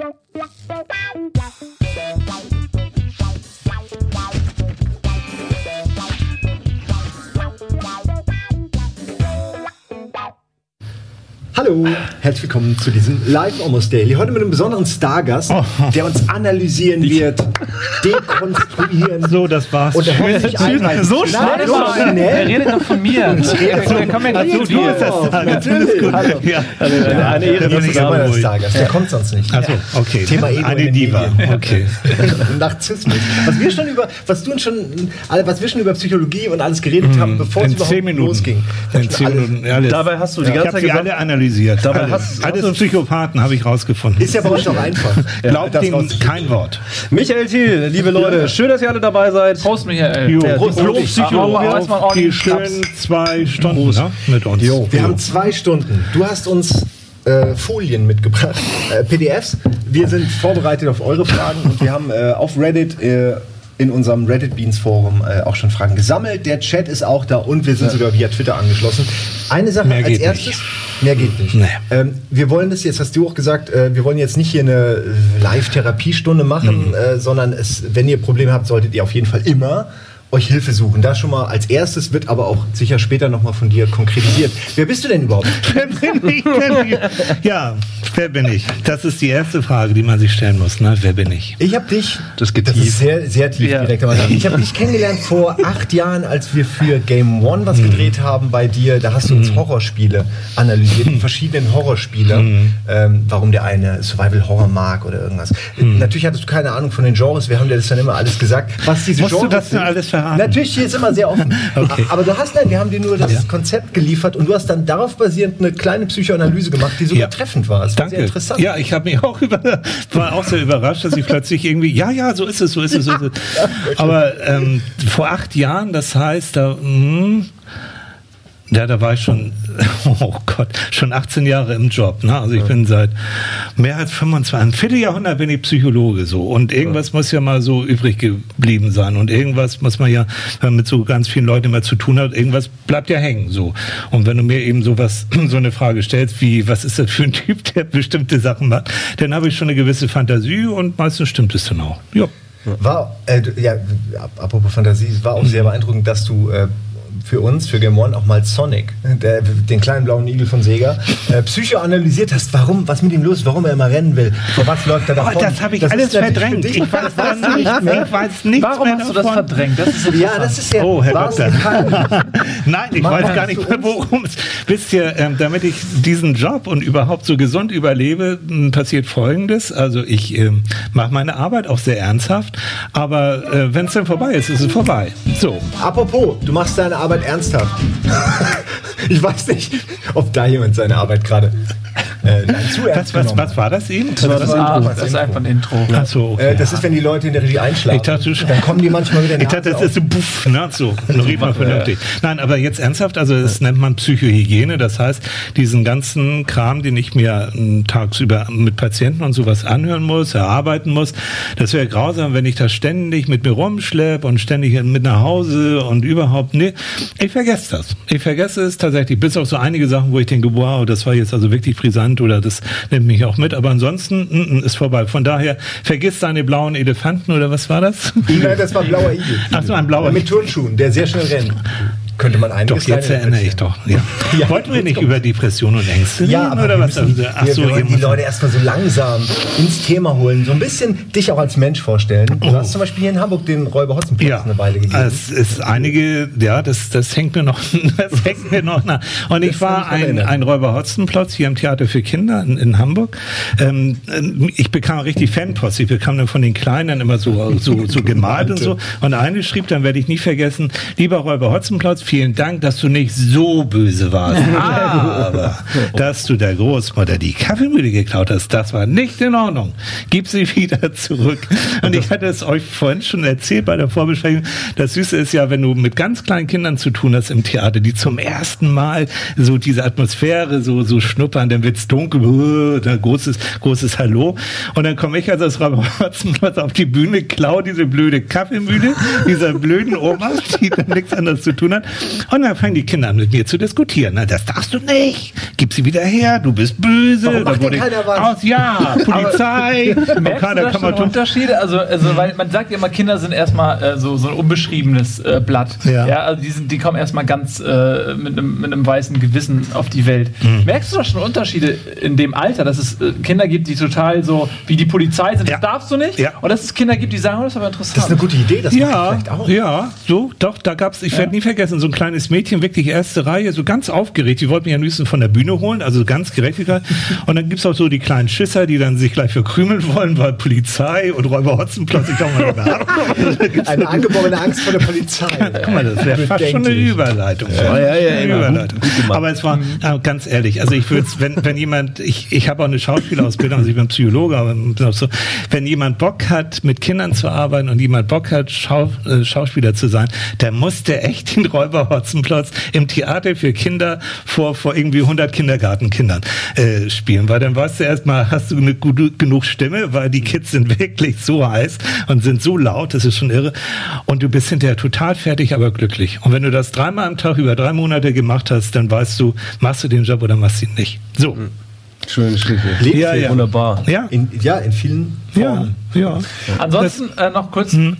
Thank you. Hallo, herzlich willkommen zu diesem Live Almost Daily. Heute mit einem besonderen Stargast, Oh. der uns analysieren wird, dekonstruieren. So, das war's. und hoffentlich einreißen. So Nein, schnell so war- Er schnell. redet doch von mir. Der kommt ja gleich Also, zu dir. Natürlich. Hallo. Ja. Ja, eine Ehre, das dass ist du da bist. Stargast. Der kommt sonst nicht. Achso, okay. Thema Ego Eine Diva. Medien. Okay. Narzissmus. Was wir schon über, was du uns schon, was wir schon über Psychologie und alles geredet haben, bevor es überhaupt losging. In zehn Minuten. Alles. Dabei hast du die ganze Zeit gesagt- alle analysiert. Dabei alle. hast- alles hast Psychopathen habe ich rausgefunden. Ist ja bei uns doch einfach. Glaubt das ihnen rauszufinden. kein Wort. Michael Thiel, liebe Leute, schön, dass ihr alle dabei seid. Prost, Michael. Jo, Der Prost. Prost. Man Die schönen zwei Stunden ne, mit uns. Wir haben zwei Stunden. Du hast uns äh, Folien mitgebracht, äh, PDFs. Wir sind vorbereitet auf eure Fragen und wir haben äh, auf Reddit äh, in unserem Reddit Beans Forum äh, auch schon Fragen gesammelt. Der Chat ist auch da und wir sind sogar via Twitter angeschlossen. Eine Sache Mehr als geht erstes. nicht. Mehr geht nicht. Nee. Ähm, wir wollen das jetzt, hast du auch gesagt, äh, wir wollen jetzt nicht hier eine Live-Therapiestunde machen, Mhm. äh, sondern es, wenn ihr Probleme habt, solltet ihr auf jeden Fall immer euch Hilfe suchen. Das schon mal als erstes wird aber auch sicher später nochmal von dir konkretisiert. Wer bist du denn überhaupt? Wer bin ich? Wer bin ich? Ja, wer bin ich? Das ist die erste Frage, die man sich stellen muss. Ne? Wer bin ich? Ich habe dich, Das geht das tief. ist sehr, sehr tief Ja. direkt. Ich habe dich kennengelernt vor acht Jahren, als wir für Game One was gedreht haben bei dir. Da hast du uns Horrorspiele analysiert, die verschiedenen Horrorspiele, ähm, warum der eine Survival Horror mag oder irgendwas. Natürlich hattest du keine Ahnung von den Genres, wir haben dir das dann immer alles gesagt. Was diese Musst du Genres das denn sind. alles verraten? Natürlich, hier ist immer sehr offen. Okay. Aber du hast, nein, wir haben dir nur das Ja. Konzept geliefert und du hast dann darauf basierend eine kleine Psychoanalyse gemacht, die sogar Ja. treffend war. Das war Danke. sehr interessant. Ja, ich habe mich auch über, war auch sehr überrascht, dass ich plötzlich irgendwie, ja, ja, so ist es, so ist es, so ist es. Aber ähm, vor acht Jahren, das heißt, da, mh, ja, da war ich schon, oh Gott, schon 18 Jahre im Job. Ne? Also ich bin seit mehr als 25, ein Vierteljahrhundert bin ich Psychologe so. Und irgendwas muss ja mal so übrig geblieben sein. Und irgendwas muss man ja, wenn man mit so ganz vielen Leuten immer zu tun hat, irgendwas bleibt ja hängen so. Und wenn du mir eben sowas, so eine Frage stellst, wie, was ist das für ein Typ, der bestimmte Sachen macht, dann habe ich schon eine gewisse Fantasie und meistens stimmt es dann auch. Ja. War, äh, ja, ap- apropos Fantasie, es war auch sehr beeindruckend, dass du äh, für uns, für Game One, auch mal Sonic, der, den kleinen blauen Igel von Sega, äh, psychoanalysiert hast, warum, was mit ihm los ist, warum er immer rennen will, vor was läuft er Oh, davon. das habe ich Das alles verdrängt. Ich weiß, das nicht mehr. Ich weiß nichts Warum mehr hast du das davon. verdrängt? Das ist Ja, das ist ja. Oh, Herr Doktor. Nein, ich Mach weiß gar nicht mehr, worum es. Wisst ihr, ähm, damit ich diesen Job und überhaupt so gesund überlebe, m, passiert Folgendes. Also ich ähm, mache meine Arbeit auch sehr ernsthaft, aber äh, wenn es dann vorbei ist, ist es vorbei. So. Apropos, du machst deine Arbeit ernsthaft. ich weiß nicht, ob da jemand seine Arbeit gerade äh, nein, zu ernst Was, was, was war das eben? Das war das Ah, Intro. das ist einfach ein Intro. Ach so, Äh, okay. das ist, wenn die Leute in der Regie einschlafen. Ich dachte dann kommen die manchmal wieder Ich dachte, das ist so puff, ne? So, noch red mal vernünftig. Nein, aber jetzt ernsthaft, also das nennt man Psychohygiene. Das heißt, diesen ganzen Kram, den ich mir m, tagsüber mit Patienten und sowas anhören muss, erarbeiten muss, das wäre grausam, wenn ich das ständig mit mir rumschleppe und ständig mit nach Hause und überhaupt, nee, ich vergesse das. Ich vergesse es tatsächlich, bis auf so einige Sachen, wo ich denke, wow, das war jetzt also wirklich brisant oder das nimmt mich auch mit, aber ansonsten mm, mm, ist vorbei. Von daher, vergiss deine blauen Elefanten oder was war das? Nein, das war ein blauer Igel. Ach so, ein blauer. Mit Turnschuhen, der sehr schnell rennt. Könnte man einiges Doch, jetzt erinnere ich doch. Ja. Ja, Wollten wir nicht kommt's. über Depression und Ängste Ja, reden aber oder wir, was? müssen, Also, ach wir, so, wir wollen die Leute erstmal so langsam ins Thema holen. So ein bisschen dich auch als Mensch vorstellen. Du hast zum Beispiel hier in Hamburg den Räuber Hotzenplatz Ja, eine Weile gegeben. es ist einige, ja, das, das hängt mir noch, das hängt mir noch nach. Und ich Das war ich ein, erinnern. ein Räuber Hotzenplotz hier im Theater für Kinder in, in Hamburg. Ähm, ich bekam richtig Fanpost. Ich bekam dann von den Kleinen immer so, so, so gemalt und so. Und eine schrieb, dann werde ich nie vergessen, lieber Räuber Hotzenplotz, vielen Dank, dass du nicht so böse warst. Aber, dass du der Großmutter die Kaffeemühle geklaut hast, das war nicht in Ordnung. Gib sie wieder zurück. Und ich hatte es euch vorhin schon erzählt bei der Vorbesprechung. Das Süße ist ja, wenn du mit ganz kleinen Kindern zu tun hast im Theater, die zum ersten Mal so diese Atmosphäre so, so schnuppern, dann wird's dunkel, uh, da großes, großes Hallo. Und dann komme ich also aus Rabenhotzenplatz auf die Bühne, klau diese blöde Kaffeemühle dieser blöden Oma, die dann nichts anderes zu tun hat. Und dann fangen die Kinder an mit mir zu diskutieren. Na, das darfst du nicht. Gib sie wieder her. Du bist böse. Warum macht denn keiner was? Aus, ja, Polizei. Merkst keiner du da kann schon. Unterschiede? Also, also weil man sagt ja immer, Kinder sind erstmal äh, so, so ein unbeschriebenes äh, Blatt. Ja. also die, sind, die kommen erstmal ganz äh, mit, einem, mit einem weißen Gewissen auf die Welt. Mhm. Merkst du da schon Unterschiede in dem Alter, dass es äh, Kinder gibt, die total so wie die Polizei sind, Ja. das darfst du nicht? Ja. Und dass es Kinder gibt, die sagen, oh, das ist aber interessant. Das ist eine gute Idee, das Ja, vielleicht auch. ja, so, doch, da gab's, ich werde nie vergessen, so ein kleines Mädchen, wirklich erste Reihe, so ganz aufgeregt, die wollten mich am liebsten von der Bühne holen, also ganz Gerechtigkeit. Und dann gibt's auch so die kleinen Schisser, die dann sich gleich verkrümeln wollen, weil Polizei und Räuber Hotzenplotz, ich glaube mal, Eine angeborene Angst vor der Polizei. Guck mal, das wäre fast schon eine. Überleitung. Ja, ja, ja, Eine Überleitung. gut- gut aber es war äh, ganz ehrlich, also ich würde wenn, wenn jemand, ich, ich habe auch eine Schauspielausbildung, also ich bin Psychologe, aber bin auch so, wenn jemand Bock hat, mit Kindern zu arbeiten und jemand Bock hat, Schau, äh, Schauspieler zu sein, der muss der echt den Räuber Hotzenplotz im Theater für Kinder vor, vor irgendwie 100 Kindergartenkindern äh, spielen, weil dann weißt du erstmal, hast du eine gute, genug Stimme, weil die Kids sind wirklich so heiß und sind so laut, das ist schon irre. Und du bist hinterher total fertig, aber glücklich. Und wenn du das dreimal am Tag über drei Monate gemacht hast, dann weißt du, machst du den Job oder machst du ihn nicht. So. Schöne Geschichte. Lebt Ja, ja. Wunderbar. Ja. In, ja, in vielen Ja, Formen. ja. Ansonsten äh, noch kurz, Hm.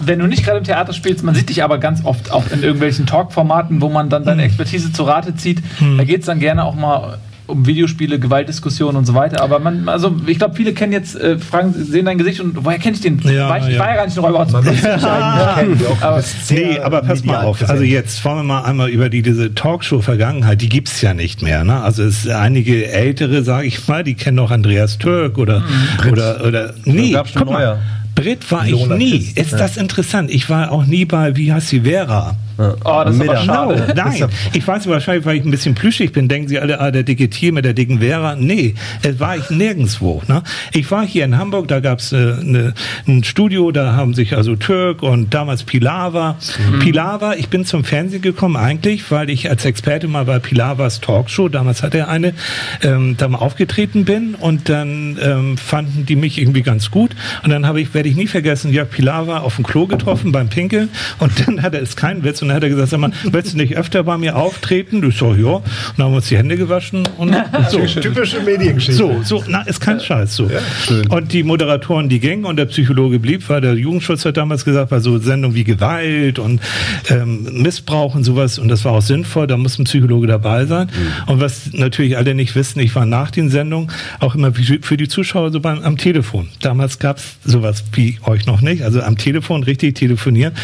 Wenn du nicht gerade im Theater spielst, man sieht dich aber ganz oft auch in irgendwelchen Talk-Formaten, wo man dann Hm. deine Expertise zu Rate zieht. Da geht es dann gerne auch mal um Videospiele, Gewaltdiskussionen und so weiter. Aber man, also ich glaube, viele kennen jetzt, äh, fragen, sehen dein Gesicht und woher kenne ich den? Ja, war ich, ich ja. war ja gar nicht ein Räuber. Man kennen. Aber- du bist sehr Nee, aber pass mal auf. Also jetzt wollen wir mal einmal über die, diese Talkshow-Vergangenheit, die gibt's ja nicht mehr. Ne? Also es einige ältere, sage ich mal, die kennen noch Andreas Türk oder Mhm. oder oder nee, guck mal. neuer. Brit war ich nie. Ist ja. das interessant? Ich war auch nie bei, wie heißt sie, Vera? Oh, das ist aber Mittag. schade. No, nein. Ich weiß wahrscheinlich, weil ich ein bisschen plüschig bin, denken Sie alle, ah, der dicke Tier mit der dicken Vera. Nee, es war ich nirgendwo. Ne? Ich war hier in Hamburg, da gab's äh, ne, ein Studio, da haben sich also Türk und damals Pilava. Pilava, ich bin zum Fernsehen gekommen eigentlich, weil ich als Experte mal bei Pilavas Talkshow, damals hat er eine, ähm, da mal aufgetreten bin und dann ähm, fanden die mich irgendwie ganz gut. Und dann habe ich, werde ich nie vergessen, Jörg Pilava auf dem Klo getroffen beim Pinkeln und dann hat er, ist kein Witz, und dann hat er gesagt, sag mal, willst du nicht öfter bei mir auftreten? Ich so, ja. Und dann haben wir uns die Hände gewaschen und so. Typische Mediengeschichte. So, so, na, ist kein Scheiß so. schön. Und die Moderatoren, die gingen und der Psychologe blieb, weil der Jugendschutz hat damals gesagt, bei so Sendungen wie Gewalt und ähm, Missbrauch und sowas, und das war auch sinnvoll, da muss ein Psychologe dabei sein. Und was natürlich alle nicht wissen, ich war nach den Sendungen auch immer für für die Zuschauer so beim, am Telefon. Damals gab's sowas wie euch noch nicht, also am Telefon richtig telefonieren.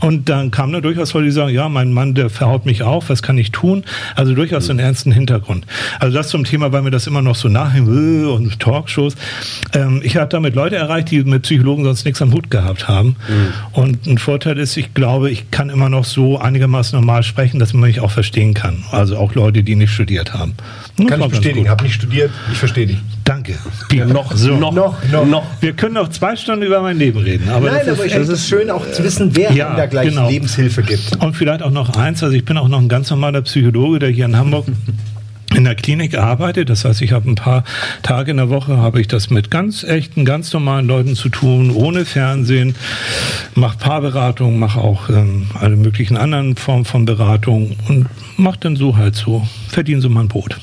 Und dann kam da durchaus Leute, die sagen, ja, mein Mann, der verhaut mich auf, was kann ich tun? Also durchaus so einen ernsten Hintergrund. Also das zum Thema, weil mir das immer noch so nachhängt äh, und Talkshows. Ähm, ich habe damit Leute erreicht, die mit Psychologen sonst nichts am Hut gehabt haben. Und ein Vorteil ist, ich glaube, ich kann immer noch so einigermaßen normal sprechen, dass man mich auch verstehen kann. Also auch Leute, die nicht studiert haben. Das Kann ich bestätigen. Habe nicht studiert. Ich verstehe dich. Danke. Noch, so. noch, Noch, noch. noch. Wir können noch zwei Stunden über mein Leben reden. Aber Nein, das aber ist, ich finde es schön, auch zu wissen, wer Ja, da gleich genau. Lebenshilfe gibt. Und vielleicht auch noch eins, also ich bin auch noch ein ganz normaler Psychologe, der hier in Hamburg in der Klinik arbeitet. Das heißt, ich habe ein paar Tage in der Woche, habe ich das mit ganz echten, ganz normalen Leuten zu tun, ohne Fernsehen, mache Paarberatung, mache auch ähm, alle möglichen anderen Formen von Beratung und mache dann so halt so, verdiene so mein Brot.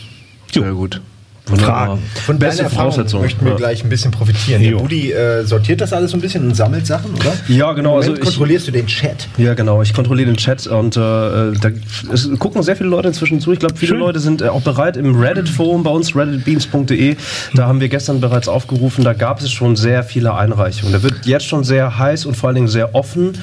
Jo. Sehr gut. Fragen. Von deiner Erfahrung Voraussetzung. möchten wir Ja. gleich ein bisschen profitieren. Der. Budi äh, sortiert das alles so ein bisschen und sammelt Sachen, oder? Ja, genau, also ich- kontrollierst du den Chat. Ja, genau. Ich kontrolliere den Chat und äh, da es gucken sehr viele Leute inzwischen zu. Ich glaube, viele Schön. Leute sind äh, auch bereit im Reddit-Forum bei uns, redditbeans.de. Da haben wir gestern bereits aufgerufen, da gab es schon sehr viele Einreichungen. Da wird jetzt schon sehr heiß und vor allen Dingen sehr offen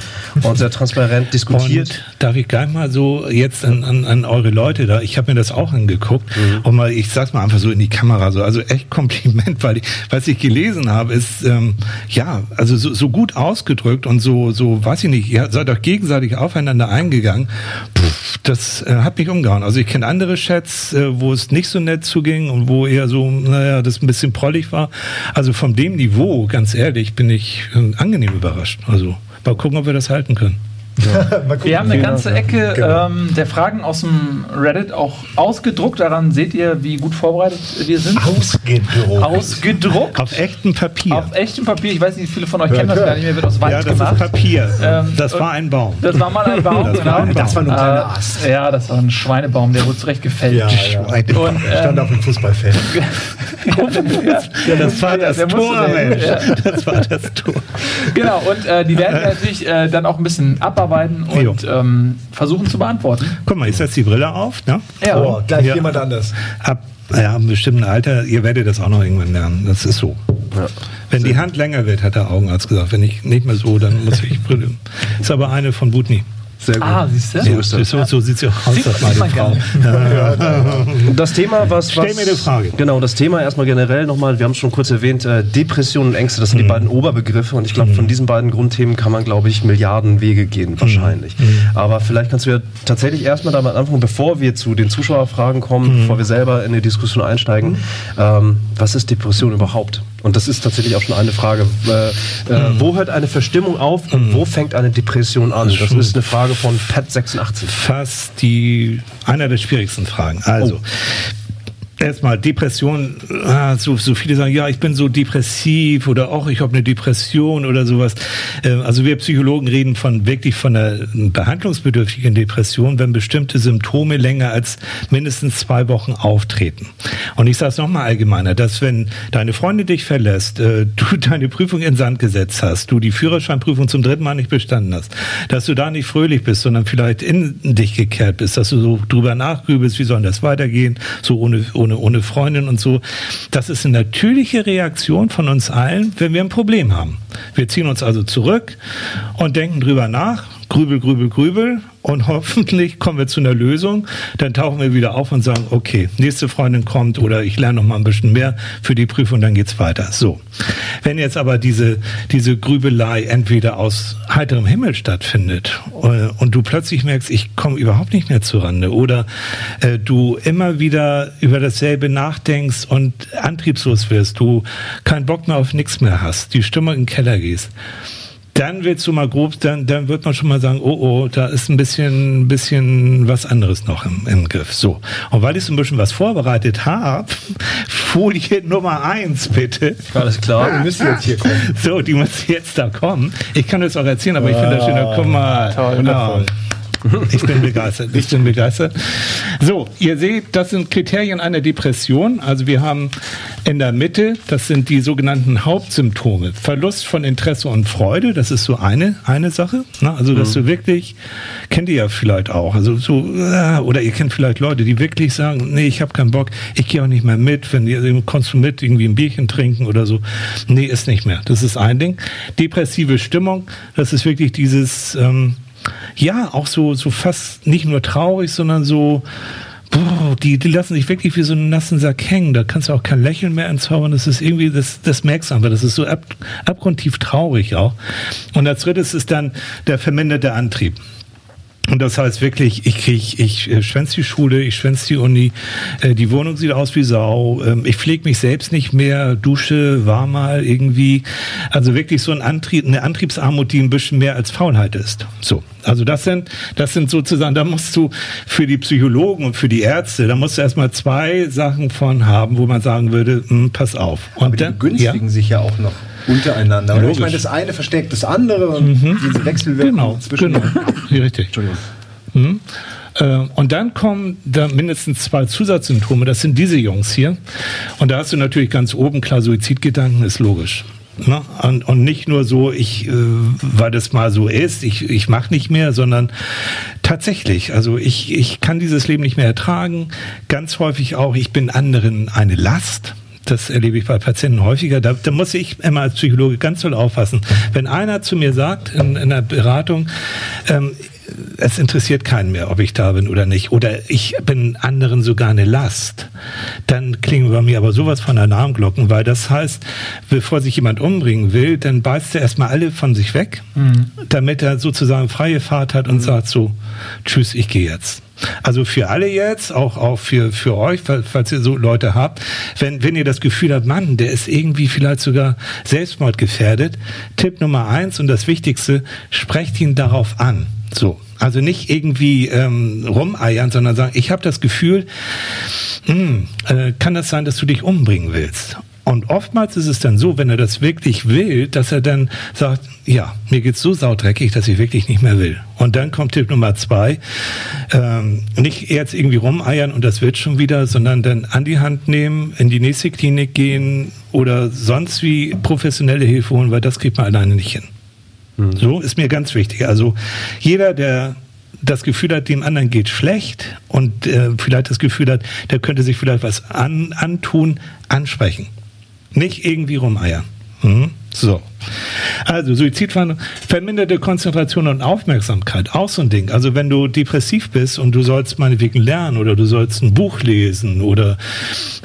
und sehr transparent diskutiert. Und darf ich gleich mal so jetzt an, an, an eure Leute da, ich habe mir das auch angeguckt und mal, ich sag's mal einfach so in die Kamera, so, also echt Kompliment, weil ich, was ich gelesen habe, ist ähm, ja, also so, so gut ausgedrückt und so, so, weiß ich nicht, ihr seid doch gegenseitig aufeinander eingegangen. Pff, das äh, hat mich umgehauen. Also ich kenne andere Chats, äh, wo es nicht so nett zuging und wo eher so, naja, das ein bisschen prollig war. Also von dem Niveau, ganz ehrlich, bin ich äh, angenehm überrascht. Also mal gucken, ob wir das halten können. Wir haben eine ganze Ecke Genau. ähm, der Fragen aus dem Reddit auch ausgedruckt. Daran seht ihr, wie gut vorbereitet wir sind. Ausgedruckt. Ausgedruckt. Auf echtem Papier. Auf echtem Papier. Ich weiß nicht, wie viele von euch Hört, kennen das hört. gar nicht mehr. Wird aus Wald ja, das gemacht. ist Papier. Ähm, das war ein Baum. Das war mal ein Baum, Das war ein Baum. Das war nur ein kleiner Äh, Ast. Ja, das war ein Schweinebaum, der wurde zurecht gefällt. Ja, ja. Schweine. Und, Stand ähm, auf dem Fußballfeld. Ja, das war das Tor, Mensch. Ja. Das war das Tor. Genau, und äh, die werden natürlich äh, dann auch ein bisschen abarbeiten und Jo. ähm, versuchen zu beantworten. Guck mal, ich setze die Brille auf. Ne? Ja. Oh, gleich Ja. jemand anders. Ab ja, einem bestimmten Alter, ihr werdet das auch noch irgendwann lernen. Das ist so. Wenn die Hand länger wird, hat der Augenarzt gesagt. Wenn ich nicht mehr so, dann muss ich Brille. Ist aber eine von Butni. Sehr gut. Ah, siehst du? Ja, so, so sieht sie auch aus, Sieht- das sieht meine man Frau. Das Thema, was, Stell was mir eine Frage. Genau, das Thema erstmal generell nochmal, wir haben es schon kurz erwähnt, äh, Depression und Ängste, das sind Mhm. die beiden Oberbegriffe und ich glaube, von diesen beiden Grundthemen kann man, glaube ich, Milliarden Wege gehen, wahrscheinlich. Mhm. Aber vielleicht kannst du ja tatsächlich erstmal damit anfangen, bevor wir zu den Zuschauerfragen kommen, Mhm. bevor wir selber in die Diskussion einsteigen. Ähm, was ist Depression überhaupt? Und das ist tatsächlich auch schon eine Frage. Äh, äh, Mhm. Wo hört eine Verstimmung auf und wo fängt eine Depression an? Das ist eine Frage von Pat86. Fast die, einer der schwierigsten Fragen. Also, Oh. Erstmal Depression, ah, so, so viele sagen, ja, ich bin so depressiv oder auch ich habe eine Depression oder sowas. Äh, Also wir Psychologen reden von wirklich von einer behandlungsbedürftigen Depression, wenn bestimmte Symptome länger als mindestens zwei Wochen auftreten. Und ich sage es nochmal allgemeiner, dass wenn deine Freundin dich verlässt, äh, du deine Prüfung in Sand gesetzt hast, du die Führerscheinprüfung zum dritten Mal nicht bestanden hast, dass du da nicht fröhlich bist, sondern vielleicht in dich gekehrt bist, dass du so drüber nachgrübelst, wie soll das weitergehen, so ohne, ohne, ohne Freundin und so. Das ist eine natürliche Reaktion von uns allen, wenn wir ein Problem haben. Wir ziehen uns also zurück und denken drüber nach, grübel, grübel, grübel und hoffentlich kommen wir zu einer Lösung. Dann tauchen wir wieder auf und sagen, okay, nächste Freundin kommt oder ich lerne noch mal ein bisschen mehr für die Prüfung, dann geht's weiter. So. Wenn jetzt aber diese, diese Grübelei entweder aus heiterem Himmel stattfindet äh, und du plötzlich merkst, ich komme überhaupt nicht mehr zurande oder äh, du immer wieder über dasselbe nachdenkst und antriebslos wirst, du keinen Bock mehr auf nichts mehr hast, die Stimme in den Keller gehst, dann willst du mal grob, dann, dann wird man schon mal sagen, oh, oh, da ist ein bisschen, bisschen was anderes noch im, im Griff. So. Und weil ich so ein bisschen was vorbereitet habe, Folie Nummer eins, bitte. Alles klar. Wir müssen jetzt hier kommen. So, die muss jetzt da kommen. Ich kann das auch erzählen, aber ich finde das schön. Guck mal. Toll, wundervoll. Ich bin begeistert. Ich bin begeistert. So, ihr seht, das sind Kriterien einer Depression. Also wir haben in der Mitte, das sind die sogenannten Hauptsymptome. Verlust von Interesse und Freude, das ist so eine, eine Sache. Ne? Also, dass du wirklich, kennt ihr ja vielleicht auch, also so, äh, oder ihr kennt vielleicht Leute, die wirklich sagen, nee, ich habe keinen Bock, ich gehe auch nicht mehr mit, wenn ihr kommst du mit, irgendwie ein Bierchen trinken oder so. Nee, ist nicht mehr. Das ist ein Ding. Depressive Stimmung, das ist wirklich dieses, ähm, ja, auch so, so fast nicht nur traurig, sondern so, boah, die, die lassen sich wirklich wie so einen nassen Sack hängen. Da kannst du auch kein Lächeln mehr entzaubern. Das ist irgendwie, das, das merkst du einfach. Das ist so ab, abgrundtief traurig auch. Und als drittes ist dann der verminderte Antrieb. Und das heißt wirklich, ich krieg, ich äh, schwänz die Schule, ich schwänz die Uni, äh, die Wohnung sieht aus wie Sau, ähm, ich pflege mich selbst nicht mehr, dusche, war mal irgendwie. Also wirklich so ein Antrieb, eine Antriebsarmut, die ein bisschen mehr als Faulheit ist. So. Also das sind, das sind sozusagen, da musst du für die Psychologen und für die Ärzte, da musst du erstmal zwei Sachen von haben, wo man sagen würde, hm, pass auf. Und Aber die dann- begünstigen sich ja auch noch untereinander. oder? Ich meine, das eine verstärkt das andere und diese Wechselwirkung Genau, zwischen genau. Richtig. Entschuldigung. Mhm. Äh, Und dann kommen da mindestens zwei Zusatzsymptome. Das sind diese Jungs hier. Und da hast du natürlich ganz oben klar Suizidgedanken, ist logisch. Ne? Und, und nicht nur so, ich, äh, weil das mal so ist, ich, ich mache nicht mehr, sondern tatsächlich, also ich, ich kann dieses Leben nicht mehr ertragen. Ganz häufig auch, ich bin anderen eine Last. Das erlebe ich bei Patienten häufiger. Da, da muss ich immer als Psychologe ganz doll aufpassen. Wenn einer zu mir sagt in, in einer Beratung, ähm, es interessiert keinen mehr, ob ich da bin oder nicht, oder ich bin anderen sogar eine Last, dann klingen bei mir aber sowas von Alarmglocken, weil das heißt, bevor sich jemand umbringen will, dann beißt er erstmal alle von sich weg, damit er sozusagen freie Fahrt hat und sagt so, tschüss, ich gehe jetzt. Also für alle jetzt, auch, auch für, für euch, falls, ihr so Leute habt, wenn, wenn ihr das Gefühl habt, Mann, der ist irgendwie vielleicht sogar selbstmordgefährdet, Tipp Nummer eins und das Wichtigste, sprecht ihn darauf an. So. Also nicht irgendwie ähm, rumeiern, sondern sagen, ich habe das Gefühl, mh, hm, äh, kann das sein, dass du dich umbringen willst? Und oftmals ist es dann so, wenn er das wirklich will, dass er dann sagt, ja, mir geht's so saudreckig, dass ich wirklich nicht mehr will. Und dann kommt Tipp Nummer zwei, ähm, nicht jetzt irgendwie rumeiern und das wird schon wieder, sondern dann an die Hand nehmen, in die nächste Klinik gehen oder sonst wie professionelle Hilfe holen, weil das kriegt man alleine nicht hin. Mhm. So ist mir ganz wichtig. Also jeder, der das Gefühl hat, dem anderen geht schlecht und äh, vielleicht das Gefühl hat, der könnte sich vielleicht was an, antun, ansprechen. Nicht irgendwie rumeiern. Mhm. So. Also Suizidverhandlung, verminderte Konzentration und Aufmerksamkeit, auch so ein Ding. Also wenn du depressiv bist und du sollst meinetwegen lernen oder du sollst ein Buch lesen oder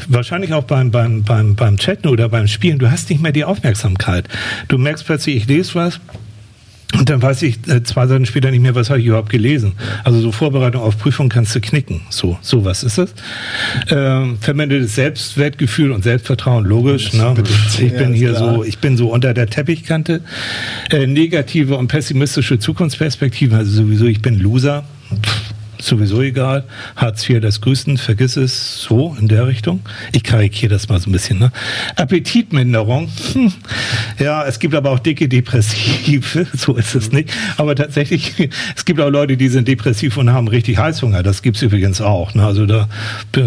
wahrscheinlich auch beim, beim, beim, beim Chatten oder beim Spielen, du hast nicht mehr die Aufmerksamkeit. Du merkst plötzlich, ich lese was, und dann weiß ich äh, zwei Seiten später nicht mehr, was habe ich überhaupt gelesen. Also so Vorbereitung auf Prüfung kannst du knicken. So, so was ist es. Ähm, vermindertes Selbstwertgefühl und Selbstvertrauen, logisch. Ne? Ich bin hier so, ich bin so unter der Teppichkante. Äh, negative und pessimistische Zukunftsperspektiven, also sowieso, ich bin Loser. Pff sowieso egal. Hartz IV das Grüßen, vergiss es so in der Richtung. Ich karikiere das mal so ein bisschen. Ne? Appetitminderung. Hm. Ja, es gibt aber auch dicke Depressive, so ist es nicht. Aber tatsächlich, es gibt auch Leute, die sind depressiv und haben richtig Heißhunger. Das gibt es übrigens auch. Ne? Also da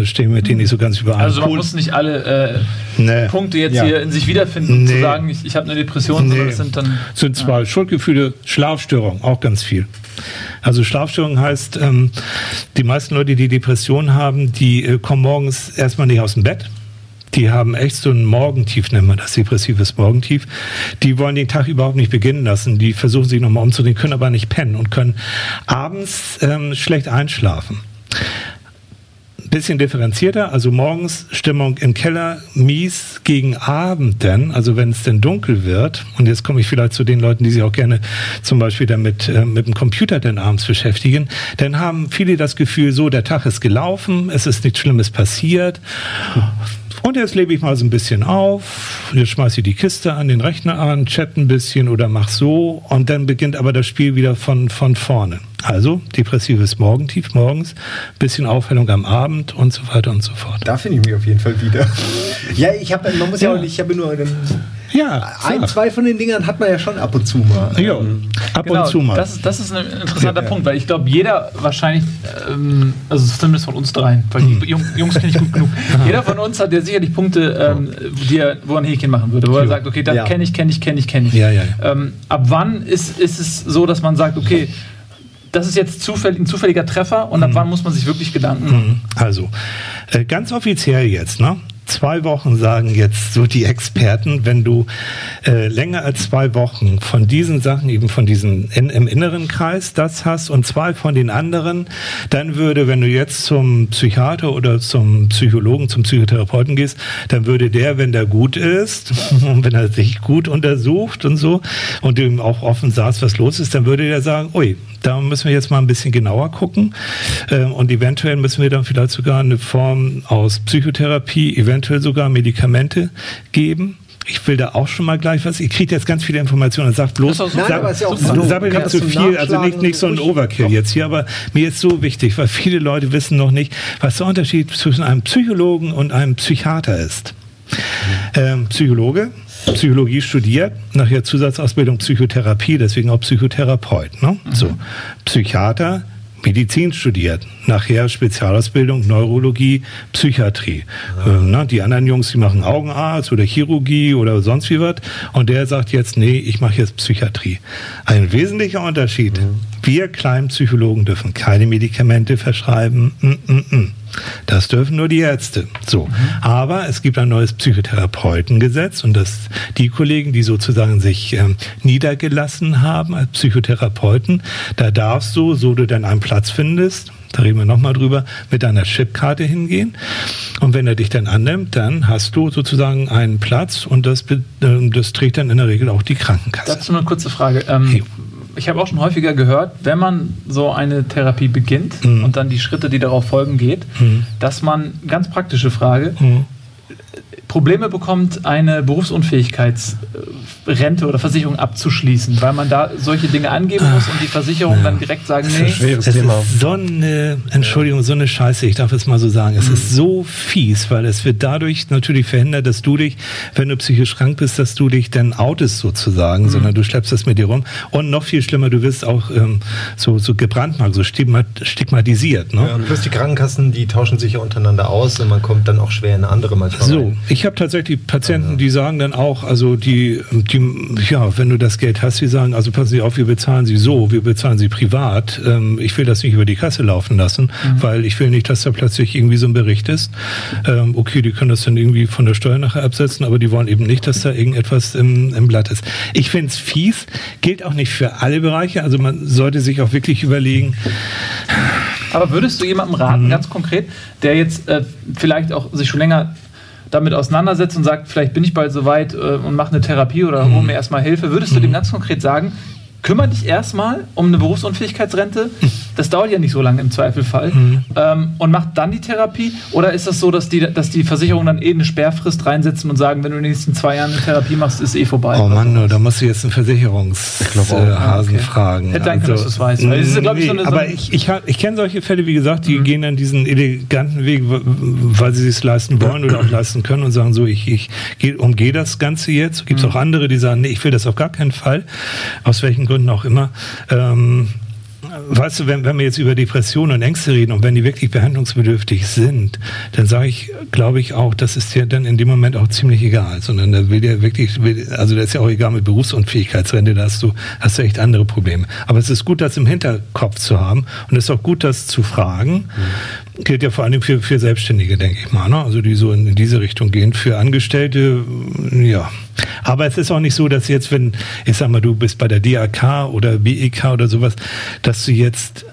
stehen wir mit denen nicht so ganz überein. Also man cool. muss nicht alle äh, nee. Punkte jetzt ja. hier in sich wiederfinden, nee. zu sagen, ich, ich habe eine Depression, nee. sondern das sind dann... sind zwar ja. Schuldgefühle, Schlafstörungen, auch ganz viel. Also Schlafstörung heißt, ähm, die meisten Leute, die Depressionen haben, die äh, kommen morgens erstmal nicht aus dem Bett. Die haben echt so ein Morgentief, nennt man das, depressives Morgentief. Die wollen den Tag überhaupt nicht beginnen lassen. Die versuchen sich nochmal umzudrehen, können aber nicht pennen und können abends ähm, schlecht einschlafen bisschen differenzierter, also morgens Stimmung im Keller, mies gegen Abend denn, also wenn es denn dunkel wird, und jetzt komme ich vielleicht zu den Leuten, die sich auch gerne zum Beispiel damit äh, mit dem Computer denn abends beschäftigen, dann haben viele das Gefühl, so, der Tag ist gelaufen, es ist nichts Schlimmes passiert. Und jetzt lebe ich mal so ein bisschen auf, jetzt schmeiße ich die Kiste an den Rechner an, chat ein bisschen oder mach so und dann beginnt aber das Spiel wieder von, von vorne. Also depressives Morgentief morgens, bisschen Aufhellung am Abend und so weiter und so fort. Da finde ich mich auf jeden Fall wieder. Ja, ich habe, man muss ja, ja auch nicht, ich habe nur ja, ein, klar. zwei von den Dingern hat man ja schon ab und zu mal. Ja, ab genau, und zu mal. Das, das ist ein interessanter ja, Punkt, weil ich glaube, jeder wahrscheinlich, ähm, also zumindest von uns dreien, weil die hm. Jungs kenne ich gut genug, jeder von uns hat ja sicherlich Punkte, ähm, die er, wo er ein Häkchen machen würde, wo er sagt, okay, das ja. kenne ich, kenne ich, kenne ich, kenne ich. Ja, ja, ähm, ab wann ist, ist es so, dass man sagt, okay, das ist jetzt zufällig, ein zufälliger Treffer und ab mhm. wann muss man sich wirklich Gedanken machen? Mhm. Also, äh, ganz offiziell jetzt, ne? Zwei Wochen sagen jetzt so die Experten, wenn du äh, länger als zwei Wochen von diesen Sachen, eben von diesen in, im inneren Kreis das hast und zwei von den anderen, dann würde, wenn du jetzt zum Psychiater oder zum Psychologen, zum Psychotherapeuten gehst, dann würde der, wenn der gut ist und wenn er sich gut untersucht und so und ihm auch offen sagst, was los ist, dann würde der sagen, ui, da müssen wir jetzt mal ein bisschen genauer gucken. Ähm, und eventuell müssen wir dann vielleicht sogar eine Form aus Psychotherapie, eventuell sogar Medikamente geben. Ich will da auch schon mal gleich was. Ich kriege jetzt ganz viele Informationen. Und sagt bloß, Nein, sag, ja mir nicht zu viel, also nicht, nicht so ein Overkill jetzt hier, aber mir ist so wichtig, weil viele Leute wissen noch nicht, was der Unterschied zwischen einem Psychologen und einem Psychiater ist. Ähm, Psychologe, Psychologie studiert, nachher Zusatzausbildung Psychotherapie, deswegen auch Psychotherapeut. Ne? Mhm. So, Psychiater Medizin studiert, nachher Spezialausbildung, Neurologie, Psychiatrie. Ja. Ähm, ne, die anderen Jungs, die machen Augenarzt oder Chirurgie oder sonst wie was. Und der sagt jetzt, nee, ich mache jetzt Psychiatrie. Ein wesentlicher Unterschied. Mhm. Wir kleinen Psychologen dürfen keine Medikamente verschreiben. Mm -mm -mm. Das dürfen nur die Ärzte. So. Mhm. Aber es gibt ein neues Psychotherapeutengesetz und das, die Kollegen, die sozusagen sich ähm, niedergelassen haben als Psychotherapeuten, da darfst du, so du dann einen Platz findest, da reden wir nochmal drüber, mit deiner Chipkarte hingehen. Und wenn er dich dann annimmt, dann hast du sozusagen einen Platz und das, äh, das trägt dann in der Regel auch die Krankenkasse. Dazu eine kurze Frage. Ähm, hey ich habe auch schon häufiger gehört, wenn man so eine Therapie beginnt mhm. und dann die Schritte, die darauf folgen, geht, mhm. dass man, ganz praktische Frage, mhm. Probleme bekommt, eine Berufsunfähigkeitsrente oder Versicherung abzuschließen, weil man da solche Dinge angeben muss und die Versicherungen ja. dann direkt sagen, nee. Es Thema. ist so eine, Entschuldigung, so eine Scheiße, ich darf es mal so sagen. Es mhm. ist so fies, weil es wird dadurch natürlich verhindert, dass du dich, wenn du psychisch krank bist, dass du dich dann outest sozusagen, mhm. sondern du schleppst das mit dir rum. Und noch viel schlimmer, du wirst auch ähm, so, so gebrandmarkt, so stigmatisiert. Ne? Ja, und plus die Krankenkassen, die tauschen sich ja untereinander aus und man kommt dann auch schwer in eine andere manchmal. So, rein. Ich habe tatsächlich Patienten, die sagen dann auch, also die, die, ja, wenn du das Geld hast, die sagen, also passen Sie auf, wir bezahlen Sie so, wir bezahlen Sie privat. Ähm, ich will das nicht über die Kasse laufen lassen, mhm. weil ich will nicht, dass da plötzlich irgendwie so ein Bericht ist. Ähm, okay, die können das dann irgendwie von der Steuer nachher absetzen, aber die wollen eben nicht, dass da irgendetwas im, im Blatt ist. Ich finde es fies, gilt auch nicht für alle Bereiche, also man sollte sich auch wirklich überlegen. Aber würdest du jemandem raten, mhm. ganz konkret, der jetzt äh, vielleicht auch sich schon länger damit auseinandersetzt und sagt, vielleicht bin ich bald soweit äh, und mache eine Therapie oder hole mir erstmal Hilfe, würdest du dem ganz konkret sagen, kümmere dich erstmal um eine Berufsunfähigkeitsrente. Das dauert ja nicht so lange im Zweifelfall. Mhm. Ähm, und mach dann die Therapie. Oder ist das so, dass die, dass die Versicherungen dann eh eine Sperrfrist reinsetzen und sagen, wenn du in den nächsten zwei Jahren eine Therapie machst, ist eh vorbei? Oh Mann, da musst du jetzt einen Versicherungshasen äh, ah, okay. fragen. Hätte also, dass du es weißt. Also, nee, so eine, so aber ich, ich, ich kenne solche Fälle, wie gesagt, die mhm. gehen dann diesen eleganten Weg, weil sie es leisten wollen oder auch leisten können und sagen so, ich, ich umgehe das Ganze jetzt. Gibt es mhm. auch andere, die sagen, nee, ich will das auf gar keinen Fall. Aus welchen Gründen auch immer. Ähm, weißt du, wenn, wenn wir jetzt über Depressionen und Ängste reden und wenn die wirklich behandlungsbedürftig sind, dann sage ich, glaube ich auch, das ist dir dann in dem Moment auch ziemlich egal, sondern da will dir wirklich, also das ist ja auch egal mit Berufsunfähigkeitsrente, da hast du, hast du echt andere Probleme. Aber es ist gut, das im Hinterkopf zu haben und es ist auch gut, das zu fragen. Mhm gilt ja vor allem für, für Selbstständige, denke ich mal. Ne? Also die so in, in diese Richtung gehen. Für Angestellte, ja. Aber es ist auch nicht so, dass jetzt, wenn, ich sag mal, du bist bei der DAK oder BEK oder sowas, dass du jetzt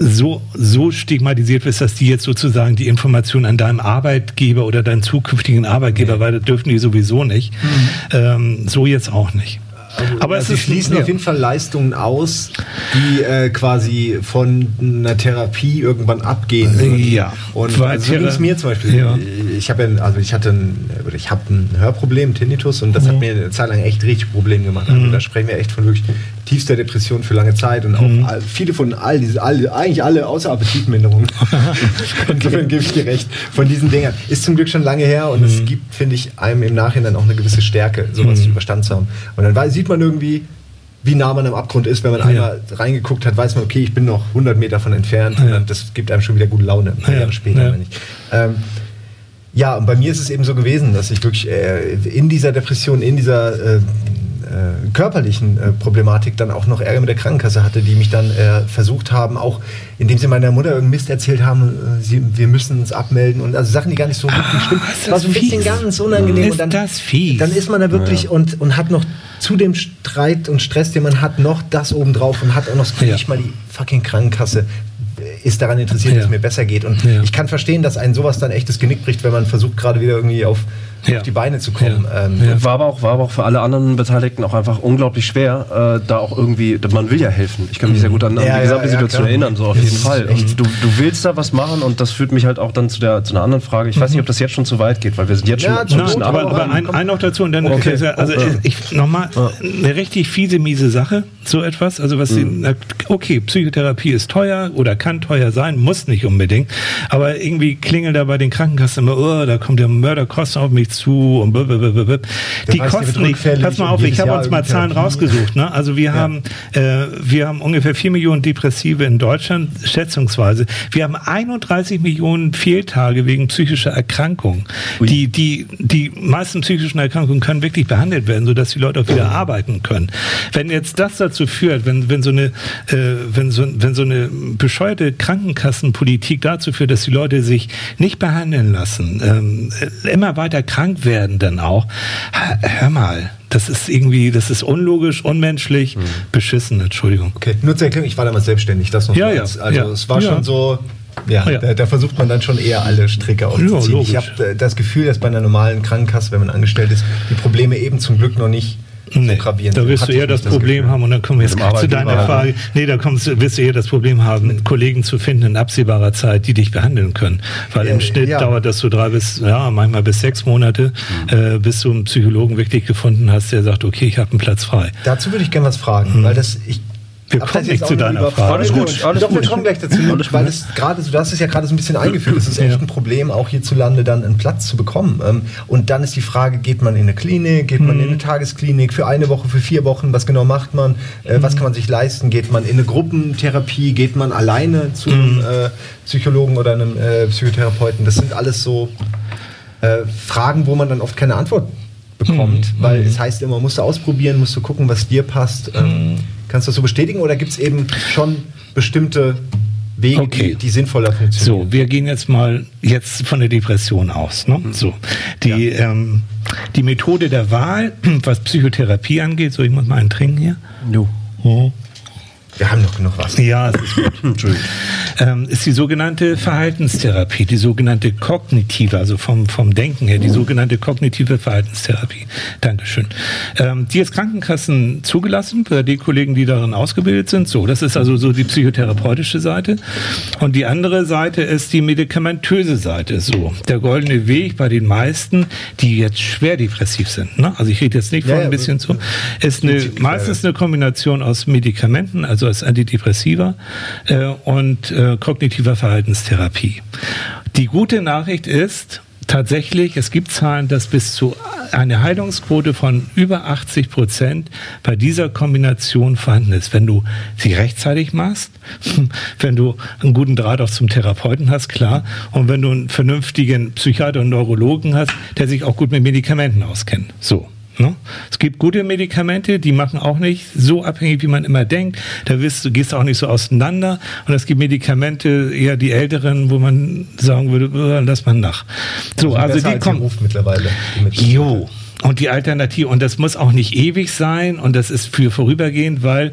so, so stigmatisiert wirst, dass die jetzt sozusagen die Information an deinem Arbeitgeber oder deinen zukünftigen Arbeitgeber, nee. weil das dürfen die sowieso nicht. Mhm. Ähm, so jetzt auch nicht. Also, aber also sie schließen ja. auf jeden Fall Leistungen aus, die äh, quasi von einer Therapie irgendwann abgehen. Würden. Ja. Und also so ging es mir zum Beispiel. Ja. Ich habe ja, also ich hatte ein, ich habe ein Hörproblem, Tinnitus, und das mhm. hat mir eine Zeit lang echt richtig Probleme gemacht. Also mhm. da sprechen wir echt von wirklich tiefster Depression für lange Zeit und auch mhm. all, viele von all diese, all, eigentlich alle außer Appetitminderung. Insofern gebe ich dir recht. Von diesen Dingern ist zum Glück schon lange her und es mhm. gibt, finde ich, einem im Nachhinein auch eine gewisse Stärke, sowas mhm. überstanden zu haben. Und dann sieht man irgendwie, wie nah man am Abgrund ist. Wenn man ja. einmal reingeguckt hat, weiß man, okay, ich bin noch 100 Meter von entfernt. Ja. Und das gibt einem schon wieder gute Laune, ein paar ja. Jahre später. Ja. Ich. Ähm, ja, und bei mir ist es eben so gewesen, dass ich wirklich äh, in dieser Depression, in dieser äh, äh, körperlichen äh, Problematik dann auch noch Ärger mit der Krankenkasse hatte, die mich dann äh, versucht haben, auch indem sie meiner Mutter irgendeinen Mist erzählt haben, äh, sie, wir müssen uns abmelden und also Sachen, die gar nicht so wirklich stimmen. Das war so ein fies. bisschen ganz unangenehm. Ist und dann, das fies? dann ist man da wirklich ja. und, und hat noch zu dem Streit und Stress, den man hat, noch das obendrauf und hat auch noch ja. nicht mal die fucking Krankenkasse ist daran interessiert, ja. dass es mir besser geht. Und ich kann verstehen, dass ein sowas dann echtes Genick bricht, wenn man versucht, gerade wieder irgendwie auf ja. auf die Beine zu kommen. Ja. Ähm, ja. War, aber auch, war aber auch für alle anderen Beteiligten auch einfach unglaublich schwer, äh, da auch irgendwie, man will ja helfen. Ich kann mich sehr gut an, an die gesamte Situation erinnern, so auf jeden Fall. Du, du willst da was machen und das führt mich halt auch dann zu, der, zu einer anderen Frage. Ich mhm. weiß nicht, ob das jetzt schon zu weit geht, weil wir sind jetzt schon ja, schon ein bisschen aber, aber ein, ein noch dazu und dann okay. also ich, nochmal eine richtig fiese, miese Sache, so etwas. Also was mhm. sie, okay, Psychotherapie ist teuer oder kann teuer sein, muss nicht unbedingt, aber irgendwie klingeln da bei den Krankenkassen immer, oh, da kommt der Mörderkosten auf mich zu und blablabla. Die kosten nicht. Pass mal auf, ich habe uns mal Zahlen rausgesucht. Ne? Also wir ja. haben äh, wir haben ungefähr 4 Millionen Depressive in Deutschland, schätzungsweise. Wir haben 31 Millionen Fehltage wegen psychischer Erkrankungen. Die, die, die meisten psychischen Erkrankungen können wirklich behandelt werden, sodass die Leute auch wieder arbeiten können. Wenn jetzt das dazu führt, wenn, wenn, so, eine, äh, wenn, so, wenn so eine bescheuerte Krankenkassenpolitik dazu führt, dass die Leute sich nicht behandeln lassen, ähm, immer weiter krank krank werden dann auch. Hör mal, das ist irgendwie, das ist unlogisch, unmenschlich, mhm. beschissen, Entschuldigung. Okay, nur zur Erklärung, ich war damals selbstständig, das noch ja, ja, Also ja. es war ja. schon so, ja, ja. Da, da, versucht man dann schon eher alle Stricke aufzuziehen. Ja, ich habe äh, das Gefühl, dass bei einer normalen Krankenkasse, wenn man angestellt ist, die Probleme eben zum Glück noch nicht nee, so gravierend Da wirst du eher das, das Problem Gefühl. haben, und dann kommen wir jetzt zu deiner Frage. Nee, da kommst, wirst du eher das Problem haben, Kollegen zu finden in absehbarer Zeit, die dich behandeln können. Weil im Schnitt ja. dauert das so drei bis, ja, manchmal bis sechs Monate, mhm. äh, bis du einen Psychologen wirklich gefunden hast, der sagt, okay, ich habe einen Platz frei. Dazu würde ich gerne was fragen, mhm. weil das, ich wir kommen nicht zu deiner Frage. Alles gut, alles Doch, gut. wir kommen gleich dazu, weil es gerade so, du hast es ja gerade so ein bisschen eingeführt, es ist echt ein Problem, auch hierzulande dann einen Platz zu bekommen. Ähm, und dann ist die Frage, geht man in eine Klinik, geht man in eine mhm. Tagesklinik für eine Woche, für vier Wochen, was genau macht man, äh, was kann man sich leisten, geht man in eine Gruppentherapie, geht man alleine zu einem mhm. äh, Psychologen oder einem äh, Psychotherapeuten. Das sind alles so Fragen, wo man dann oft keine Antwort bekommt, mhm. weil es heißt immer, musst du ausprobieren, musst du gucken, was dir passt. Kannst du das so bestätigen oder gibt es eben schon bestimmte Wege, okay. die, die, sinnvoller funktionieren? So, wir gehen jetzt mal jetzt von der Depression aus. Ne? Mhm. So, die, ja. ähm, die Methode der Wahl, was Psychotherapie angeht, so ich muss mal einen trinken hier. No. Oh. Wir haben noch genug Wasser. Ja, ist gut. Entschuldigung. Ähm, ist die sogenannte Verhaltenstherapie, die sogenannte kognitive, also vom, vom Denken her, die sogenannte kognitive Verhaltenstherapie. Dankeschön. Ähm, die ist Krankenkassen zugelassen, bei den Kollegen, die darin ausgebildet sind. So, das ist also so die psychotherapeutische Seite. Und die andere Seite ist die medikamentöse Seite. So, der goldene Weg bei den meisten, die jetzt schwer depressiv sind. Ne? Also ich rede jetzt nicht von ja, ein bisschen so, ist eine, meistens eine Kombination aus Medikamenten, also als Antidepressiva äh, und äh, kognitiver Verhaltenstherapie. Die gute Nachricht ist, tatsächlich, es gibt Zahlen, dass bis zu eine Heilungsquote von über 80 Prozent bei dieser Kombination vorhanden ist. Wenn du sie rechtzeitig machst, wenn du einen guten Draht auch zum Therapeuten hast, klar, und wenn du einen vernünftigen Psychiater und Neurologen hast, der sich auch gut mit Medikamenten auskennt. So. Ne? Es gibt gute Medikamente, die machen auch nicht so abhängig, wie man immer denkt. Da wirst, du gehst auch nicht so auseinander. Und es gibt Medikamente, eher die älteren, wo man sagen würde, oh, lass mal nach. So, also, also die kommen. mittlerweile. Die jo. Und die Alternative, und das muss auch nicht ewig sein, und das ist für vorübergehend, weil,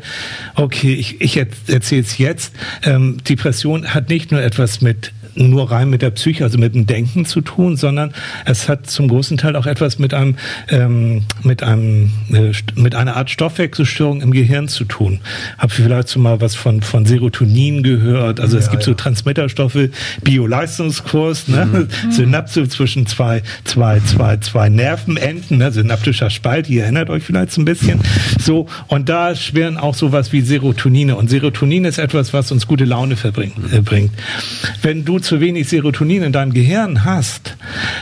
okay, ich, ich erzähle es jetzt, ähm, Depression hat nicht nur etwas mit nur rein mit der Psyche, also mit dem Denken zu tun, sondern es hat zum großen Teil auch etwas mit einem, ähm, mit einem, äh, mit einer Art Stoffwechselstörung im Gehirn zu tun. Hab vielleicht so mal was von, von Serotonin gehört. Also ja, es gibt ja. so Transmitterstoffe, Bioleistungskurs, ne? Mhm. Synapse zwischen zwei, zwei, zwei, zwei Nervenenden, ne? synaptischer Spalt, ihr erinnert euch vielleicht so ein bisschen. So, und da schwirren auch sowas wie Serotonine. Und Serotonin ist etwas, was uns gute Laune verbringt, äh, bringt. Wenn du zu wenig Serotonin in deinem Gehirn hast,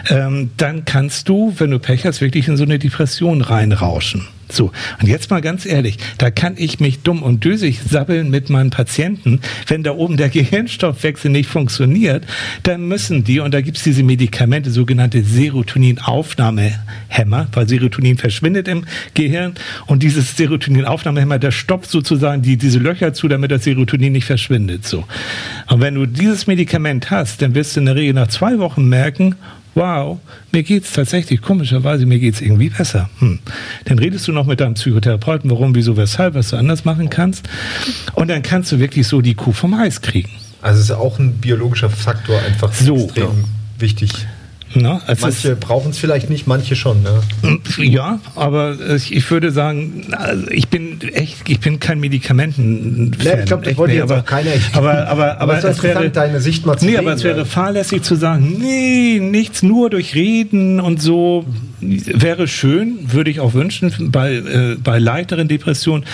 ähm, dann kannst du, wenn du Pech hast, wirklich in so eine Depression reinrauschen. So, und jetzt mal ganz ehrlich, da kann ich mich dumm und dösig sabbeln mit meinen Patienten. Wenn da oben der Gehirnstoffwechsel nicht funktioniert, dann müssen die, und da gibt es diese Medikamente, sogenannte Serotoninaufnahmehämmer, weil Serotonin verschwindet im Gehirn und dieses Serotoninaufnahmehämmer, der stoppt sozusagen die, diese Löcher zu, damit das Serotonin nicht verschwindet. So. Und wenn du dieses Medikament hast, dann wirst du in der Regel nach zwei Wochen merken, wow, mir geht's tatsächlich, komischerweise, mir geht's irgendwie besser. Hm. Dann redest du noch mit deinem Psychotherapeuten, warum, wieso, weshalb, was du anders machen kannst. Und dann kannst du wirklich so die Kuh vom Eis kriegen. Also es ist auch ein biologischer Faktor einfach so, extrem ja. wichtig. Na, manche brauchen es vielleicht nicht, manche schon. Ne? Ja, aber ich würde sagen, also ich bin echt, ich bin kein Medikamenten. Nee, ich glaube, das wollte jetzt aber, auch keiner. Aber, aber, aber, aber es wäre deine Sicht mal zu Nee, aber es wäre fahrlässig zu sagen, nee, nichts nur durch Reden und so wäre schön, würde ich auch wünschen. Bei, äh, bei leichteren Depressionen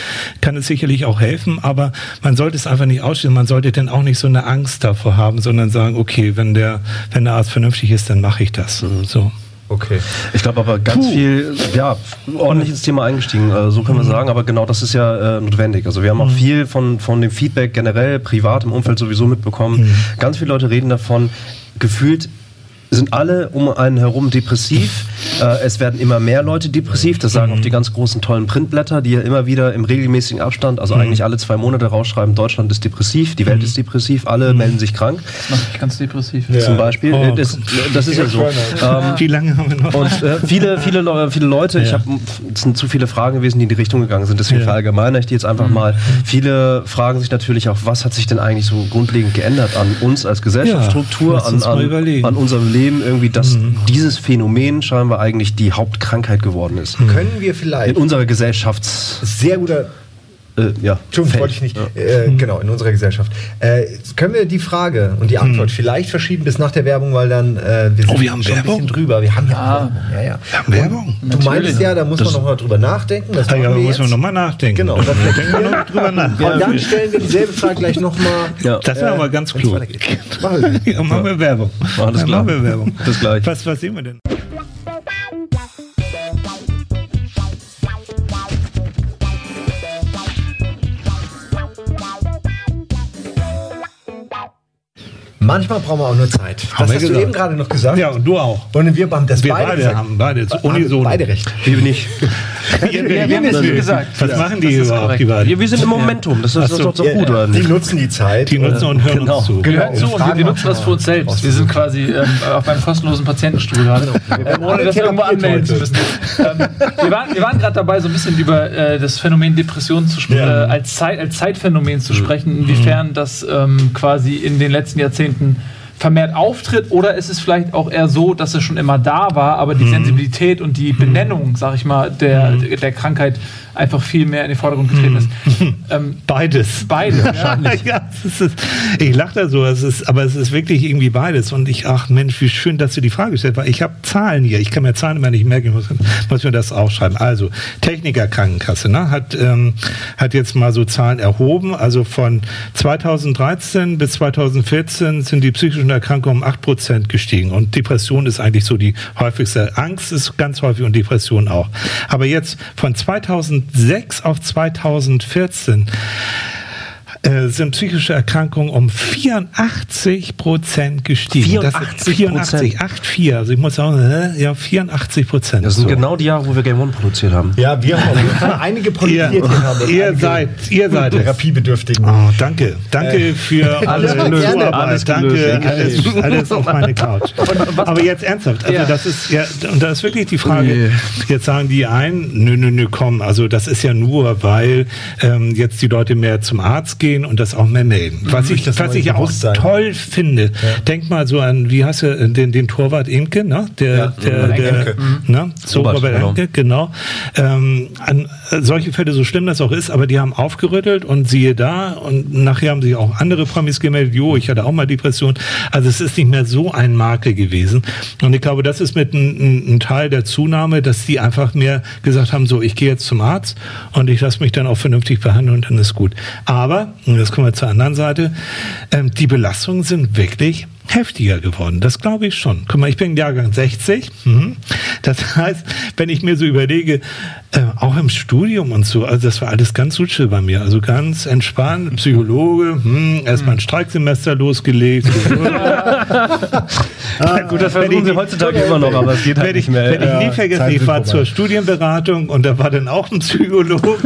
kann es sicherlich auch helfen, aber man sollte es einfach nicht ausstellen. Man sollte dann auch nicht so eine Angst davor haben, sondern sagen, okay, wenn der, wenn der Arzt vernünftig ist, dann mache ich das. Mhm. So. Okay. Ich glaube aber ganz Puh. viel, ja, ordentlich ins Thema eingestiegen, äh, so können wir mhm. sagen, aber genau das ist ja äh, notwendig. Also wir haben auch mhm. viel von, von dem Feedback generell, privat im Umfeld sowieso mitbekommen. Mhm. Ganz viele Leute reden davon, gefühlt sind alle um einen herum depressiv. Äh, es werden immer mehr Leute depressiv. Das sagen mhm. auch die ganz großen tollen Printblätter, die ja immer wieder im regelmäßigen Abstand, also mhm. eigentlich alle zwei Monate rausschreiben, Deutschland ist depressiv, die Welt mhm. ist depressiv, alle mhm. melden sich krank. Das macht mich ganz depressiv. Ja. Zum Beispiel. Oh, das, das, ist ja so. Ähm, Wie lange haben wir noch? Und äh, viele, viele, viele Leute, ja. ich habe, es sind zu viele Fragen gewesen, die in die Richtung gegangen sind, deswegen ja. verallgemeine ich die jetzt einfach mhm. mal. Viele fragen sich natürlich auch, was hat sich denn eigentlich so grundlegend geändert an uns als Gesellschaftsstruktur, an, an, an unserem Leben? Problem irgendwie, dass mhm. dieses Phänomen scheinbar eigentlich die Hauptkrankheit geworden ist. Mhm. Können wir vielleicht in unserer Gesellschafts sehr guter äh, ja, Entschuldigung, wollte ich nicht. Ja. Äh, genau, in unserer Gesellschaft. Äh, können wir die Frage und die Antwort hm. vielleicht verschieben bis nach der Werbung, weil dann äh, wir sind oh, wir haben schon Werbung? ein bisschen drüber. Wir haben ja, ah. Werbung. Ja, ja. Wir haben Werbung. Du meinst ja, da muss das man noch mal drüber nachdenken. Das ah, ja, da muss man noch mal nachdenken. Genau. Und dann, wir noch drüber nach. und dann stellen wir dieselbe Frage gleich noch mal. Ja. Das wäre aber ganz klug. Machen wir, ja, machen wir Werbung. Alles klar. Machen wir Werbung. Bis gleich. Was, was sehen wir denn? Manchmal brauchen wir auch nur Zeit. Das hast gesagt. du eben gerade noch gesagt. Ja, und du auch. Und wir haben das wir beide, beide haben beide jetzt unisono. Beide recht. Wir nicht. wir, wir, wir haben das gesagt. Was machen die überhaupt, die beiden? Wir, sind im Momentum. Das ist, doch so gut, oder nicht? Die nutzen die Zeit. Die nutzen und hören genau. uns zu. Genau. zu und wir nutzen das für uns selbst. Wir sind quasi ähm, auf einem kostenlosen Patientenstuhl gerade, ähm, ohne das irgendwo anmelden zu müssen. Ähm, wir waren, wir waren gerade dabei, so ein bisschen über äh, das Phänomen Depression zu sprechen, ja. äh, als, Zeit, als Zeitphänomen zu sprechen, inwiefern das ähm, quasi in den letzten Jahrzehnten vermehrt auftritt oder ist es vielleicht auch eher so, dass es schon immer da war, aber die mhm. Sensibilität und die Benennung, sag ich mal, der, mhm. der Krankheit einfach viel mehr in den Vordergrund getreten ist. Ähm, beides. Beides, wahrscheinlich. ja, ist, ich lache da so, es ist, aber es ist wirklich irgendwie beides. Und ich, ach Mensch, wie schön, dass du die Frage gestellt hast. Ich habe Zahlen hier. Ich kann mir Zahlen immer nicht merken. Ich muss, muss mir das aufschreiben. Also, Techniker Krankenkasse ne, hat, ähm, hat jetzt mal so Zahlen erhoben. Also von 2013 bis 2014 sind die psychischen Erkrankungen um 8% gestiegen. Und Depression ist eigentlich so die häufigste. Angst ist ganz häufig und Depression auch. Aber jetzt von 2000 2006 auf 2014 äh, sind psychische Erkrankungen um 84 Prozent gestiegen. 84 84, 84. Also ich muss sagen, ja, 84 Prozent. Das sind so. genau die Jahre, wo wir Game One produziert haben. Ja, wir haben einige produziert. Ihr, haben ihr seid, ihr seid Therapiebedürftigen. Oh, danke, danke äh, für alles alle Zuarbeit. Alles danke, alles, alles auf meine Couch. Aber jetzt ernsthaft, also ja. das ist ja, und da ist wirklich die Frage. Jetzt sagen die einen, nö, nö, nö, komm, also das ist ja nur, weil ähm, jetzt die Leute mehr zum Arzt gehen und das auch mehr melden. Mhm. Was ich, was ich auch sein. toll finde, ja. denk mal so an, wie hast du den, den Torwart Imke, ne? Der, ja, der, der, der ne? So Robert, Robert Enke, genau. Ähm, an, solche Fälle, so schlimm das auch ist, aber die haben aufgerüttelt und siehe da und nachher haben sich auch andere Promis gemeldet, jo, ich hatte auch mal Depression. Also es ist nicht mehr so ein Makel gewesen. Und ich glaube, das ist mit ein, ein Teil der Zunahme, dass die einfach mehr gesagt haben, so, ich gehe jetzt zum Arzt und ich lasse mich dann auch vernünftig behandeln und dann ist gut. Aber, jetzt kommen wir zur anderen Seite, ähm, die Belastungen sind wirklich heftiger geworden. Das glaube ich schon. Guck mal, ich bin Jahrgang 60. Mhm. Das heißt, wenn ich mir so überlege, äh, auch im Studium und so, also das war alles ganz suche bei mir. Also ganz entspannt, Psychologe, hm, erstmal ein Streiksemester losgelegt. ah, gut, das versuchen Sie heutzutage immer noch, aber es geht halt nicht mehr. Werde ich nie vergessen, ich war zur Studienberatung und da war dann auch ein Psychologe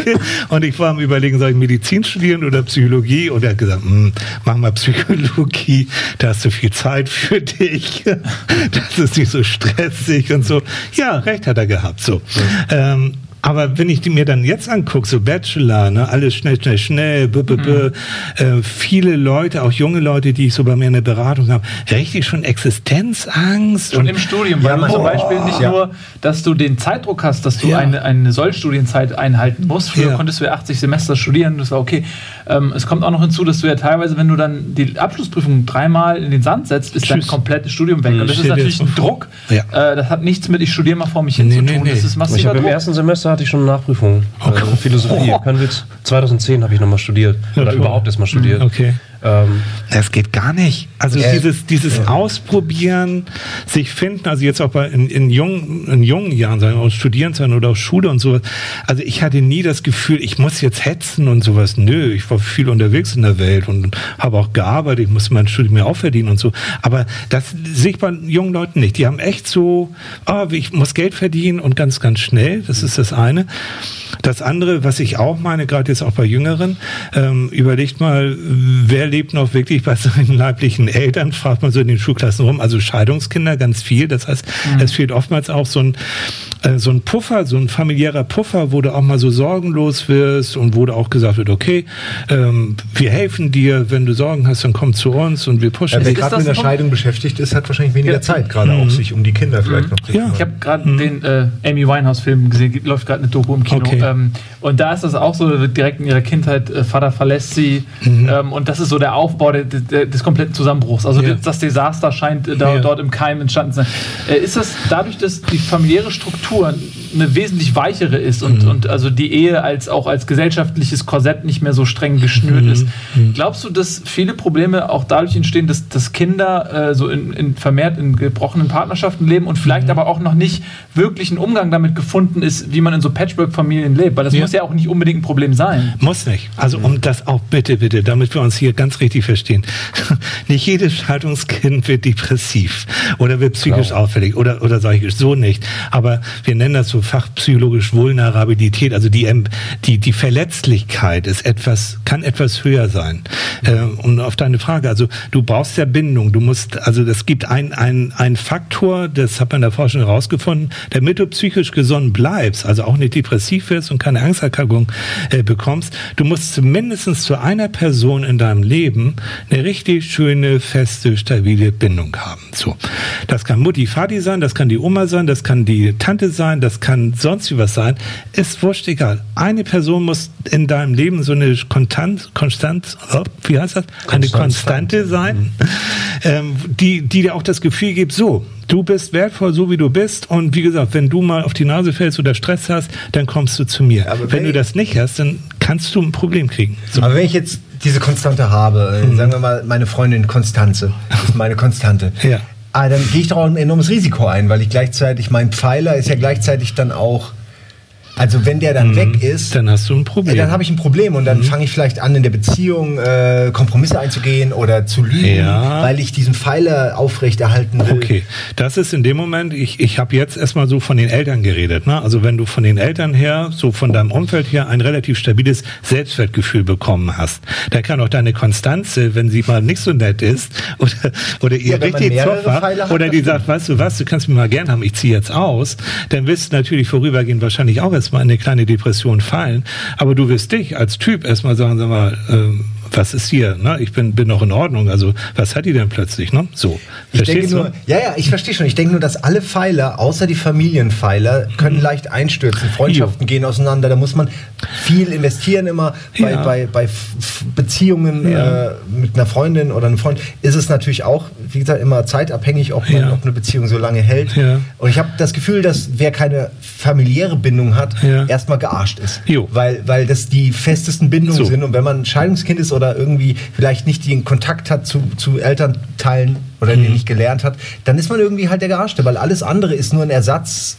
und ich war am überlegen, soll ich Medizin studieren oder Psychologie? Und er hat gesagt, hm, mach mal Psychologie, da hast du viel Zeit für dich. Das ist nicht so stressig und so. Ja, recht hat er gehabt. So. Ähm, aber wenn ich die mir dann jetzt angucke, so Bachelor, ne, alles schnell, schnell, schnell, b, b, b, mhm. äh, viele Leute, auch junge Leute, die ich so bei mir in der Beratung habe, richtig schon Existenzangst. Schon im Studium, weil ja, du zum Beispiel nicht ja. nur, dass du den Zeitdruck hast, dass du ja. eine, eine Sollstudienzeit einhalten musst. Früher konntest du ja 80 Semester studieren, das war okay. Ähm, es kommt auch noch hinzu, dass du ja teilweise, wenn du dann die Abschlussprüfung dreimal in den Sand setzt, ist Tschüss. dein komplettes Studium weg. Und das ist natürlich ein Druck. Äh, das hat nichts mit, ich studiere mal vor mich hin nee, zu tun. Nee, nee. Das ist massiver ich Druck. Im ersten Semester hatte ich schon eine Nachprüfung. Okay. Äh, Philosophie. Oh. Kein Witz. 2010 habe ich nochmal studiert. Oder überhaupt erst mal studiert. Okay. Ähm, es geht gar nicht. Also äh, dieses, dieses äh, Ausprobieren, sich finden, also jetzt auch bei in, in, jungen, in jungen Jahren, wir aus Studierendzeiten oder aus Schule und sowas. Also ich hatte nie das Gefühl, ich muss jetzt hetzen und sowas. Nö, ich war viel unterwegs in der Welt und habe auch gearbeitet, ich musste mein Studium mir auch verdienen und so. Aber das sehe ich bei jungen Leuten nicht. Die haben echt so, oh, ich muss Geld verdienen und ganz, ganz schnell. Das ist das eine. Das andere, was ich auch meine, gerade jetzt auch bei Jüngeren, ähm, überlegt mal, wer lebt noch wirklich bei seinen leiblichen Eltern, fragt man so in den Schulklassen rum, also Scheidungskinder ganz viel. Das heißt, mhm. es fehlt oftmals auch so ein äh, so ein Puffer, so ein familiärer Puffer, wo du auch mal so sorgenlos wirst und wo du auch gesagt wird, okay, ähm, wir helfen dir, wenn du Sorgen hast, dann komm zu uns und wir pushen. Ja, wer gerade mit der Scheidung beschäftigt ist, hat wahrscheinlich weniger ja. Zeit, gerade mhm. auch sich um die Kinder vielleicht mhm. noch zu Ja. Ich habe gerade mhm. den äh, Amy Winehouse-Film gesehen, läuft gerade eine Doku im Kino. Okay. Ähm, und da ist das auch so, direkt in ihrer Kindheit, äh, Vater verlässt sie mhm. ähm, und das ist so der Aufbau de, de, des kompletten Zusammenbruchs. Also ja. das Desaster scheint äh, da, dort im Keim entstanden zu sein. Äh, ist das dadurch, dass die familiäre Struktur eine wesentlich weichere ist und, mhm. und also die Ehe als auch als gesellschaftliches Korsett nicht mehr so streng geschnürt mhm. ist. Mhm. Glaubst du, dass viele Probleme auch dadurch entstehen, dass, dass Kinder äh, so in, in, vermehrt in gebrochenen Partnerschaften leben und vielleicht mhm. aber auch noch nicht wirklich ein Umgang damit gefunden ist, wie man in so Patchwork-Familien lebt? Weil das ja. muss ja auch nicht unbedingt ein Problem sein. Muss nicht. Also um das auch bitte, bitte, damit wir uns hier ganz richtig verstehen. nicht jedes Scheidungskind wird depressiv oder wird psychisch Klar. auffällig oder, oder solche. So nicht. Aber wir nennen das so fachpsychologisch Vulnerabilität, also die, die, die Verletzlichkeit ist etwas, kann etwas höher sein. Äh, und auf deine Frage, also du brauchst ja Bindung, du musst, also es gibt ein, ein, ein Faktor, das hat man in der Forschung herausgefunden, damit du psychisch gesund bleibst, also auch nicht depressiv wirst und keine Angsterkrankung äh, bekommst, du musst mindestens zu einer Person in deinem Leben eine richtig schöne, feste, stabile Bindung haben. So. Das kann Mutti, Vati sein, das kann die Oma sein, das kann die Tante sein, das kann kann sonst wie was sein, ist wurscht egal. Eine Person muss in deinem Leben so eine Konstant, Konstant oh, wie heißt das? Eine Konstante sein, ähm, die, die dir auch das Gefühl gibt, so, du bist wertvoll, so wie du bist. Und wie gesagt, wenn du mal auf die Nase fällst oder Stress hast, dann kommst du zu mir. Aber wenn, wenn du das nicht hast, dann kannst du ein Problem kriegen. So. Aber wenn ich jetzt diese Konstante habe, äh, mhm. sagen wir mal, meine Freundin Konstanze, ist meine Konstante. ja. Ah, dann gehe ich doch auch ein enormes Risiko ein, weil ich gleichzeitig, mein Pfeiler ist ja gleichzeitig dann auch also wenn der dann mhm. weg ist, dann hast du ein Problem. Äh, dann habe ich ein Problem und dann mhm. fange ich vielleicht an in der Beziehung äh, Kompromisse einzugehen oder zu lügen, ja. weil ich diesen Pfeiler aufrechterhalten will. Okay, das ist in dem Moment. Ich, ich habe jetzt erstmal so von den Eltern geredet. Ne? Also wenn du von den Eltern her, so von deinem Umfeld her, ein relativ stabiles Selbstwertgefühl bekommen hast, dann kann auch deine Konstanze, wenn sie mal nicht so nett ist oder oder ihr ja, richtig Zoff oder die sagt, weißt du was, du kannst mich mal gern haben, ich ziehe jetzt aus, dann wirst du natürlich vorübergehend wahrscheinlich auch erstmal in eine kleine Depression fallen. Aber du wirst dich als Typ erstmal sagen, sag mal, äh, was ist hier? Ne? Ich bin, bin noch in Ordnung. Also, was hat die denn plötzlich? Ne? So. Ich denke nur, ja, ja, ich verstehe schon. Ich denke nur, dass alle Pfeiler, außer die Familienpfeiler, können mhm. leicht einstürzen. Freundschaften jo. gehen auseinander. Da muss man viel investieren immer. Bei, ja. bei, bei Beziehungen ja. äh, mit einer Freundin oder einem Freund ist es natürlich auch, wie gesagt, immer zeitabhängig, ob, man, ja. ob eine Beziehung so lange hält. Und ich habe das Gefühl, dass wer keine familiäre Bindung hat, erstmal gearscht ist. Jo. Weil, weil das die festesten Bindungen so. sind. Und wenn man ein Scheidungskind ist oder oder irgendwie vielleicht nicht den Kontakt hat zu, zu Elternteilen oder mhm. den nicht gelernt hat, dann ist man irgendwie halt der Gearschte, weil alles andere ist nur ein Ersatz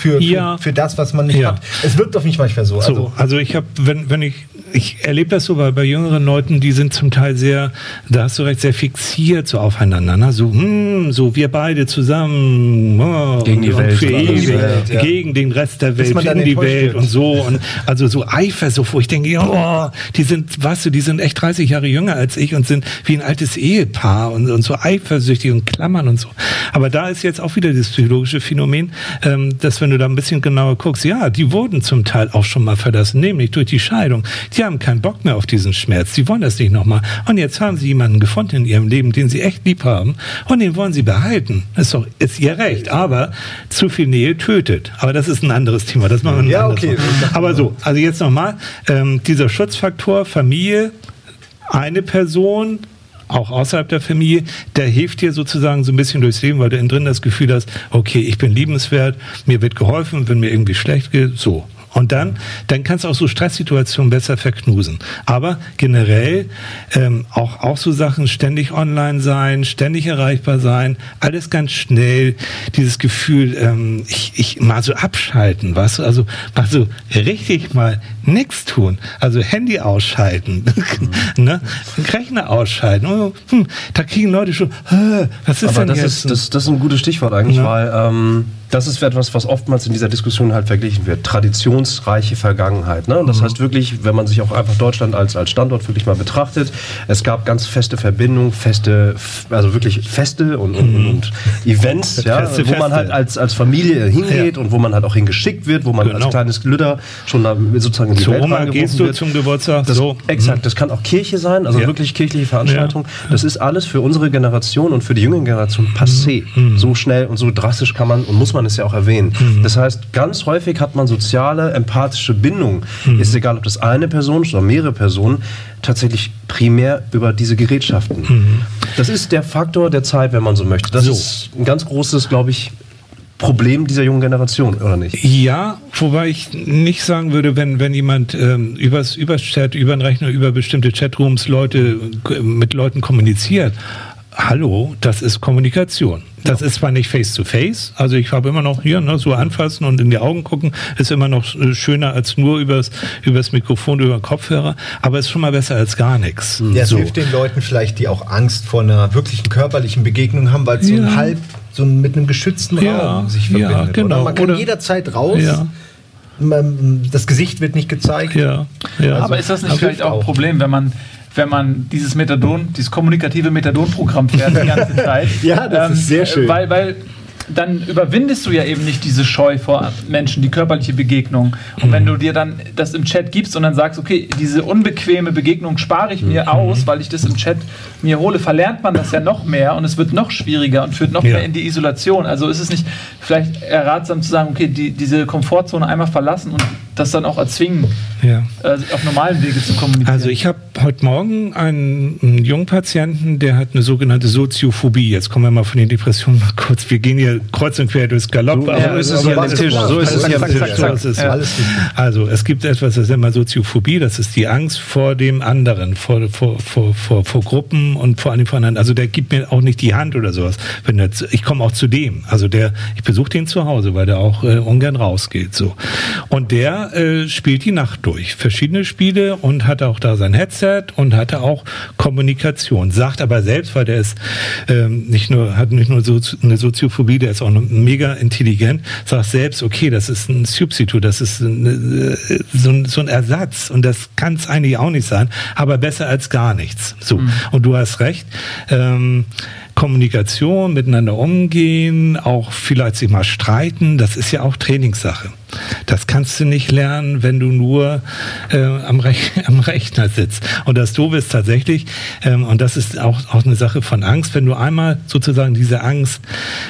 für, ja. für, für, das, was man nicht ja. hat. Es wirkt auf mich manchmal so. so also, also ich habe, wenn, wenn ich ich erlebe das so bei, bei jüngeren Leuten, die sind zum Teil sehr, da hast du recht, sehr fixiert so aufeinander. Ne? So, hm, so wir beide zusammen oh, gegen die Welt, für ewig, Welt, ja. gegen den Rest der Welt, in die Welt wird. und so. Und also so Eifersucht, wo ich denke, oh, die sind, weißt du, die sind echt 30 Jahre jünger als ich und sind wie ein altes Ehepaar und, und so eifersüchtig und klammern und so. Aber da ist jetzt auch wieder das psychologische Phänomen, ähm, dass wenn du da ein bisschen genauer guckst, ja, die wurden zum Teil auch schon mal verlassen, nämlich durch die Scheidung. Die haben keinen Bock mehr auf diesen Schmerz. Sie wollen das nicht nochmal. Und jetzt haben sie jemanden gefunden in ihrem Leben, den sie echt lieb haben. Und den wollen sie behalten. Das ist doch, ist ihr Recht. Aber zu viel Nähe tötet. Aber das ist ein anderes Thema. Das machen wir ja, okay. Aber so, also jetzt nochmal, ähm, dieser Schutzfaktor, Familie, eine Person, auch außerhalb der Familie, der hilft dir sozusagen so ein bisschen durchs Leben, weil du innen drin das Gefühl hast, okay, ich bin liebenswert, mir wird geholfen, wenn mir irgendwie schlecht geht, so. Und dann, dann kannst du auch so Stresssituationen besser verknusen. Aber generell ähm, auch, auch so Sachen, ständig online sein, ständig erreichbar sein, alles ganz schnell, dieses Gefühl, ähm, ich, ich mal so abschalten, weißt du, also mal so richtig mal nichts tun. Also Handy ausschalten, mhm. ne? Rechner ausschalten. Oh, hm, da kriegen Leute schon, was ist Aber denn das jetzt? Ist, das, das ist ein gutes Stichwort eigentlich, ja. weil ähm, das ist etwas, was oftmals in dieser Diskussion halt verglichen wird. Traditionsreiche Vergangenheit. Ne? Und das mhm. heißt wirklich, wenn man sich auch einfach Deutschland als, als Standort wirklich mal betrachtet, es gab ganz feste Verbindungen, feste, also wirklich Feste und, und, mhm. und Events, ja, feste, wo man halt als, als Familie hingeht ja. und wo man halt auch hingeschickt wird, wo man genau. als kleines Lüder schon sozusagen in die Zu Welt Oma gehst du wird. zum Geburtstag. Das, so. Exakt, mhm. das kann auch Kirche sein, also ja. wirklich kirchliche Veranstaltungen. Ja. Das ist alles für unsere Generation und für die jüngere Generation passé. Mhm. So schnell und so drastisch kann man und muss man es ja auch erwähnen. Mhm. Das heißt, ganz häufig hat man soziale, empathische Bindungen. Mhm. Ist egal, ob das eine Person ist oder mehrere Personen, tatsächlich primär über diese Gerätschaften. Mhm. Das ist der Faktor der Zeit, wenn man so möchte. Das so. ist ein ganz großes, glaube ich, Problem dieser jungen Generation, oder nicht? Ja, wobei ich nicht sagen würde, wenn, wenn jemand ähm, übers, übers Chat, über den Rechner, über bestimmte Chatrooms Leute mit Leuten kommuniziert, hallo, das ist Kommunikation. Das ist zwar nicht face to face, also ich habe immer noch hier ne, so anfassen und in die Augen gucken, ist immer noch äh, schöner als nur übers, übers Mikrofon, über den Kopfhörer, aber ist schon mal besser als gar nichts. Ja, es so. hilft den Leuten vielleicht, die auch Angst vor einer wirklichen körperlichen Begegnung haben, weil es ja. so ein halb, so mit einem geschützten ja, Raum sich verbindet. Ja, genau. Oder man kann Oder, jederzeit raus. Ja. Das Gesicht wird nicht gezeigt. Ja, ja. Also, aber ist das nicht vielleicht auch ein Problem, wenn man wenn man dieses Methadon, dieses kommunikative Methadon-Programm fährt die ganze Zeit. ja, das ähm, ist sehr schön. Weil, weil dann überwindest du ja eben nicht diese Scheu vor Menschen, die körperliche Begegnung. Und mhm. wenn du dir dann das im Chat gibst und dann sagst, okay, diese unbequeme Begegnung spare ich mir mhm. aus, weil ich das im Chat mir hole, verlernt man das ja noch mehr und es wird noch schwieriger und führt noch ja. mehr in die Isolation. Also ist es nicht vielleicht ratsam zu sagen, okay, die, diese Komfortzone einmal verlassen und das dann auch erzwingen, ja. äh, auf normalen Wege zu kommunizieren? Also ich habe heute Morgen einen, einen jungen Patienten, der hat eine sogenannte Soziophobie. Jetzt kommen wir mal von den Depressionen mal kurz. Wir gehen hier kreuz und quer durchs Galopp. So, ja, ist es hier am Tisch. So ist es hier am Tisch. Also es gibt etwas, das ist immer Soziophobie, das ist die Angst vor dem anderen, vor, vor, vor, vor, vor Gruppen und vor allem vor anderen. Also der gibt mir auch nicht die Hand oder sowas. Wenn der, ich komme auch zu dem. Also der, ich besuche den zu Hause, weil der auch äh, ungern rausgeht. So. Und der äh, spielt die Nacht durch. Verschiedene Spiele und hat auch da sein Headset und hatte auch Kommunikation. Sagt aber selbst, weil der ist ähm, nicht nur, hat nicht nur so eine Soziophobie, der ist auch mega intelligent, sagt selbst, okay, das ist ein Substitut, das ist eine, äh, so, ein, so, ein, Ersatz und das kann es eigentlich auch nicht sein, aber besser als gar nichts. So. Mhm. Und du hast recht. Ähm, Kommunikation, miteinander umgehen, auch vielleicht sich mal streiten, das ist ja auch Trainingssache. Das kannst du nicht lernen, wenn du nur äh, am, Rech am, Rechner sitzt. Und das Doofe ist tatsächlich, ähm, und das ist auch, auch eine Sache von Angst, wenn du einmal sozusagen diese Angst,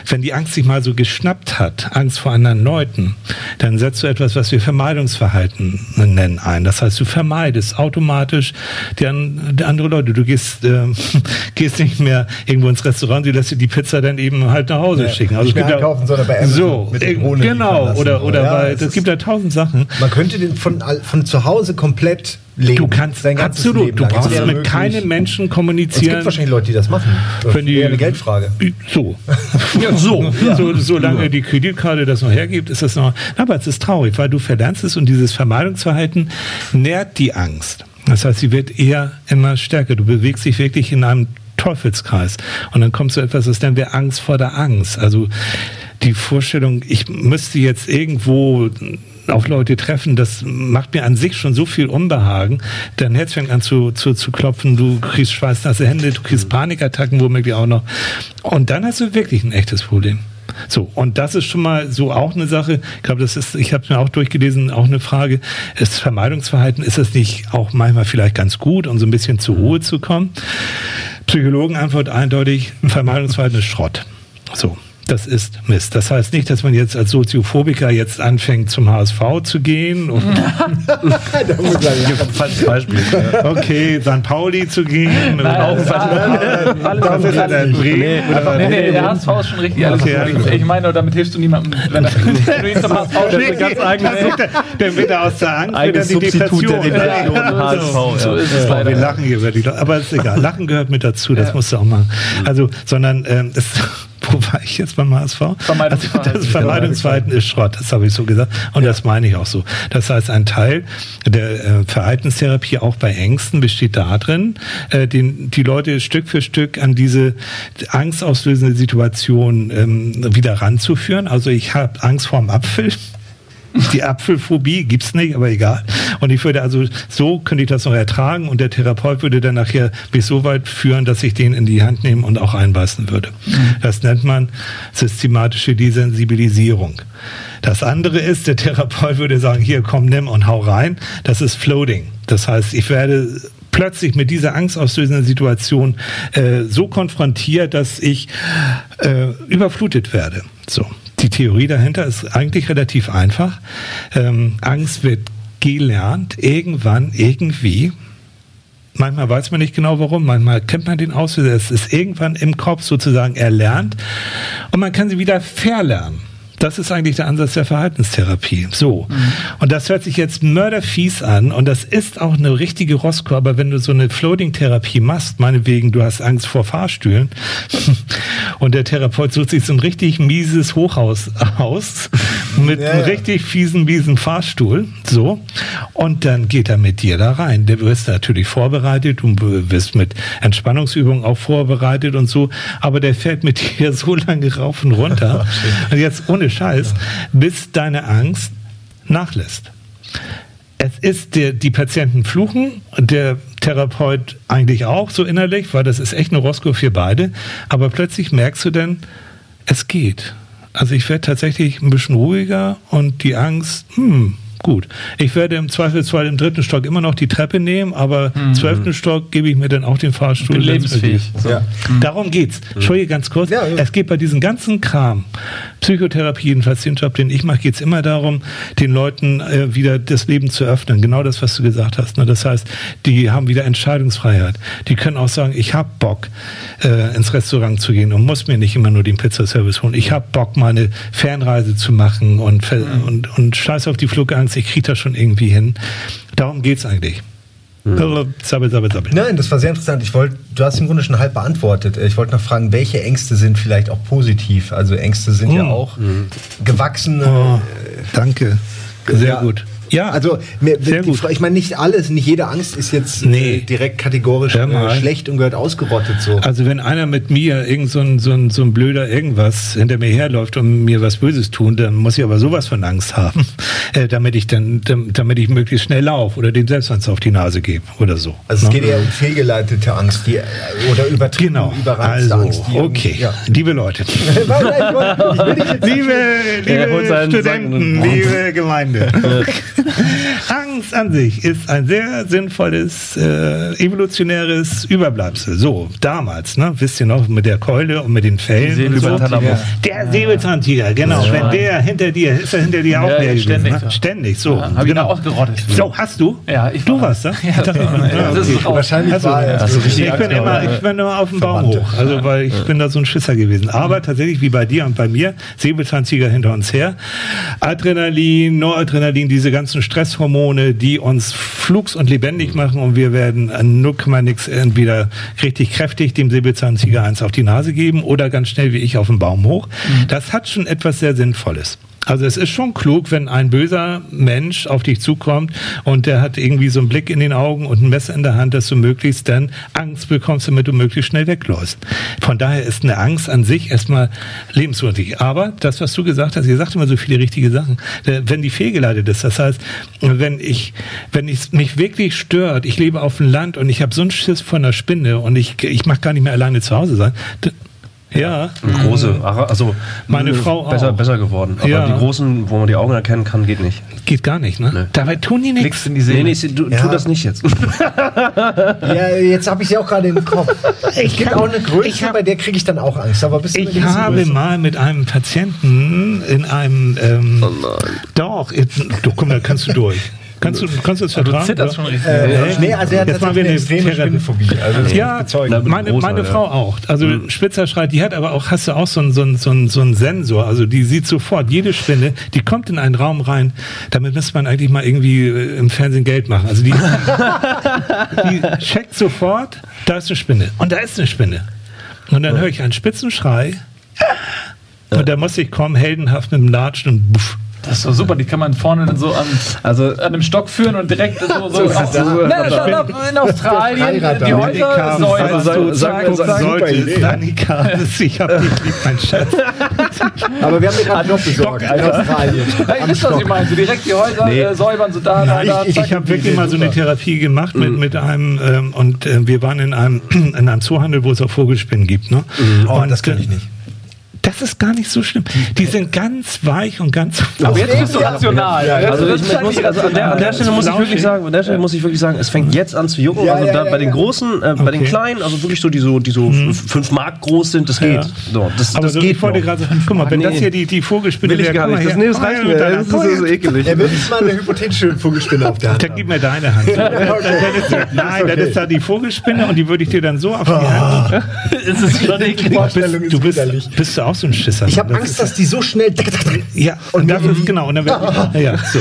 wenn die Angst sich mal so geschnappt hat, Angst vor anderen Leuten, dann setzt du etwas, was wir Vermeidungsverhalten nennen, ein. Das heißt, du vermeidest automatisch die, die andere Leute. Du gehst, äh, gehst nicht mehr irgendwo ins Restaurant, du lässt dir die Pizza dann eben halt nach Hause ja, schicken. Also nicht mehr einkaufen, sondern bei Amazon so, mit Drohne genau, oder, oder ja, bei es gibt ja tausend Sachen. Man könnte den von, von zu Hause komplett leben. Du kannst absolut, Leben du brauchst mit möglich. keinem Menschen kommunizieren. Es gibt wahrscheinlich Leute, die das machen. Wenn die, eine Geldfrage. So. ja, so. Ja. so. Solange die Kreditkarte das noch hergibt, ist das noch. Aber es ist traurig, weil du verlernst es und dieses Vermeidungsverhalten nährt die Angst. Das heißt, sie wird eher immer stärker. Du bewegst dich wirklich in einem Teufelskreis. Und dann kommt so etwas, das nennen wir Angst vor der Angst. Also die Vorstellung, ich müsste jetzt irgendwo auf Leute treffen, das macht mir an sich schon so viel Unbehagen. Dein Herz fängt an zu, zu, zu klopfen, du kriegst schweißnasse Hände, du kriegst Panikattacken womöglich auch noch. Und dann hast du wirklich ein echtes Problem. So, und das ist schon mal so auch eine Sache. Ich glaube, das ist, ich habe es mir auch durchgelesen, auch eine Frage. Das Vermeidungsverhalten, ist es nicht auch manchmal vielleicht ganz gut, um so ein bisschen zur Ruhe zu kommen? Psychologen antworten eindeutig, Vermeidungsverhalten ist Schrott. So. Das ist Mist. Das heißt nicht, dass man jetzt als Soziophobiker jetzt anfängt, zum HSV zu gehen. Und da muss ich Beispiel. Okay, St. Pauli zu gehen. Nein, auch Dafür hat er Nee, nee, der HSV ist schon richtig. Alles okay, also. Ich meine, damit hilfst du niemandem, wenn, du ihn zum HSV nee, ganz eigene, Der wird aus der Angst wieder die Depression. Der HSV, so, so ist es leider. Wir lachen hier über die Aber ist egal. Lachen gehört mit dazu, das musst du auch machen. Also, sondern ähm, es wo war ich jetzt beim HSV? Vermeidungsverhalten. Also das Vermeidungsverhalten ist Schrott, das habe ich so gesagt. Und ja. das meine ich auch so. Das heißt, ein Teil der äh, Verhaltenstherapie auch bei Ängsten besteht darin, äh, den, die Leute Stück für Stück an diese angstauslösende Situation ähm, wieder ranzuführen. Also ich habe Angst vor dem Apfel die Apfelphobie gibt's nicht, aber egal. Und ich würde also, so könnte ich das noch ertragen und der Therapeut würde dann nachher bis so weit führen, dass ich den in die Hand nehmen und auch einbeißen würde. Mhm. Das nennt man systematische Desensibilisierung. Das andere ist, der Therapeut würde sagen, hier komm, nimm und hau rein. Das ist Floating. Das heißt, ich werde plötzlich mit dieser angstauslösenden Situation äh, so konfrontiert, dass ich äh, überflutet werde. So. Die Theorie dahinter ist eigentlich relativ einfach. Ähm, Angst wird gelernt, irgendwann, irgendwie. Manchmal weiß man nicht genau warum, manchmal kennt man den Auslöser. Es ist irgendwann im Kopf sozusagen erlernt und man kann sie wieder verlernen. Das ist eigentlich der Ansatz der Verhaltenstherapie. So. Mhm. Und das hört sich jetzt mörderfies an und das ist auch eine richtige Roscoe, aber wenn du so eine Floating-Therapie machst, meinetwegen, du hast Angst vor Fahrstühlen und der Therapeut sucht sich so ein richtig mieses Hochhaus aus mit ja, einem richtig fiesen, miesen Fahrstuhl, so. Und dann geht er mit dir da rein. Du wirst natürlich vorbereitet, du wirst mit Entspannungsübungen auch vorbereitet und so, aber der fährt mit dir so lange rauf und runter. und jetzt ohne Scheiß, bis deine Angst nachlässt. Es ist der, die Patienten fluchen, der Therapeut eigentlich auch so innerlich, weil das ist echt eine Roscoe für beide. Aber plötzlich merkst du dann, es geht. Also ich werde tatsächlich ein bisschen ruhiger und die Angst, hm, gut. Ich werde im Zweifelsfall im dritten Stock immer noch die Treppe nehmen, aber im mhm. zwölften Stock gebe ich mir dann auch den Fahrstuhl. Bin lebensfähig. So. Ja. Mhm. Darum geht's. Entschuldige ganz kurz. Ja, ja. Es geht bei diesem ganzen Kram, Psychotherapie, jedenfalls den Job, den ich mache, geht es immer darum, den Leuten äh, wieder das Leben zu öffnen. Genau das, was du gesagt hast. Ne? Das heißt, die haben wieder Entscheidungsfreiheit. Die können auch sagen, ich habe Bock, äh, ins Restaurant zu gehen und muss mir nicht immer nur den Pizzaservice holen. Ich habe Bock, mal eine Fernreise zu machen und, mhm. und, und scheiß auf die Flugangst, ich kriege das schon irgendwie hin. Darum geht es eigentlich. Hm. Sabbel, sabbel. Nein, das war sehr interessant. Ich wollte, du hast im Grunde schon halb beantwortet. Ich wollte noch fragen, welche Ängste sind vielleicht auch positiv? Also Ängste sind oh. ja auch mhm. gewachsene. Oh, danke. Sehr ja, gut. Ja, also mir, Frage, ich meine, nicht alles, nicht jede Angst ist jetzt äh, nee. direkt kategorisch äh, schlecht und gehört ausgerottet. So. Also wenn einer mit mir irgend so ein, so ein, so ein blöder irgendwas hinter mir herläuft und mir was Böses tun, dann muss ich aber sowas von Angst haben, äh, damit ich dann, damit ich möglichst schnell laufe oder dem selbst auf die Nase gebe oder so. Also es ne? geht eher um fehlgeleitete Angst die, oder übertrieben genau. überreizte also, Angst. okay, ja. liebe Leute, liebe, liebe Studenten, liebe Gemeinde. は い Angst an sich ist ein sehr sinnvolles äh, evolutionäres Überbleibsel. So, damals, ne, wisst ihr noch, mit der Keule und mit den Fellen. So. Der Säbelzahntiger, genau. Ja. Wenn der hinter dir, ist er hinter dir auch ja, mehr ständig, gewesen, ne? ständig, so. Ja, Hab genau. ich gerottet. So, hast du? Ja, ich Du warst da? Ja, das Wahrscheinlich also, war also, ich, bin immer, ich bin immer auf dem Baum hoch, also weil ich bin da so ein Schisser gewesen. Aber tatsächlich, wie bei dir und bei mir, Säbelzahntiger hinter uns her. Adrenalin, Noradrenalin, diese ganzen Stresshormone, die uns flugs und lebendig machen und wir werden nuck mal nix entweder richtig kräftig dem Säbelzahntiger eins auf die Nase geben oder ganz schnell wie ich auf den Baum hoch. Mhm. Das hat schon etwas sehr Sinnvolles. Also es ist schon klug, wenn ein böser Mensch auf dich zukommt und der hat irgendwie so einen Blick in den Augen und ein Messer in der Hand, dass du möglichst dann Angst bekommst, damit du möglichst schnell wegläufst. Von daher ist eine Angst an sich erstmal lebenswürdig. Aber das, was du gesagt hast, ihr sagt immer so viele richtige Sachen, äh, wenn die fehlgeleitet ist, das heißt, wenn ich, wenn es mich wirklich stört, ich lebe auf dem Land und ich habe so einen Schiss von der Spinne und ich, ich mag gar nicht mehr alleine zu Hause sein, ja. Große, also meine Frau besser, auch. besser geworden. Aber ja. die großen, wo man die Augen erkennen kann, geht nicht. Geht gar nicht, ne? Nee. Dabei tun die nichts. in die Seele. Nee, nee, du, ja. tu das nicht jetzt. ja, jetzt habe ich sie auch gerade im Kopf. Es gibt auch eine Größe, bei der kriege ich dann auch Angst. Aber bis ich habe Größe. mal mit einem Patienten in einem ähm, oh nein. Doch, doch, komm, da kannst du durch. Kannst du, kannst du es vertragen? Du zitterst schon richtig. Äh, nee, also er hat Jetzt mal eine extreme Spinnenphobie. Also ja, meine, meine ja. Frau auch. Also mhm. Spitzerschreit, die hat aber auch, hast du auch so einen, so, einen, so, einen, so einen Sensor. Also die sieht sofort, jede Spinne, die kommt in einen Raum rein. Damit müsste man eigentlich mal irgendwie äh, im Fernsehen Geld machen. Also die, die checkt sofort, da ist eine Spinne. Und da ist eine Spinne. Und dann höre ich einen Spitzenschrei Und da muss ich kommen, heldenhaft mit dem Latschen und buff. Das ist doch super, die kann man vorne dann so an, also, an einem Stock führen und direkt so, so, so, auf, na, da, in Australien, die. Häuser, Säuber, Säuber, sag, sag- sollte Annika, ich hab dich lieb, mein Schatz. Aber wir haben dir gerade einen Job besorgt in Australien. Ja, ist das, was ich meine, so direkt die Häuser Nee. äh, säubern, so da, da, da, Ich, ich habe wirklich mal so eine Therapie gemacht mit, mit einem, ähm, und äh, wir waren in einem, in einem Zoohandel, wo es auch Vogelspinnen gibt. Ne? Oh, und, das kann ich äh, nicht. Das ist gar nicht so schlimm. Die sind ganz weich und ganz Aber jetzt bist du rational. Ja. Also, Das ich, ist muss, also an, der, an der Stelle muss ich wirklich sagen, an der Stelle muss ich wirklich sagen, es fängt jetzt an zu jucken. Ja, also da, bei den großen, äh, bei den Okay. kleinen, also wirklich so die so, die so f- fünf Mark groß sind, das geht. So, das, Aber das so, geht ich wollte noch. gerade sagen, guck mal, wenn Nee. das hier die, die Vogelspinne Will ich wäre, gar nicht. Das, nee, das reicht Oh, mir. ja, Das ist so, so ekelig. Er will mal eine hypothetische Vogelspinne auf der Hand Dann gib mir deine Hand. Nein, das ist da die Vogelspinne und die würde ich dir dann so auf die Hand. Es ist schon eklig. Vorstellung ist Du bist, bist du auch so ein Schisser? Ich habe Das Angst, ist- dass die so schnell. Ja, und das ist genau. Und dann ja, so.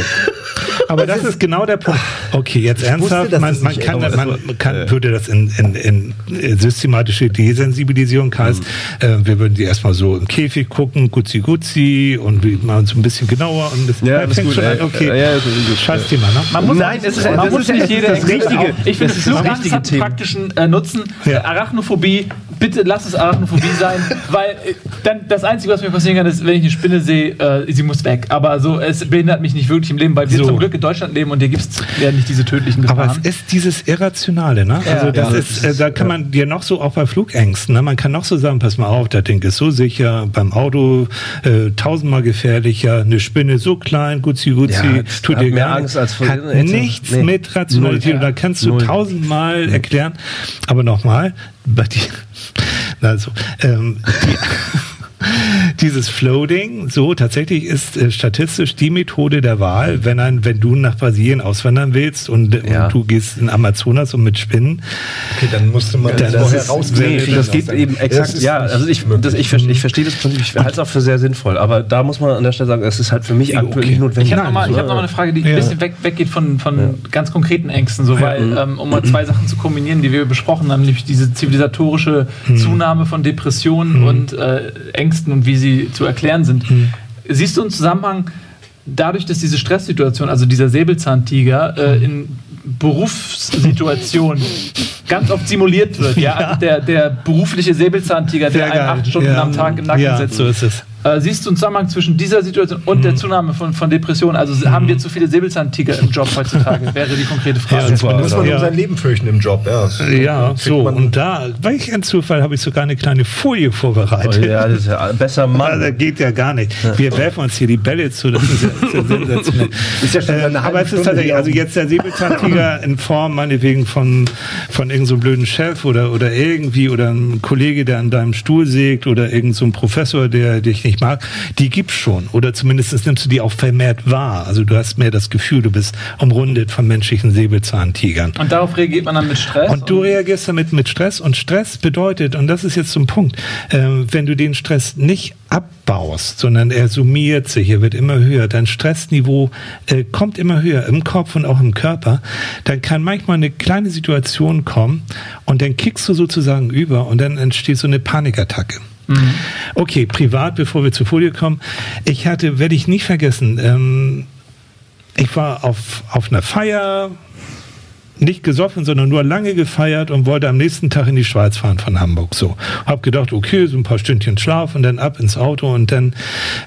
Aber das ist genau der Punkt. Okay, jetzt ernsthaft, dass man, das man kann, man kann, würde das in, in, in äh, systematische Desensibilisierung heißt, äh, wir würden die erstmal so im Käfig gucken, gutzi gutzi und wie- mal so ein bisschen genauer und das Ja, Ja, ist fängt gut, schon an, ey. okay, Ja, ja, ist gut. scheiß Thema, ne? Man muss Nein, es ist- man das muss ist nicht das jede ist das Richtige. Ich finde, Das ist es das ganz praktischen äh, Nutzen. Ja. Äh, Arachnophobie, bitte lass es Arachnophobie sein, weil äh, dann das Einzige, was mir passieren kann, ist, wenn ich eine Spinne sehe, äh, sie muss weg. Aber so, es behindert mich nicht wirklich im Leben, weil wir So. zum Glück in Deutschland leben und hier gibt es ja nicht diese tödlichen Aber Gefahren. es ist dieses Irrationale, ne? Also das ja, ist, äh, da kann man dir noch so, auch bei Flugängsten, ne? man kann noch so sagen, pass mal auf, das Ding ist so sicher, beim Auto äh, tausendmal gefährlicher, eine Spinne so klein, gutzi gutzi, Ja, tut dir mehr gar Angst als vor- Hat nichts Nee. mit Rationalität. Null. Und da kannst du Null. tausendmal erklären. Aber nochmal, bei dir, also, ähm, dieses Floating, so tatsächlich ist äh, statistisch die Methode der Wahl, wenn ein, wenn du nach Brasilien auswandern willst und, Ja. und du gehst in Amazonas und mit Spinnen, Okay, dann musste man Das vorher rausfinden. Nee, das geht eben exakt. Ja, also ich, das, ich, verstehe, ich verstehe das Prinzip, ich halte es auch für sehr sinnvoll. Aber da muss man an der Stelle sagen, es ist halt für mich aktuell nicht notwendig. Ich habe nochmal hab noch mal eine Frage, die Ja. ein bisschen weg, weggeht von, von ganz konkreten Ängsten, so, weil, ähm, um mal zwei Sachen zu kombinieren, die wir besprochen haben, nämlich diese zivilisatorische Zunahme von Depressionen und äh, Ängsten und wie sie zu erklären sind. Siehst du einen Zusammenhang dadurch, dass diese Stresssituation, also dieser Säbelzahntiger, äh, in Berufssituationen ganz oft simuliert wird? Ja, Also der, der berufliche Säbelzahntiger, der einen acht Stunden Ja. am Tag im Nacken ja, sitzt. so ist es. Äh, siehst du einen Zusammenhang zwischen dieser Situation und Mhm. der Zunahme von, von Depressionen? Also haben wir zu viele Säbelzahntiger im Job heutzutage? Wäre die konkrete Frage. Ja, super. Muss man Ja. um sein Leben fürchten im Job, ja. Ja, Kriegt so, und da, welch ein Zufall, habe ich sogar eine kleine Folie Oh, vorbereitet. ja, das ist ja besser Mann. das geht ja gar nicht. Wir werfen uns hier die Bälle zu, das ist ja, ja sensationell. Ist ja schon eine halbe aber es ist tatsächlich, also jetzt der Säbelzahntiger in Form meinetwegen von, von irgendeinem so blöden Chef oder, oder irgendwie oder ein Kollege, der an deinem Stuhl sägt oder irgendein so ein Professor, der dich nicht mag, die gibt's schon. Oder zumindest nimmst du die auch vermehrt wahr. Also du hast mehr das Gefühl, du bist umrundet von menschlichen Säbelzahntigern. Und darauf reagiert man dann mit Stress? Und du reagierst damit mit Stress und Stress bedeutet, und das ist jetzt so ein Punkt, ähm, wenn du den Stress nicht abbaust, sondern er summiert sich, er wird immer höher, dein Stressniveau äh, kommt immer höher im Kopf und auch im Körper, dann kann manchmal eine kleine Situation kommen und dann kickst du sozusagen über und dann entsteht so eine Panikattacke. Okay, privat, bevor wir zur Folie kommen. Ich hatte, werde ich nicht vergessen, ähm, ich war auf, auf einer Feier, nicht gesoffen, sondern nur lange gefeiert und wollte am nächsten Tag in die Schweiz fahren von Hamburg. So, hab gedacht, okay, so ein paar Stündchen Schlaf und dann ab ins Auto und dann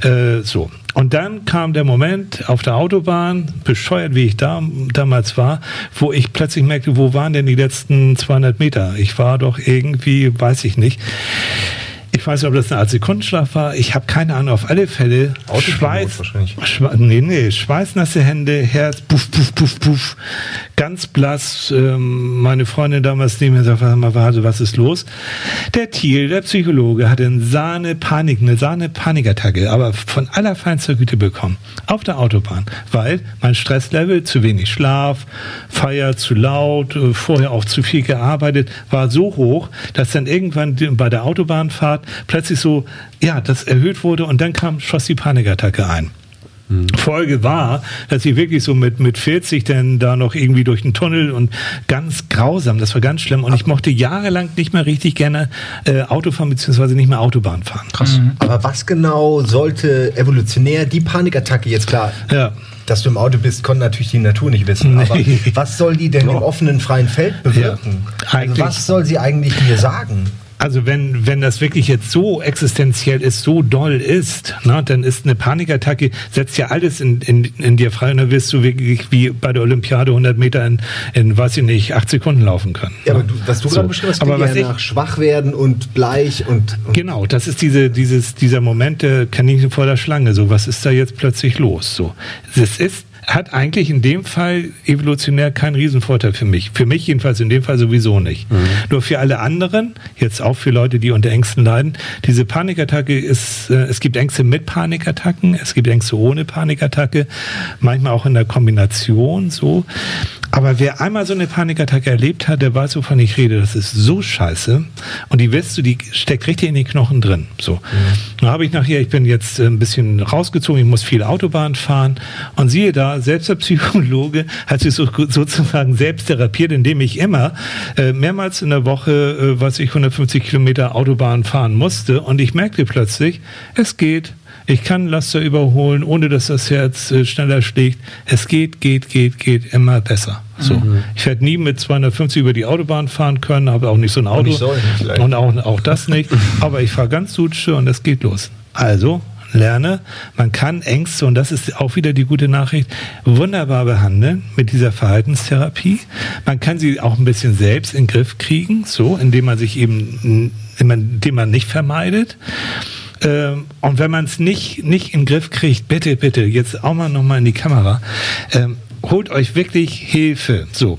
äh, so. Und dann kam der Moment auf der Autobahn, bescheuert wie ich da, damals war, wo ich plötzlich merkte, wo waren denn die letzten 200 Meter? Ich war doch irgendwie, weiß ich nicht. Ich weiß nicht, ob das eine Art Sekundenschlaf war. Ich habe keine Ahnung. Auf alle Fälle Schweiß, wahrscheinlich. Schwe nee, nee, schweißnasse Hände, Herz, puff, puff, puff, puff, ganz blass. Ähm, meine Freundin damals neben mir sagt, warte was ist los? Der Thiel, der Psychologe, hatte eine Sahne-Panik, eine Sahne-Panikattacke, aber von allerfeinster Güte bekommen. Auf der Autobahn, weil mein Stresslevel, zu wenig Schlaf, Feier zu laut, äh, vorher auch zu viel gearbeitet, war so hoch, dass dann irgendwann bei der Autobahnfahrt plötzlich so, ja, das erhöht wurde und dann kam, schoss die Panikattacke ein. Folge war, dass ich wirklich so mit, mit 40 dann da noch irgendwie durch den Tunnel und ganz grausam, das war ganz schlimm. Und ich mochte jahrelang nicht mehr richtig gerne äh, Auto fahren, beziehungsweise nicht mehr Autobahn fahren. Krass. Mhm. Aber was genau sollte evolutionär die Panikattacke jetzt klar? Ja dass du im Auto bist, konnte natürlich die Natur nicht wissen. Aber was soll die denn im offenen freien Feld bewirken? Ja, also was soll sie eigentlich mir sagen? Also wenn, wenn das wirklich jetzt so existenziell ist, so doll ist, na, dann ist eine Panikattacke, setzt ja alles in, in, in dir frei und dann wirst du wirklich wie bei der Olympiade 100 Meter in, in weiß ich nicht, acht Sekunden laufen können. Ja, aber du, was du so. gerade beschrieben hast, aber was ja nach schwach werden und bleich und, und, Genau, das ist diese, dieses, dieser Moment der Kaninchen vor der Schlange. So, was ist da jetzt plötzlich los? So, es ist hat eigentlich in dem Fall evolutionär keinen Riesenvorteil für mich. Für mich jedenfalls in dem Fall sowieso nicht. Mhm. Nur für alle anderen, jetzt auch für Leute, die unter Ängsten leiden, diese Panikattacke ist, äh, es gibt Ängste mit Panikattacken, es gibt Ängste ohne Panikattacke, manchmal auch in der Kombination so. Aber wer einmal so eine Panikattacke erlebt hat, der weiß, wovon ich rede. Das ist so scheiße. Und die wirst du, die steckt richtig in den Knochen drin. So. Mhm. Dann habe ich nachher, ich bin jetzt äh, ein bisschen rausgezogen, ich muss viel Autobahn fahren. Und siehe da, selbst der Psychologe hat sich so, sozusagen selbst therapiert, indem ich immer äh, mehrmals in der Woche, äh, was ich 150 Kilometer Autobahn fahren musste. Und ich merkte plötzlich, es geht. Ich kann Laster überholen, ohne dass das Herz äh, schneller schlägt. Es geht, geht, geht, geht immer besser. So. Mhm. Ich werde nie mit 250 über die Autobahn fahren können, habe auch nicht so ein Auto. Sollen, und auch, auch das nicht. Aber ich fahre ganz Sutsche und es geht los. Also, lerne, man kann Ängste, und das ist auch wieder die gute Nachricht, wunderbar behandeln mit dieser Verhaltenstherapie. Man kann sie auch ein bisschen selbst in den Griff kriegen, so, indem man sich eben, indem man nicht vermeidet. Ähm, und wenn man es nicht, nicht in den Griff kriegt, bitte, bitte, jetzt auch mal nochmal in die Kamera, ähm, holt euch wirklich Hilfe. So.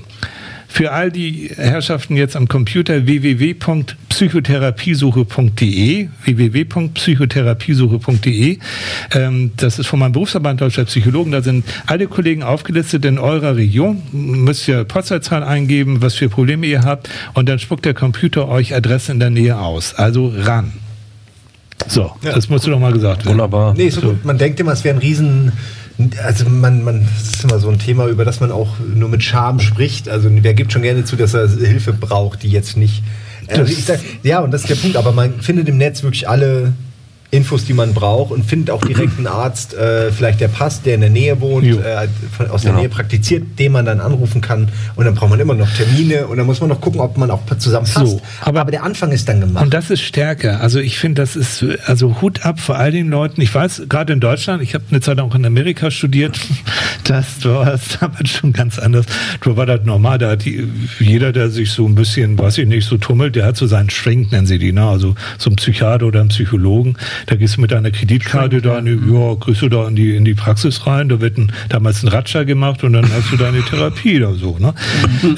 Für all die Herrschaften jetzt am Computer www.psychotherapiesuche.de www.psychotherapiesuche.de ähm, Das ist von meinem Berufsverband Deutscher Psychologen. Da sind alle Kollegen aufgelistet in eurer Region. Müsst ihr Postleitzahl eingeben, was für Probleme ihr habt und dann spuckt der Computer euch Adresse in der Nähe aus. Also ran. So, ja. das musst du doch mal gesagt werden. Wunderbar. Nee, so, gut. Man denkt immer, es wäre ein riesen also man, man, das ist immer so ein Thema, über das man auch nur mit Scham spricht. Also wer gibt schon gerne zu, dass er Hilfe braucht, die jetzt nicht. Also sag, ja, und das ist der Punkt, aber man findet im Netz wirklich alle Infos, die man braucht und findet auch direkt einen Arzt, äh, vielleicht der passt, der in der Nähe wohnt, äh, von, aus der genau. Nähe praktiziert, den man dann anrufen kann und dann braucht man immer noch Termine und dann muss man noch gucken, ob man auch zusammen passt. So, aber, aber, der Anfang ist dann gemacht. Und das ist stärker. Also ich finde, das ist also Hut ab vor all den Leuten. Ich weiß, gerade in Deutschland, ich habe eine Zeit auch in Amerika studiert, das war damals schon ganz anders. Da war das normal, da hat die, jeder, der sich so ein bisschen, weiß ich nicht, so tummelt, der hat so seinen Shrink, nennen sie die, ne? also so ein Psychiater oder ein Psychologen, da gehst du mit deiner Kreditkarte da, in die, ja, kriegst du da in die, in die Praxis rein, da wird ein, damals ein Ratscher gemacht und dann hast du deine Therapie oder so. Ne?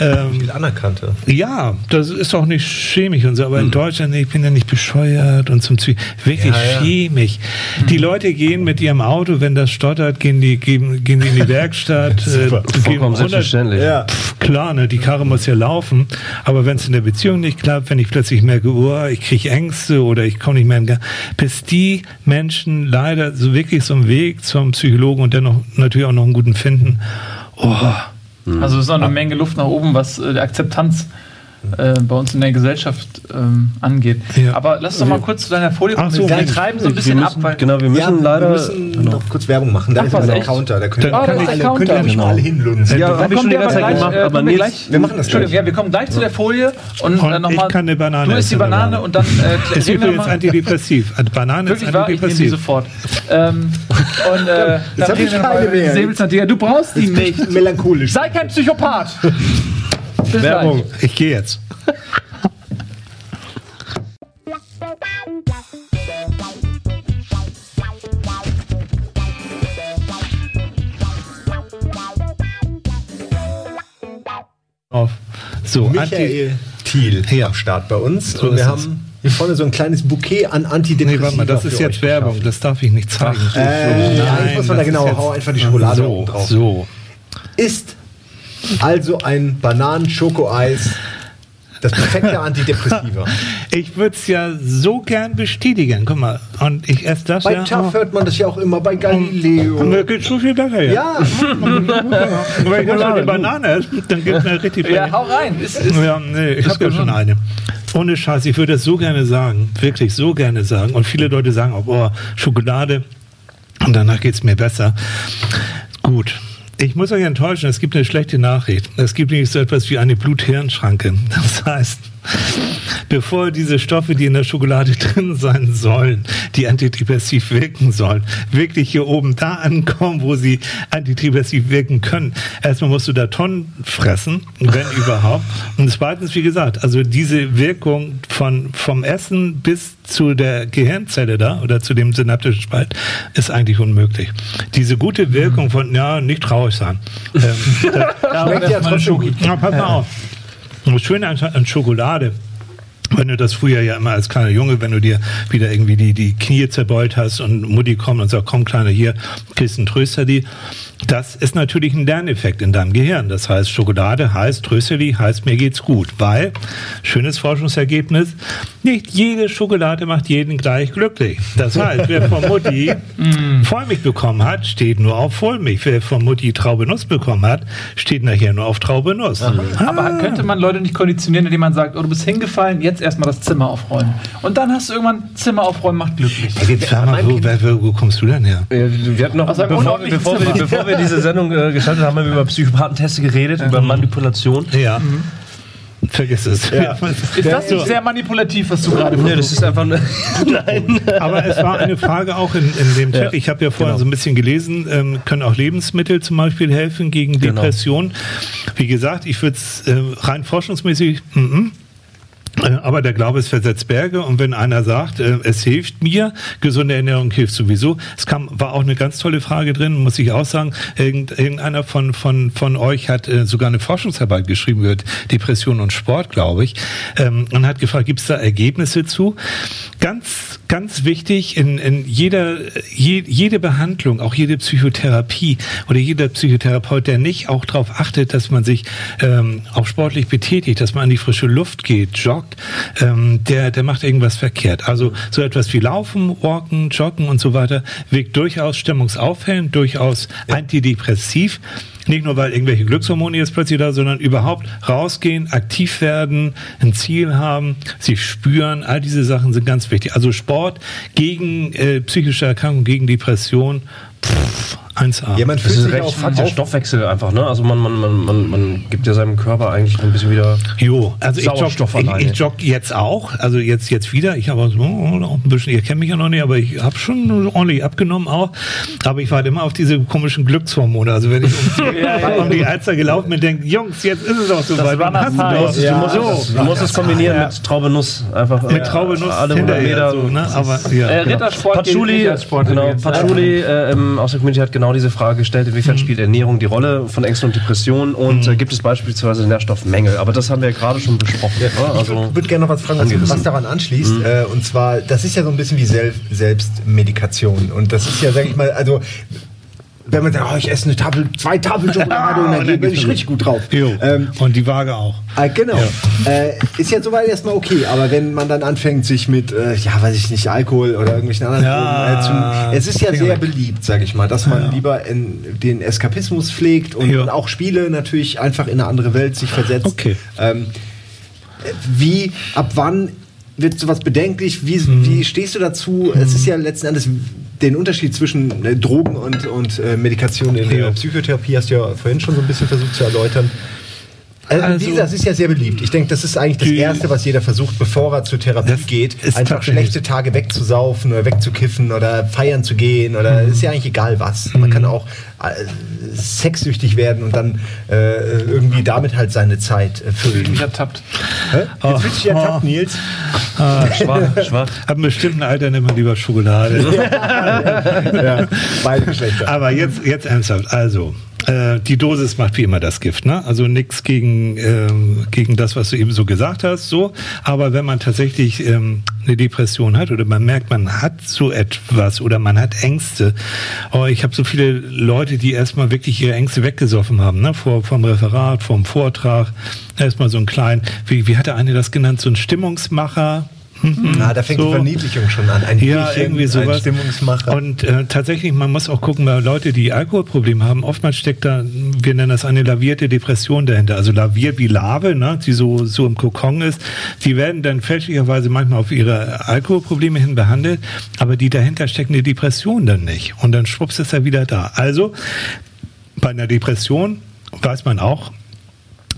ähm, Viel anerkannte. Ja, das ist auch nicht schämig und so, aber in mhm. Deutschland, ich bin ja nicht bescheuert und zum Zwie wirklich ja, ja. schämig. Mhm. Die Leute gehen mit ihrem Auto, wenn das stottert, gehen die, gehen, gehen die in die Werkstatt, äh, gehen 100, ja. Pff, klar, ne, die Karre muss ja laufen, aber wenn es in der Beziehung nicht klappt, wenn ich plötzlich merke, oh, ich kriege Ängste oder ich komme nicht mehr in Gang, bis die Menschen leider so wirklich so einen Weg zum Psychologen und dennoch natürlich auch noch einen guten finden. Oh. Also es ist noch eine Menge Luft nach oben, was äh, die Akzeptanz äh, bei uns in der Gesellschaft ähm, angeht. Ja. Aber lass uns doch mal kurz zu deiner Folie kommen. So, wir treiben so ein bisschen müssen, ab. Weil genau, wir müssen ja, leider wir müssen genau. noch kurz Werbung machen. Da ist ein Counter. Da können, ah, kann alle, Counter. könnt ihr genau. alle hinlunzen. Ja, ja wir schon die ganze Zeit gemacht, äh, aber gleich, wir machen das gleich. Ja, wir kommen gleich zu der Folie und, und äh, nochmal. Ich kann eine Banane Du isst die Banane und dann äh, ist übrigens antidepressiv. Banane ist antidepressiv. Ich sofort. Ähm, und äh, dann reden wir nochmal. Du brauchst die nicht. Melancholisch. Sei kein Psychopath. Werbung. Ich gehe jetzt. auf. So, Michael Thiel ja. am Start bei uns. So und wir haben hier vorne so ein kleines Bouquet an Antidepressiva. Nee, warte mal, das ist jetzt Werbung, das darf ich nicht zeigen. Ach, äh, so, nein, muss man da genau, hau einfach die Schokolade so, drauf. So. Ist also ein Bananen-Schokoeis Das perfekte Antidepressiva. Ich würde es ja so gern bestätigen. Guck mal, und ich esse das Bei ja. TAF hört man das ja auch immer bei Galileo. Und mir geht so viel besser jetzt. Ja, Wenn ich jetzt eine Banane esse, dann geht mir richtig Ja, viel. hau rein. Ist, ist, Ja, nee, ich habe ja schon eine. Ohne Scheiß, ich würde das so gerne sagen, wirklich so gerne sagen. Und viele Leute sagen auch, oh, Schokolade und danach geht es mir besser. Gut. Ich muss euch enttäuschen, es gibt eine schlechte Nachricht. Es gibt nämlich so etwas wie eine Blut-Hirn-Schranke. Das heißt, bevor diese Stoffe, die in der Schokolade drin sein sollen, die antidepressiv wirken sollen, wirklich hier oben da ankommen, wo sie antidepressiv wirken können. Erstmal musst du da Tonnen fressen, wenn überhaupt. Und zweitens, wie gesagt, also diese Wirkung von, vom Essen bis zu der Gehirnzelle da oder zu dem synaptischen Spalt ist eigentlich unmöglich. Diese gute Wirkung von, ja, nicht traurig sein. Ähm, da gut. ja, pass mal auf. Das Schöne an, an Schokolade, wenn du das früher ja immer als kleiner Junge, wenn du dir wieder irgendwie die, die Knie zerbeult hast und Mutti kommt und sagt, komm Kleiner, hier, einen Tröster die. Das ist natürlich ein Lerneffekt in deinem Gehirn. Das heißt, Schokolade heißt, tröste die, heißt, mir geht's gut. Weil, schönes Forschungsergebnis, nicht jede Schokolade macht jeden gleich glücklich. Das heißt, wer von Mutti Vollmilch bekommen hat, steht nur auf Vollmilch. Wer von Mutti Traube Nuss bekommen hat, steht nachher nur auf Traube Nuss. Aber könnte man Leute nicht konditionieren, indem man sagt, oh, du bist hingefallen, jetzt erstmal das Zimmer aufräumen. Und dann hast du irgendwann Zimmer aufräumen macht glücklich. Sag mal, wo, wo, wo kommst du denn her? Wir hatten noch, bevor, bevor, wir, bevor wir diese Sendung äh, gestartet haben, haben wir über Psychopathenteste geredet, über Manipulation. Ja. Vergiss es. Ja. Ist das nicht sehr manipulativ, was du gerade Nee, das ist einfach eine. Nein. Aber es war eine Frage auch in, in dem Chat. Ja, ich habe ja vorhin genau. so ein bisschen gelesen, ähm, können auch Lebensmittel zum Beispiel helfen gegen Genau. Depression. Wie gesagt, ich würde es äh, rein forschungsmäßig. mhm. Äh, Aber der Glaube ist versetzt Berge und wenn einer sagt, äh, es hilft mir, gesunde Ernährung hilft sowieso. Es kam, war auch eine ganz tolle Frage drin, muss ich auch sagen. Irgend, irgendeiner von, von, von euch hat äh, sogar eine Forschungsarbeit geschrieben über Depression und Sport, glaube ich, ähm, und hat gefragt, gibt es da Ergebnisse zu? Ganz, ganz wichtig, in, in jeder, je, jede Behandlung, auch jede Psychotherapie oder jeder Psychotherapeut, der nicht auch darauf achtet, dass man sich ähm, auch sportlich betätigt, dass man an die frische Luft geht, joggt, ähm, der, der macht irgendwas verkehrt. Also so etwas wie Laufen, Walken, Joggen und so weiter wirkt durchaus stimmungsaufhellend, durchaus antidepressiv. Nicht nur, weil irgendwelche Glückshormone jetzt plötzlich da, sondern überhaupt rausgehen, aktiv werden, ein Ziel haben, sich spüren. All diese Sachen sind ganz wichtig. Also Sport gegen äh, psychische Erkrankung, gegen Depression, pff, 1A. Ja, man Das fühlt ist sich recht auch Fakt, der Stoffwechsel einfach, ne? Also man, man, man, man, man gibt ja seinem Körper eigentlich ein bisschen wieder. Jo, also ich Sauerstoff jogge, ich, alleine. ich jogge jetzt auch, also jetzt jetzt wieder. Ich habe so oh, ein bisschen, ihr kennt mich ja noch nicht, aber ich habe schon ordentlich abgenommen auch. Aber ich warte immer auf diese komischen Glückshormone. Also wenn ich um die, Ja, ja, um die Alster gelaufen bin, denke Jungs, jetzt ist es auch so Das weit. war Wann hast du das? Zeit. Ja. du musst, so. es, du musst es kombinieren Ja. mit Traube Nuss. Einfach Mit Traube Nuss alle 100 hinterher, Meter. so, ne? Aber ja. Äh, Rittersport gilt Patchouli, genau. Patchouli äh, ähm, aus der Community hat genau diese Frage gestellt, inwiefern spielt Ernährung die Rolle von Ängsten und Depressionen und äh, gibt es beispielsweise Nährstoffmängel. Aber das haben wir ja gerade schon besprochen. ne? Ich Also, würde würd gerne noch was fragen, was, was daran anschließt. Mhm. Äh, und zwar, das ist ja so ein bisschen wie Sel Selbstmedikation. Und das ist ja, sag ich mal, also wenn man sagt, oh, ich esse eine Tafel, zwei Tafeln Schokolade und dann bin ich richtig gut drauf. Ähm, und die Waage auch. Ah, genau. Äh, ist ja soweit erstmal okay, aber wenn man dann anfängt, sich mit, äh, ja, weiß ich nicht, Alkohol oder irgendwelchen anderen Ja. Drogen äh, zu. Es ist ja sehr beliebt, sage ich mal, dass man lieber in den Eskapismus pflegt und, Ja. und auch Spiele natürlich einfach in eine andere Welt sich versetzt. Okay. Ähm, äh, wie, ab wann wird sowas bedenklich? Wie, Mhm. wie stehst du dazu? Es ist ja letzten Endes den Unterschied zwischen äh, Drogen und, und äh, Medikation in der Ja. Psychotherapie hast du ja vorhin schon so ein bisschen versucht zu erläutern. Also, Also- wie gesagt, das ist ja sehr beliebt. Ich denke, das ist eigentlich das Erste, was jeder versucht, bevor er zur Therapie geht, ist einfach schlechte Tage wegzusaufen oder wegzukiffen oder feiern zu gehen oder ist ja eigentlich egal was. Man kann auch äh, sexsüchtig werden und dann äh, irgendwie damit halt seine Zeit äh, füllen. Mich ertappt. Hä? Jetzt fühlst du dich ertappt, Nils. schwach, schwach. Ab einem bestimmten Alter nimmt man lieber Schokolade. ja, beide Geschlechter. Aber jetzt, jetzt ernsthaft. Also, äh, die Dosis macht wie immer das Gift, ne? Also nichts gegen, ähm, gegen das, was du eben so gesagt hast, so. Aber wenn man tatsächlich ähm, eine Depression hat oder man merkt, man hat so etwas oder man hat Ängste. Oh, ich habe so viele Leute, die erstmal wirklich ihre Ängste weggesoffen haben, ne? Vor, vom Referat, vom Vortrag. Erstmal so ein klein, wie, wie hat der eine das genannt, so ein Stimmungsmacher, Mhm. Na, da fängt so. die Verniedlichung schon an. Ein ja, Bierchen, irgendwie sowas. Ein Stimmungsmacher. Und äh, tatsächlich, man muss auch gucken, bei Leute, die Alkoholprobleme haben, oftmals steckt da, wir nennen das eine lavierte Depression dahinter. Also laviert wie Lave, ne, die so, so im Kokon ist. Die werden dann fälschlicherweise manchmal auf ihre Alkoholprobleme hin behandelt, aber die dahinter steckende Depression dann nicht. Und dann schwupps ist er wieder da. Also, bei einer Depression weiß man auch,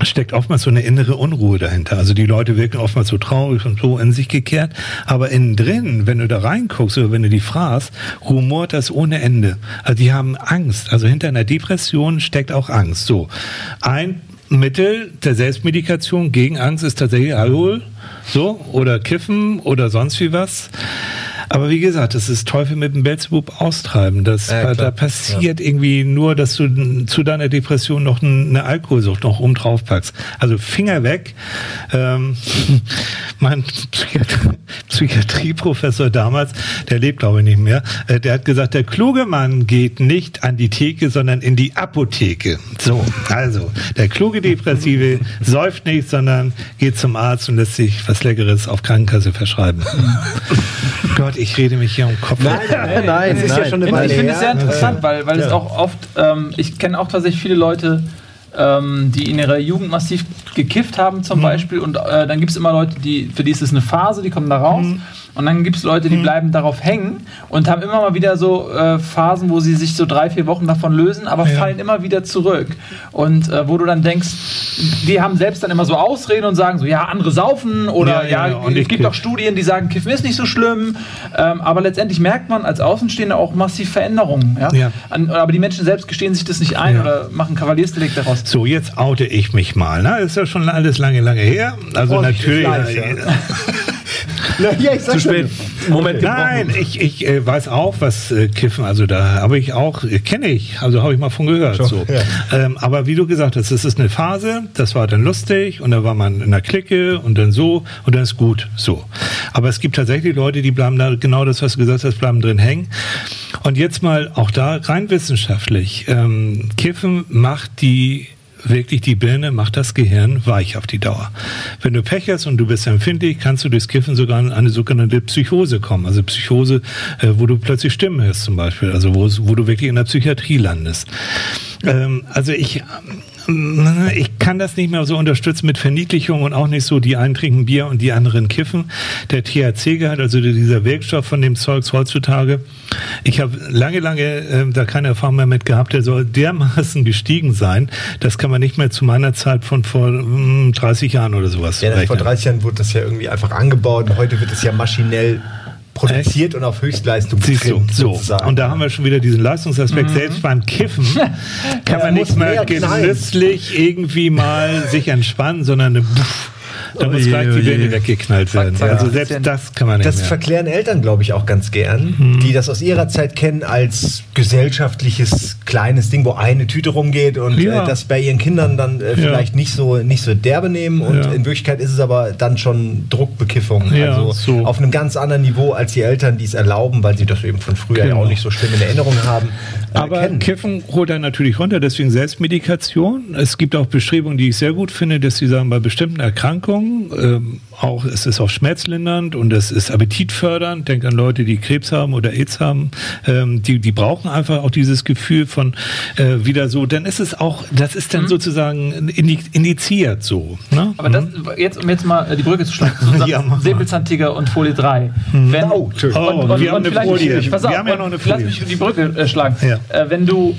steckt oftmals so eine innere Unruhe dahinter. Also die Leute wirken oftmals so traurig und so in sich gekehrt. Aber innen drin, wenn du da reinguckst oder wenn du die fragst, rumort das ohne Ende. Also die haben Angst. Also hinter einer Depression steckt auch Angst. So. Ein Mittel der Selbstmedikation gegen Angst ist tatsächlich Alkohol. So. Oder Kiffen oder sonst wie was. Aber wie gesagt, das ist Teufel mit dem Belzebub austreiben. Das, ja, da passiert ja. irgendwie nur, dass du zu deiner Depression noch eine Alkoholsucht noch oben drauf packst. Also Finger weg. Ähm, mein Psychiatrieprofessor damals, der lebt glaube ich nicht mehr, äh, der hat gesagt, der kluge Mann geht nicht an die Theke, sondern in die Apotheke. So, also der kluge Depressive säuft nicht, sondern geht zum Arzt und lässt sich was Leckeres auf Krankenkasse verschreiben. Gott, ich rede mich hier um Kopf. Nein, nein, nein. Das ist ja schon eine Weile Ich finde es sehr interessant, weil, weil ja. es auch oft, ähm, ich kenne auch tatsächlich viele Leute, ähm, die in ihrer Jugend massiv gekifft haben zum mhm. Beispiel und äh, dann gibt es immer Leute, die, für die ist es eine Phase, die kommen da raus. Mhm und dann gibt es Leute, die mhm. bleiben darauf hängen und haben immer mal wieder so äh, Phasen, wo sie sich so drei, vier Wochen davon lösen, aber ja. fallen immer wieder zurück. Und äh, wo du dann denkst, die haben selbst dann immer so Ausreden und sagen so, ja, andere saufen oder ja, ja, ja es gibt auch Studien, die sagen, Kiffen ist nicht so schlimm. Ähm, aber letztendlich merkt man als Außenstehender auch massiv Veränderungen. Ja? An, aber die Menschen selbst gestehen sich das nicht ein oder machen Kavaliersdelikt daraus. So, jetzt oute ich mich mal. Ne? Das ist ja schon alles lange, lange her. Also oh, natürlich. Gleich, ja. Na, ja, ich sag spät. Moment Nein, ich, ich äh, weiß auch, was äh, Kiffen, also da habe ich auch, äh, kenne ich, also habe ich mal von gehört. Schon, so. Ja. Ähm, aber wie du gesagt hast, es ist eine Phase, das war dann lustig und da war man in der Clique und dann so und dann ist gut so. Aber es gibt tatsächlich Leute, die bleiben da, genau das, was du gesagt hast, bleiben drin hängen. Und jetzt mal auch da rein wissenschaftlich. Ähm, Kiffen macht die wirklich die Birne macht das Gehirn weich auf die Dauer. Wenn du Pech hast und du bist empfindlich, kannst du durchs Kiffen sogar in eine sogenannte Psychose kommen. Also Psychose, äh, wo du plötzlich Stimmen hörst zum Beispiel, also wo, du wirklich in der Psychiatrie landest. Ähm, also ich ich kann das nicht mehr so unterstützen mit Verniedlichung und auch nicht so, die einen trinken Bier und die anderen kiffen. Der THC-Gehalt, also dieser Wirkstoff von dem Zeugs heutzutage, ich habe lange, lange äh, da keine Erfahrung mehr mit gehabt, der soll dermaßen gestiegen sein, das kann man nicht mehr zu meiner Zeit von vor mh, hm, 30 Jahren oder sowas Ja, vor 30 Jahren wurde das ja irgendwie einfach angebaut. Und heute wird es ja maschinell produziert und auf Höchstleistung Siehst du, so. Sozusagen. Und da haben wir schon wieder diesen Leistungsaspekt. Mhm. Selbst beim Kiffen kann ja, man nicht mehr genüsslich irgendwie mal sich entspannen, sondern eine Buff da muss gleich die Birne weggeknallt werden. Also selbst das kann man nicht Das mehr. verklären Eltern, glaube ich, auch ganz gern, mhm. die das aus ihrer Zeit kennen als gesellschaftliches kleines Ding, wo eine Tüte rumgeht und ja. äh, das bei ihren Kindern dann äh, vielleicht ja. nicht so nicht so derbe nehmen und ja. in Wirklichkeit ist es aber dann schon Druckbekiffung. also so. auf einem ganz anderen Niveau als die Eltern, die es erlauben, weil sie das eben von früher genau. ja auch nicht so schlimm in Erinnerung haben. Äh, aber kennen. Kiffen holt er natürlich runter, deswegen Selbstmedikation. Es gibt auch Bestrebungen, die ich sehr gut finde, dass sie sagen, bei bestimmten Erkrankungen ähm, auch, es ist auch schmerzlindernd und es ist appetitfördernd. Denk an Leute, die Krebs haben oder AIDS haben. Ähm, die, die brauchen einfach auch dieses Gefühl von äh, wieder so. Dann ist es auch, das ist dann mhm. sozusagen indiziert so. Ne? Aber das, mhm. jetzt, um jetzt mal die Brücke zu schlagen, ja, Säbelzahntiger und Folie 3. Mhm. Wenn, oh, und, und, und, wir haben eine Folie. Ich, pass auf, wir haben ja noch eine Folie. Lass mich die Brücke äh, schlagen. Ja. Äh, wenn du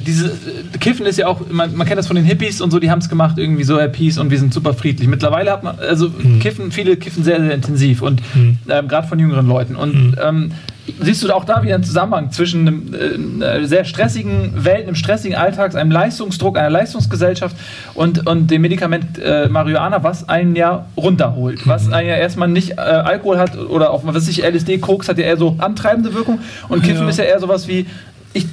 diese Kiffen ist ja auch, man, man kennt das von den Hippies und so, die haben es gemacht, irgendwie so Peace und wir sind super friedlich. Mittlerweile hat man, also mhm. Kiffen, viele kiffen sehr, sehr intensiv und mhm. ähm, gerade von jüngeren Leuten. Und mhm. ähm, siehst du auch da wieder einen Zusammenhang zwischen einem, äh, einer sehr stressigen Welt, einem stressigen Alltag, einem Leistungsdruck, einer Leistungsgesellschaft und, und dem Medikament äh, Marihuana, was einen ja runterholt, was mhm. einen ja erstmal nicht äh, Alkohol hat oder auch, was ich, LSD, Koks hat ja eher so antreibende Wirkung und Kiffen ja. ist ja eher sowas wie, ich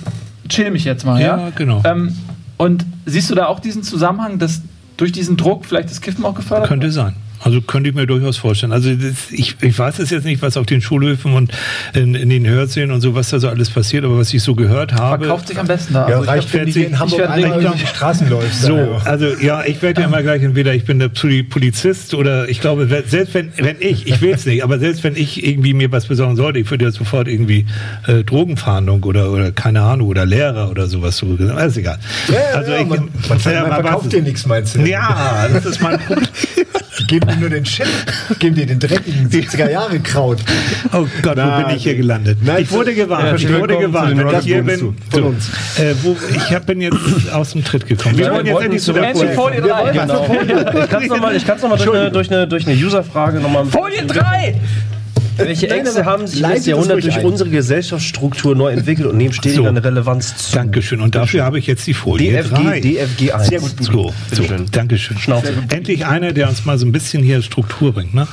chill mich jetzt mal. Ja, Ja, genau. Ähm, und siehst du da auch diesen Zusammenhang, dass durch diesen Druck vielleicht das Kiffen auch gefördert wird? Könnte sein. Also könnte ich mir durchaus vorstellen. Also das, ich, ich weiß es jetzt nicht, was auf den Schulhöfen und in, in den Hörsälen und so, was da so alles passiert, aber was ich so gehört habe. Verkauft sich am besten da. Ja, Also ich reicht, wenn sie- in Hamburg einmal nicht- über die Straßen läuft. So, also ja, ich werde ja immer gleich entweder ich bin der Poli- Polizist oder ich glaube, selbst wenn, wenn ich, ich will es nicht, aber selbst wenn ich irgendwie mir was besorgen sollte, ich würde ja sofort irgendwie äh, Drogenfahndung oder, oder keine Ahnung oder Lehrer oder sowas so. Ist egal. Ja, ja, also ja, ich, man, man, ja, man verkauft dir nichts, meinst du? Ja, das ist mein Problem. Die geben dir nur den Shit, geben dir den dreckigen 70er-Jahre-Kraut. Oh Gott, wo Nein. bin ich hier gelandet? Nein, ich wurde zu- gewarnt. ich wurde zu gewarnt. ich hier bin, von uns. äh, wo, ich hab, bin jetzt aus dem Tritt gekommen. Wir Ja, wollen wir jetzt endlich zu der Nancy, Folie 3. Genau. Ich kann es nochmal noch mal durch eine, durch eine, durch eine User-Frage nochmal. Folie 3! Welche Ängste haben sich leitet das es Jahrhundert durch ein. unsere Gesellschaftsstruktur neu entwickelt und nehmen stetig So. eine Relevanz zu? Dankeschön. Und dafür habe ich jetzt die Folie DFG, 3. DFG 1. Sehr gut, So, so. Dankeschön. Schnauze. Endlich einer, der uns mal so ein bisschen hier Struktur bringt. Ne?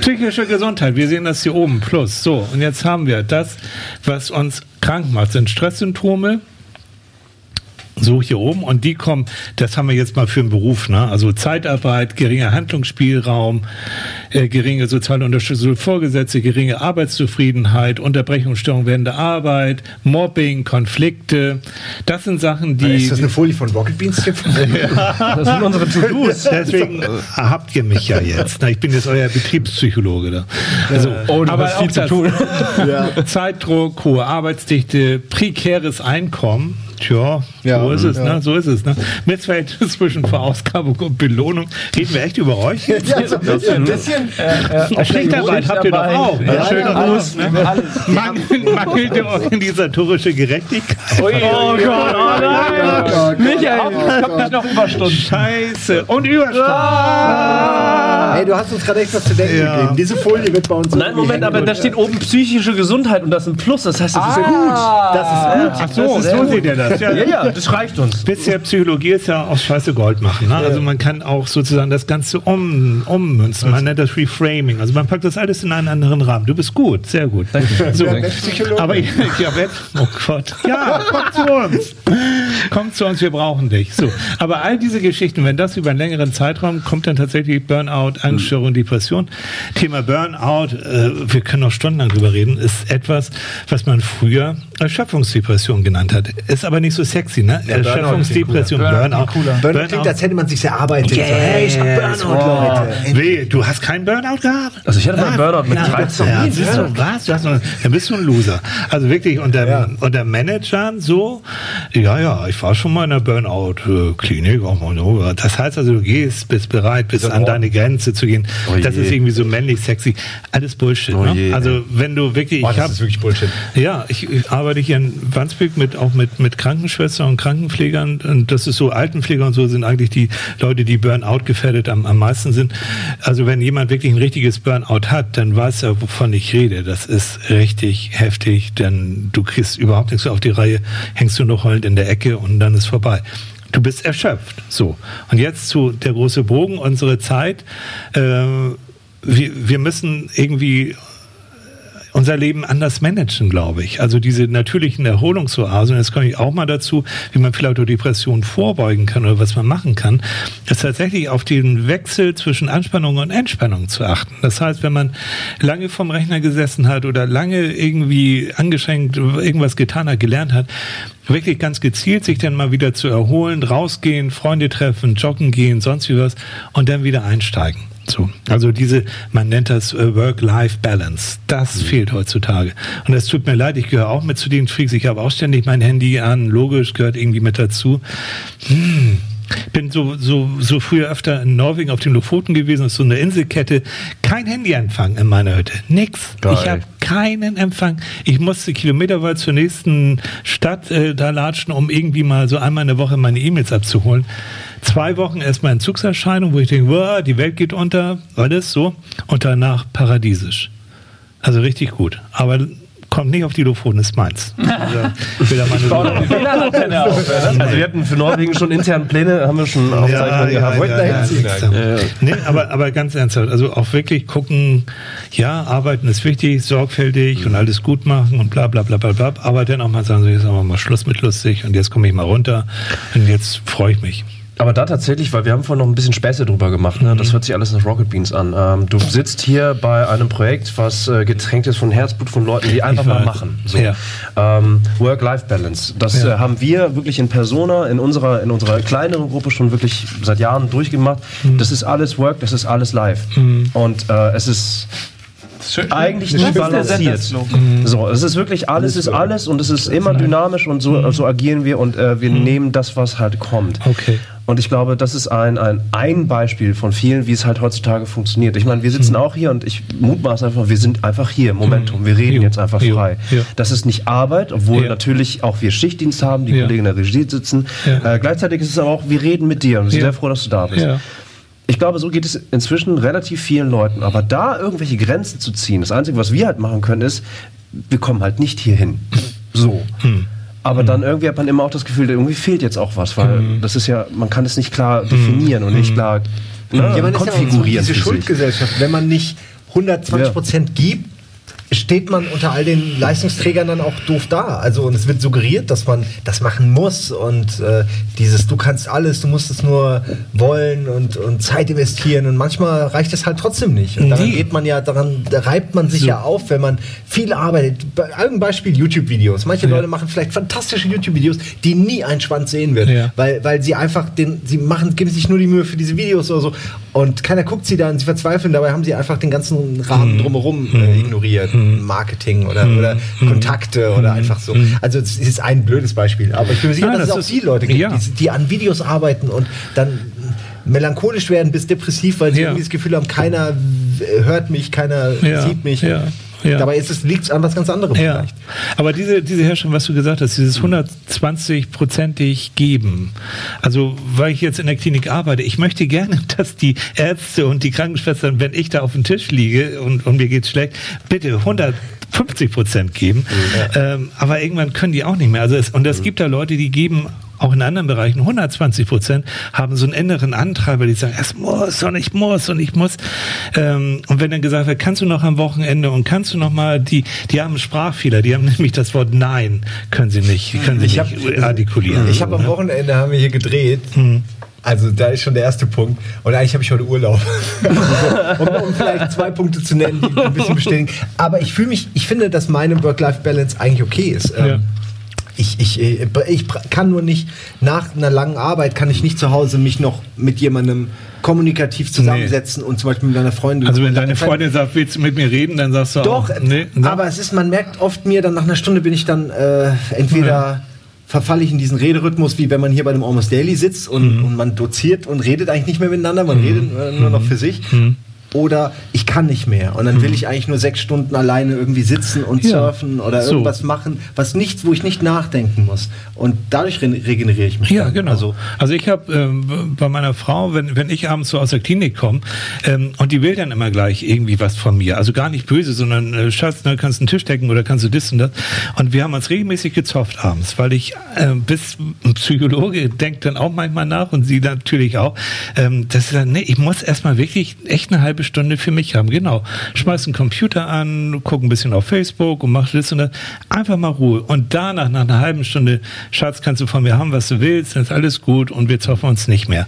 Psychische Gesundheit, wir sehen das hier oben, plus. So, und jetzt haben wir das, was uns krank macht, sind Stresssymptome. So hier oben und die kommen, das haben wir jetzt mal für einen Beruf, ne? Also Zeitarbeit, geringer Handlungsspielraum, äh, geringe soziale Unterstützung durch Vorgesetzte, geringe Arbeitszufriedenheit, Unterbrechungsstörung während der Arbeit, Mobbing, Konflikte. Das sind Sachen, die. Ist das eine Folie von Rocket Beans? Das sind unsere To-Dos. Deswegen habt ihr mich ja jetzt. Na, ich bin jetzt euer Betriebspsychologe da. Also, Oh, aber viel zu tun. Zeitdruck, hohe Arbeitsdichte, prekäres Einkommen. Tja, Ja, so ist es, ja. ne? So ist es, ne? Missverhältnis zwischen Verausgabung und Belohnung. Reden wir echt über euch? ja, so ein bisschen. Schichtarbeit habt ihr doch auch. Ne? Ja, Schöner ja, Gruß. alles, Ne? alles. Mangel, mangelnde organisatorische Gerechtigkeit. Oh Gott, oh nein! Gott, Michael, kommt nicht noch Überstunden. Scheiße. Und Überstunden. Hey, du hast uns gerade echt was zu denken gegeben. Diese Folie wird bei uns. Nein, Moment, aber da steht oben psychische Gesundheit und das ist ein Plus. Das heißt, das ist ja gut. Das ist gut. Ach so, so seht ihr das. Ja, Ja, ja, das reicht uns. Bisher Psychologie ist ja aus Scheiße Gold machen. Ne? Also man kann auch sozusagen das Ganze um, ummünzen. Man nennt das Reframing. Also man packt das alles in einen anderen Rahmen. Du bist gut, sehr gut. So. Ist Psychologe? Aber ich, ja, oh Gott. Ja, komm zu uns. Komm zu uns, wir brauchen dich. So. Aber all diese Geschichten, wenn das über einen längeren Zeitraum kommt, dann tatsächlich Burnout, Angststörung, Depression. Thema Burnout, äh, wir können noch stundenlang drüber reden, ist etwas, was man früher Erschöpfungsdepression genannt hat. Ist aber nicht so sexy, ne? Ja, Burnout Erschöpfungsdepression. Burnout. Burnout klingt Burnout klingt, als hätte man sich erarbeitet. So, hey, ich hab Burnout, Leute. Weh, du hast keinen Burnout gehabt? Also ich hatte mal einen Burnout mit Na, 13. Ja, siehst du, was? Du hast noch, dann bist du ein Loser. Also wirklich unter, Ja. unter Managern so, ja, ja, ich war schon mal in der Burnout-Klinik, auch mal so. Das heißt also, du gehst, bist bereit, bis an deine Grenze zu gehen. Oh das ist irgendwie so männlich, sexy. Alles Bullshit. Oh ne? Also wenn du wirklich, Boah, ich das hab, ist wirklich Bullshit. ja, ich, ich arbeite hier in Wandsbek mit, auch mit, mit Krankenschwestern und Krankenpflegern. Und das ist so, Altenpfleger und so sind eigentlich die Leute, die Burnout gefährdet am, am meisten sind. Also wenn jemand wirklich ein richtiges Burnout hat, dann weiß er, wovon ich rede. Das ist richtig heftig, denn du kriegst überhaupt nichts auf die Reihe, hängst du noch heulend in der Ecke und dann ist vorbei. Du bist erschöpft. So. Und jetzt zu der große Bogen, unsere Zeit. Äh, wir, wir müssen irgendwie unser Leben anders managen, glaube ich. Also diese natürlichen Erholungsoasen, jetzt komme ich auch mal dazu, wie man vielleicht durch Depressionen vorbeugen kann oder was man machen kann, ist tatsächlich auf den Wechsel zwischen Anspannung und Entspannung zu achten. Das heißt, wenn man lange vom Rechner gesessen hat oder lange irgendwie angeschränkt irgendwas getan hat, gelernt hat, wirklich ganz gezielt sich dann mal wieder zu erholen, rausgehen, Freunde treffen, joggen gehen, sonst wie was und dann wieder einsteigen. So, also diese, man nennt das äh, Work-Life-Balance. Das fehlt heutzutage. Und es tut mir leid, ich gehöre auch mit zu den Freaks. Ich habe auch ständig mein Handy an. Logisch gehört irgendwie mit dazu. Hm. Bin so, so, so früher öfter in Norwegen auf den Lofoten gewesen. Das ist so eine Inselkette. Kein Handyempfang in meiner Hütte. Nix. Geil. Ich habe keinen Empfang. Ich musste kilometerweit zur nächsten Stadt äh, da latschen, um irgendwie mal so einmal in der Woche meine E-Mails abzuholen. Zwei Wochen erstmal Entzugserscheinung, wo ich denke, wow, die Welt geht unter, alles so. Und danach paradiesisch. Also richtig gut. Aber kommt nicht auf die Lofoten, ist meins. Also, also wir hatten für Norwegen schon intern Pläne, haben wir schon Aufzeichnungen ja, gehabt. Ja, ja, ja, nee, aber, aber ganz ernsthaft, also auch wirklich gucken, ja, arbeiten ist wichtig, sorgfältig mhm. und alles gut machen und bla bla bla bla bla. Aber dann auch mal sagen, so jetzt haben wir mal Schluss mit lustig und jetzt komme ich mal runter und jetzt freue ich mich. Aber da tatsächlich, weil wir haben vorhin noch ein bisschen Späße drüber gemacht, ne? das hört sich alles nach Rocket Beans an. Ähm, du sitzt hier bei einem Projekt, was äh, getränkt ist von Herzblut von Leuten, die einfach mal machen. So. Ja. Ähm, Work-Life-Balance. Das ja. äh, haben wir wirklich in Persona, in unserer, in unserer kleineren Gruppe schon wirklich seit Jahren durchgemacht. Mhm. Das ist alles Work, das ist alles live. Mhm. Und äh, es ist Schön, eigentlich nicht balanciert. Mhm. So, es ist wirklich alles ist alles und es ist immer dynamisch und so, mhm. so agieren wir und äh, wir mhm. nehmen das, was halt kommt. Okay. Und ich glaube, das ist ein, ein, ein Beispiel von vielen, wie es halt heutzutage funktioniert. Ich meine, wir sitzen mhm. auch hier und ich mutmaße einfach, wir sind einfach hier, Momentum, mhm. wir reden jo. jetzt einfach frei. Jo. Das ist nicht Arbeit, obwohl natürlich auch wir Schichtdienst haben, die. Kollegen in der Regie sitzen. Äh, gleichzeitig ist es aber auch, wir reden mit dir und wir sind sehr froh, dass du da bist. Ich glaube, so geht es inzwischen relativ vielen Leuten. Aber da irgendwelche Grenzen zu ziehen, das Einzige, was wir halt machen können, ist, wir kommen halt nicht hierhin. So. Hm. Aber mhm. dann irgendwie hat man immer auch das Gefühl, irgendwie fehlt jetzt auch was, weil mhm. das ist ja, man kann es nicht klar definieren und nicht klar ne, ja, man konfigurieren. Ist ja so diese Schuldgesellschaft, wenn man nicht 120 Prozent ja. gibt, steht man unter all den Leistungsträgern dann auch doof da. Also und es wird suggeriert, dass man das machen muss und äh, dieses du kannst alles, du musst es nur wollen und, und Zeit investieren und manchmal reicht es halt trotzdem nicht. Und daran geht man ja, daran da reibt man sich so. ja auf, wenn man viel arbeitet. Bei einem Beispiel YouTube-Videos. Manche ja. Leute machen vielleicht fantastische YouTube-Videos, die nie ein Schwanz sehen wird, ja. weil, weil sie einfach den, sie machen, geben sich nur die Mühe für diese Videos oder so und keiner guckt sie dann, sie verzweifeln, dabei haben sie einfach den ganzen Rahmen mhm. drumherum äh, mhm. ignoriert. Mhm. Marketing oder, oder Kontakte oder einfach so. Also es ist ein blödes Beispiel. Aber ich bin mir sicher, Nein, dass das es auch die Leute gibt, ja. die, die an Videos arbeiten und dann melancholisch werden bis depressiv, weil sie ja. irgendwie das Gefühl haben, keiner hört mich, keiner ja. sieht mich. Ja. Ja. Dabei liegt es an was ganz anderem ja. vielleicht. Aber diese, diese Herstellung, was du gesagt hast, dieses 120-prozentig geben, also weil ich jetzt in der Klinik arbeite, ich möchte gerne, dass die Ärzte und die Krankenschwestern, wenn ich da auf dem Tisch liege und, und mir geht's schlecht, bitte 150 Prozent geben. Ja. Ähm, aber irgendwann können die auch nicht mehr. Also es, und es mhm. gibt da Leute, die geben auch in anderen Bereichen 120 Prozent haben so einen inneren Antreiber, die sagen, es muss und ich muss und ich muss. Ähm, und wenn dann gesagt wird, kannst du noch am Wochenende und kannst du noch mal die, die haben Sprachfehler, die haben nämlich das Wort Nein, können sie nicht, können sie ich nicht hab, artikulieren. Ich habe am Wochenende haben wir hier gedreht. Hm. Also da ist schon der erste Punkt. Und eigentlich habe ich heute Urlaub. um, um, vielleicht zwei Punkte zu nennen, die ein bisschen bestätigen. Aber ich fühle mich, ich finde, dass meine Work-Life-Balance eigentlich okay ist. Ähm, ja ich, ich, äh, ich kann nur nicht, nach einer langen Arbeit kann ich nicht zu Hause mich noch mit jemandem kommunikativ zusammensetzen nee. und zum Beispiel mit deiner Freundin. Also wenn deine Freundin sagt, willst du mit mir reden, dann sagst du Doch, auch, nee, aber es ist, man merkt oft mir, dann nach einer Stunde bin ich dann äh, entweder ja. verfalle ich in diesen Rederhythmus, wie wenn man hier bei dem Almost Daily sitzt und, mhm. und man doziert und redet eigentlich nicht mehr miteinander, man mhm. redet nur noch für sich. Mhm oder ich kann nicht mehr und dann will mhm. ich eigentlich nur sechs Stunden alleine irgendwie sitzen und ja. surfen oder so. irgendwas machen, was nichts, wo ich nicht nachdenken muss und dadurch regeneriere ich mich. Ja, dann. genau. Also, also ich habe ähm, bei meiner Frau, wenn, wenn ich abends so aus der Klinik komme ähm, und die will dann immer gleich irgendwie was von mir, also gar nicht böse, sondern äh, Schatz, ne, kannst du einen Tisch decken oder kannst du das und das und wir haben uns regelmäßig gezofft abends, weil ich äh, bis ein Psychologe denkt dann auch manchmal nach und sie natürlich auch, ähm, das ist dann, nee, ich muss erstmal wirklich echt eine halbe Stunde für mich haben. Genau. Schmeiß einen Computer an, guck ein bisschen auf Facebook und mach das und das. Einfach mal Ruhe. Und danach, nach einer halben Stunde, Schatz, kannst du von mir haben, was du willst, dann ist alles gut und wir zoffen uns nicht mehr.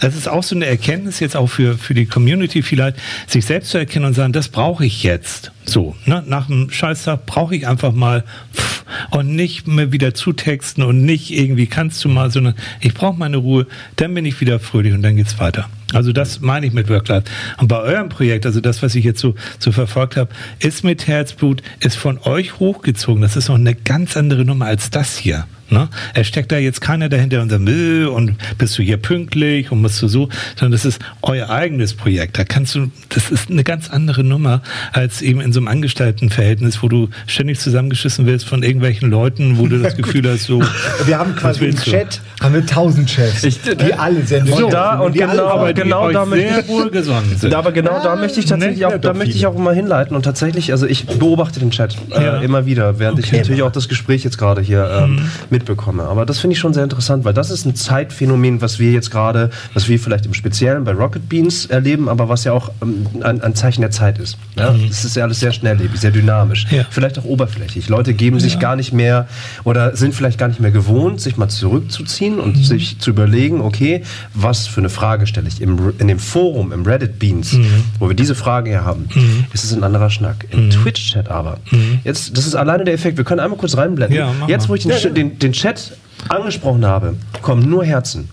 Das ist auch so eine Erkenntnis jetzt auch für, für die Community vielleicht, sich selbst zu erkennen und sagen, das brauche ich jetzt. So, ne? nach dem Scheißtag brauche ich einfach mal pff, und nicht mehr wieder zutexten und nicht irgendwie kannst du mal, sondern ich brauche meine Ruhe, dann bin ich wieder fröhlich und dann geht's weiter. Also das meine ich mit Work-Life. Und bei eurem Projekt, also das, was ich jetzt so, so verfolgt habe, ist mit Herzblut, ist von euch hochgezogen. Das ist noch eine ganz andere Nummer als das hier. Ne? Er steckt da jetzt keiner dahinter und sagt, Mö, und bist du hier pünktlich und musst du so, sondern das ist euer eigenes Projekt. Da kannst du, das ist eine ganz andere Nummer als eben in so einem Angestelltenverhältnis, wo du ständig zusammengeschissen wirst von irgendwelchen Leuten, wo du das Gefühl hast, so. Wir haben quasi im Chat, haben wir tausend Chefs, ich, die alle sind. Und, so, da, und genau, aber genau da möchte ich sind. Aber genau da möchte ich tatsächlich auch, da möchte ich auch mal hinleiten und tatsächlich, also ich beobachte den Chat äh, immer wieder, während okay. ich natürlich auch das Gespräch jetzt gerade hier ähm, mhm. Mitbekomme. Aber das finde ich schon sehr interessant, weil das ist ein Zeitphänomen, was wir jetzt gerade, was wir vielleicht im Speziellen bei Rocket Beans erleben, aber was ja auch ähm, ein, ein, Zeichen der Zeit ist. Ja? Mhm. Das ist ja alles sehr schnelllebig, sehr dynamisch, ja. vielleicht auch oberflächlich. Leute geben sich ja. gar nicht mehr oder sind vielleicht gar nicht mehr gewohnt, sich mal zurückzuziehen und mhm. sich zu überlegen, okay, was für eine Frage stelle ich im, in dem Forum, im Reddit Beans, mhm. wo wir diese Frage hier haben, mhm. ist es ein anderer Schnack. Im mhm. Twitch-Chat aber, mhm. jetzt, das ist alleine der Effekt, wir können einmal kurz reinblenden. jetzt, wo ich den, den, den Chat angesprochen habe, kommen nur Herzen.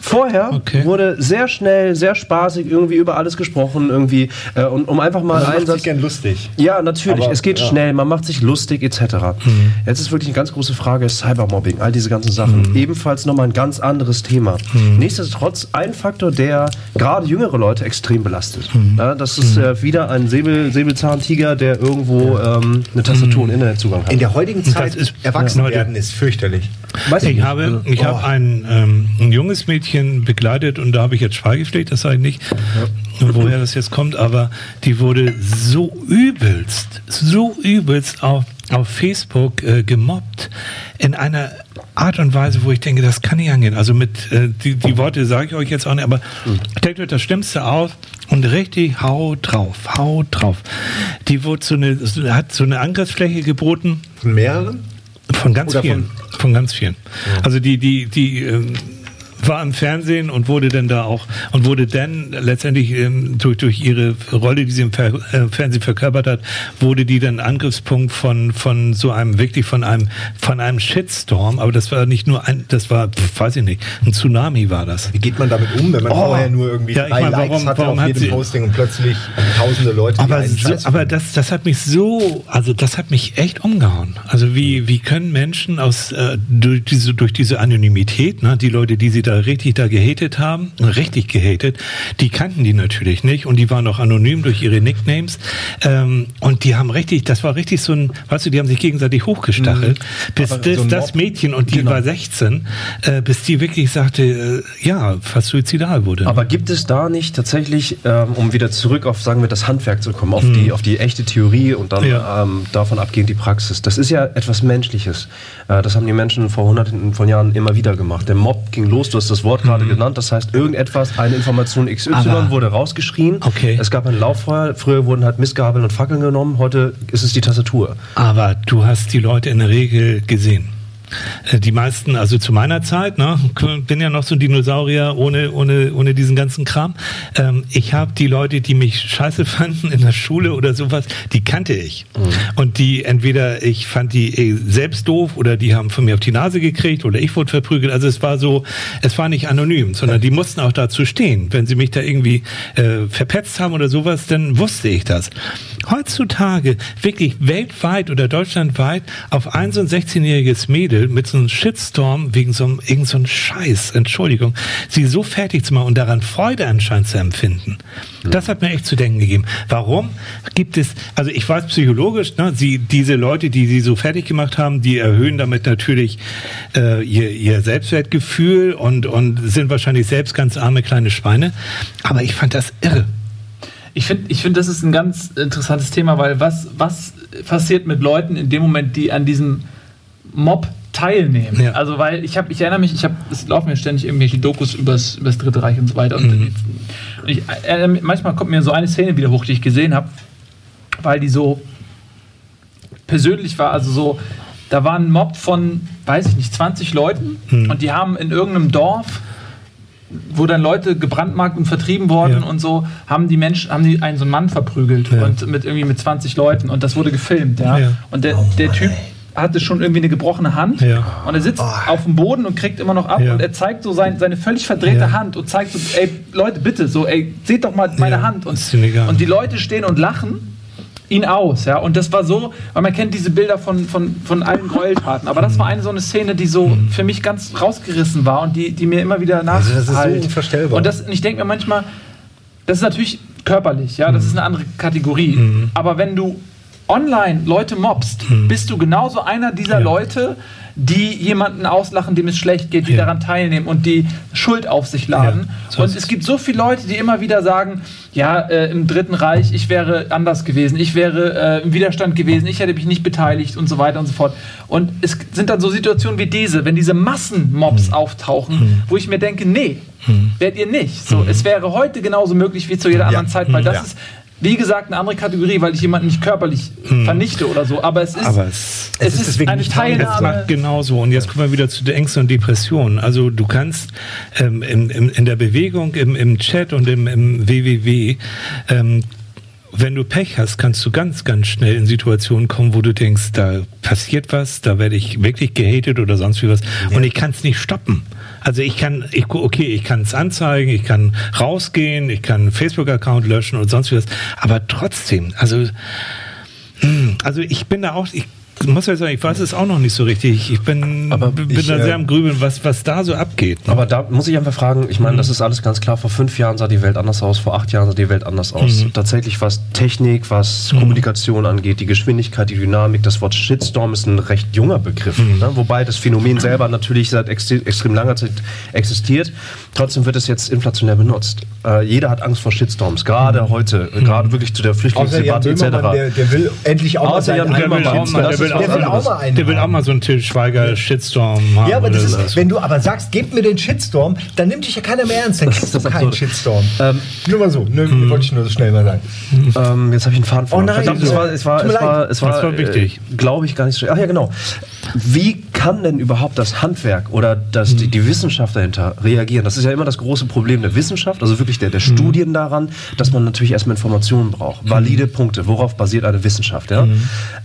Vorher okay. wurde sehr schnell, sehr spaßig irgendwie über alles gesprochen, irgendwie, äh, und, um einfach mal man macht sich gern lustig. Ja, natürlich. Aber, es geht ja. schnell, man macht sich lustig etc. Mhm. Jetzt ist wirklich eine ganz große Frage Cybermobbing, all diese ganzen Sachen. Mhm. Ebenfalls nochmal ein ganz anderes Thema. Mhm. Nichtsdestotrotz ein Faktor, der gerade jüngere Leute extrem belastet. Mhm. Ja, das ist mhm. äh, wieder ein Säbel, Säbelzahntiger, der irgendwo ähm, eine Tastatur und Internetzugang hat. In der heutigen Zeit ist erwachsen werden ist fürchterlich. Weiß ich, ich habe, ich oh. habe ein, ähm, ein junges Mädchen begleitet und da habe ich jetzt Schweigepflicht, das sage ich nicht, ja. woher das jetzt kommt, aber die wurde so übelst, so übelst auf, auf Facebook äh, gemobbt in einer Art und Weise, wo ich denke, das kann nicht angehen. Also mit äh, die, die Worte sage ich euch jetzt auch nicht, aber denkt euch das Schlimmste auf und richtig hau drauf, hau drauf. Die wurde so eine, hat so eine Angriffsfläche geboten. Von mehreren? Von ganz Oder vielen. Von, von ganz vielen. Ja. Also die, die, die ähm, war im Fernsehen und wurde dann da auch und wurde dann letztendlich ähm, durch, durch ihre Rolle, die sie im Fer äh, Fernsehen verkörpert hat, wurde die dann Angriffspunkt von, von so einem, wirklich von einem, von einem Shitstorm. Aber das war nicht nur ein, das war, pf, weiß ich nicht, ein Tsunami war das. Wie geht man damit um, wenn man oh, vorher nur irgendwie ja, drei ich mein, Likes warum, hatte warum auf jedem Posting und plötzlich tausende Leute, aber, so, aber das, das hat mich so, also das hat mich echt umgehauen. Also wie, wie können Menschen aus, äh, durch diese, durch diese Anonymität, ne, die Leute, die sie da da richtig da gehatet haben, richtig gehatet, die kannten die natürlich nicht und die waren auch anonym durch ihre Nicknames ähm, und die haben richtig, das war richtig so ein, weißt du, die haben sich gegenseitig hochgestachelt, mhm. bis das, so das, Mädchen und die genau. war 16, äh, bis die wirklich sagte, äh, ja, fast suizidal wurde. Aber gibt es da nicht tatsächlich, ähm, um wieder zurück auf, sagen wir, das Handwerk zu kommen, auf, mhm. die, auf die echte Theorie und dann ja. ähm, davon abgehend die Praxis, das ist ja etwas Menschliches. Äh, das haben die Menschen vor hunderten von Jahren immer wieder gemacht. Der Mob ging los, du hast das Wort gerade mhm. genannt. Das heißt, irgendetwas, eine Information XY Aber wurde rausgeschrien. Okay. Es gab ein Lauffeuer. Früher wurden halt Missgabeln und Fackeln genommen. Heute ist es die Tastatur. Aber du hast die Leute in der Regel gesehen. Äh, die meisten, also zu meiner Zeit, ne, bin ja noch so ein Dinosaurier ohne, ohne, ohne diesen ganzen Kram. Ähm, ich habe die Leute, die mich scheiße fanden in der Schule oder sowas, die kannte ich. Mhm. Und die entweder ich fand die eh selbst doof oder die haben von mir auf die Nase gekriegt oder ich wurde verprügelt. Also es war so, es war nicht anonym, sondern die mussten auch dazu stehen. Wenn sie mich da irgendwie äh, verpetzt haben oder sowas, dann wusste ich das. Heutzutage wirklich weltweit oder deutschlandweit auf ein so ein 16-jähriges Mädel mit so einem Shitstorm wegen so einem, irgend so einem Scheiß, Entschuldigung, sie so fertig zu machen und daran Freude anscheinend zu empfinden. Das hat mir echt zu denken gegeben. Warum gibt es, also ich weiß psychologisch, ne, sie, diese Leute, die sie so fertig gemacht haben, die erhöhen damit natürlich äh, ihr, ihr Selbstwertgefühl und, und sind wahrscheinlich selbst ganz arme kleine Schweine. Aber ich fand das irre. Ich finde, ich find, das ist ein ganz interessantes Thema, weil was, was passiert mit Leuten in dem Moment, die an diesem Mob teilnehmen. Ja. Also weil ich habe, ich erinnere mich, ich habe, es laufen mir ständig irgendwelche Dokus übers, übers Dritte Reich und so weiter. Und, mhm. ich, äh, manchmal kommt mir so eine Szene wieder hoch, die ich gesehen habe, weil die so persönlich war. Also so, da war ein Mob von, weiß ich nicht, 20 Leuten mhm. und die haben in irgendeinem Dorf wo dann Leute gebrandmarkt und vertrieben worden ja. und so, haben die Menschen, haben die einen so einen Mann verprügelt ja. und mit irgendwie mit 20 Leuten und das wurde gefilmt, ja. Und der, der Typ, hatte schon irgendwie eine gebrochene Hand ja. und er sitzt oh. auf dem Boden und kriegt immer noch ab ja. und er zeigt so sein, seine völlig verdrehte ja. Hand und zeigt so, ey Leute bitte, so ey seht doch mal meine Hand und, und die Leute stehen und lachen ihn aus, ja. Und das war so, weil man kennt diese Bilder von, von, von allen Gräueltaten, aber das war eine so eine Szene, die so Mhm. für mich ganz rausgerissen war und die, die mir immer wieder nach. Also das ist so unvorstellbar. Und das, und ich denke mir manchmal, das ist natürlich körperlich, ja, das ist eine andere Kategorie. Mhm. Aber wenn du online Leute mobst, bist du genauso einer dieser Leute, die jemanden auslachen, dem es schlecht geht, die Ja. daran teilnehmen und die Schuld auf sich laden. Ja, so und es es. gibt so viele Leute, die immer wieder sagen, ja, äh, im Dritten Reich, ich wäre anders gewesen, ich wäre äh, im Widerstand gewesen, ich hätte mich nicht beteiligt und so weiter und so fort. Und es sind dann so Situationen wie diese, wenn diese Massenmobs Hm. auftauchen, wo ich mir denke, nee, werdet ihr nicht. So, Hm. es wäre heute genauso möglich wie zu jeder anderen Zeit, weil das Ja. ist wie gesagt, eine andere Kategorie, weil ich jemanden nicht körperlich vernichte oder so. Aber es ist, Hm. Aber es- es es ist ist, deswegen eine harmlos. Es Teilnahme. macht genauso. Und jetzt kommen wir wieder zu den Ängsten und Depressionen. Also du kannst ähm, in, in, in der Bewegung, im, im Chat und im, im WWW, ähm, wenn du Pech hast, kannst du ganz, ganz schnell in Situationen kommen, wo du denkst, da passiert was, da werde ich wirklich gehatet oder sonst wie was. Und ich kann es nicht stoppen. Also ich kann, ich, okay, ich kann es anzeigen, ich kann rausgehen, ich kann einen Facebook-Account löschen und sonst was. Aber trotzdem, also hm, Also ich bin da auch, ich muss ja sagen, ich weiß es auch noch nicht so richtig. Ich bin, Aber bin ich, da äh, sehr am Grübeln, was, was da so abgeht. ne? Aber da muss ich einfach fragen, ich meine, das ist alles ganz klar, vor fünf Jahren sah die Welt anders aus, vor acht Jahren sah die Welt anders aus. Tatsächlich, was Technik, was Kommunikation angeht, die Geschwindigkeit, die Dynamik, das Wort Shitstorm ist ein recht junger Begriff. Ne? Wobei das Phänomen selber natürlich seit extre extrem langer Zeit existiert. Trotzdem wird es jetzt inflationär benutzt. Äh, jeder hat Angst vor Shitstorms, gerade heute, äh, gerade wirklich zu der Flüchtlingsdebatte Böhmermann, der, etc. der will endlich auch mal seinen will, auch will, auch, mal einen der will auch mal so einen Till Schweiger Shitstorm haben. Ja, aber das ist, so. wenn du aber sagst, gebt mir den Shitstorm, dann nimmt dich ja keiner mehr ernst, dann kriegst du Das ist keinen absurd. Shitstorm. Ähm, Nur mal so, ne, Mhm. wollte ich nur so schnell mal sagen. Ähm, jetzt habe ich einen Faden verloren. Oh nein, Verdammt, es so. war, es war, Tut mir es war, es war, Das war wichtig. Äh, Glaube ich gar nicht so. Ach ja, genau. Wie kann denn überhaupt das Handwerk oder das, die, die Wissenschaft dahinter reagieren? Das ist ja immer das große Problem der Wissenschaft, also wirklich der, der Studien daran, dass man natürlich erstmal Informationen braucht. Valide Punkte, worauf basiert eine Wissenschaft? Ja?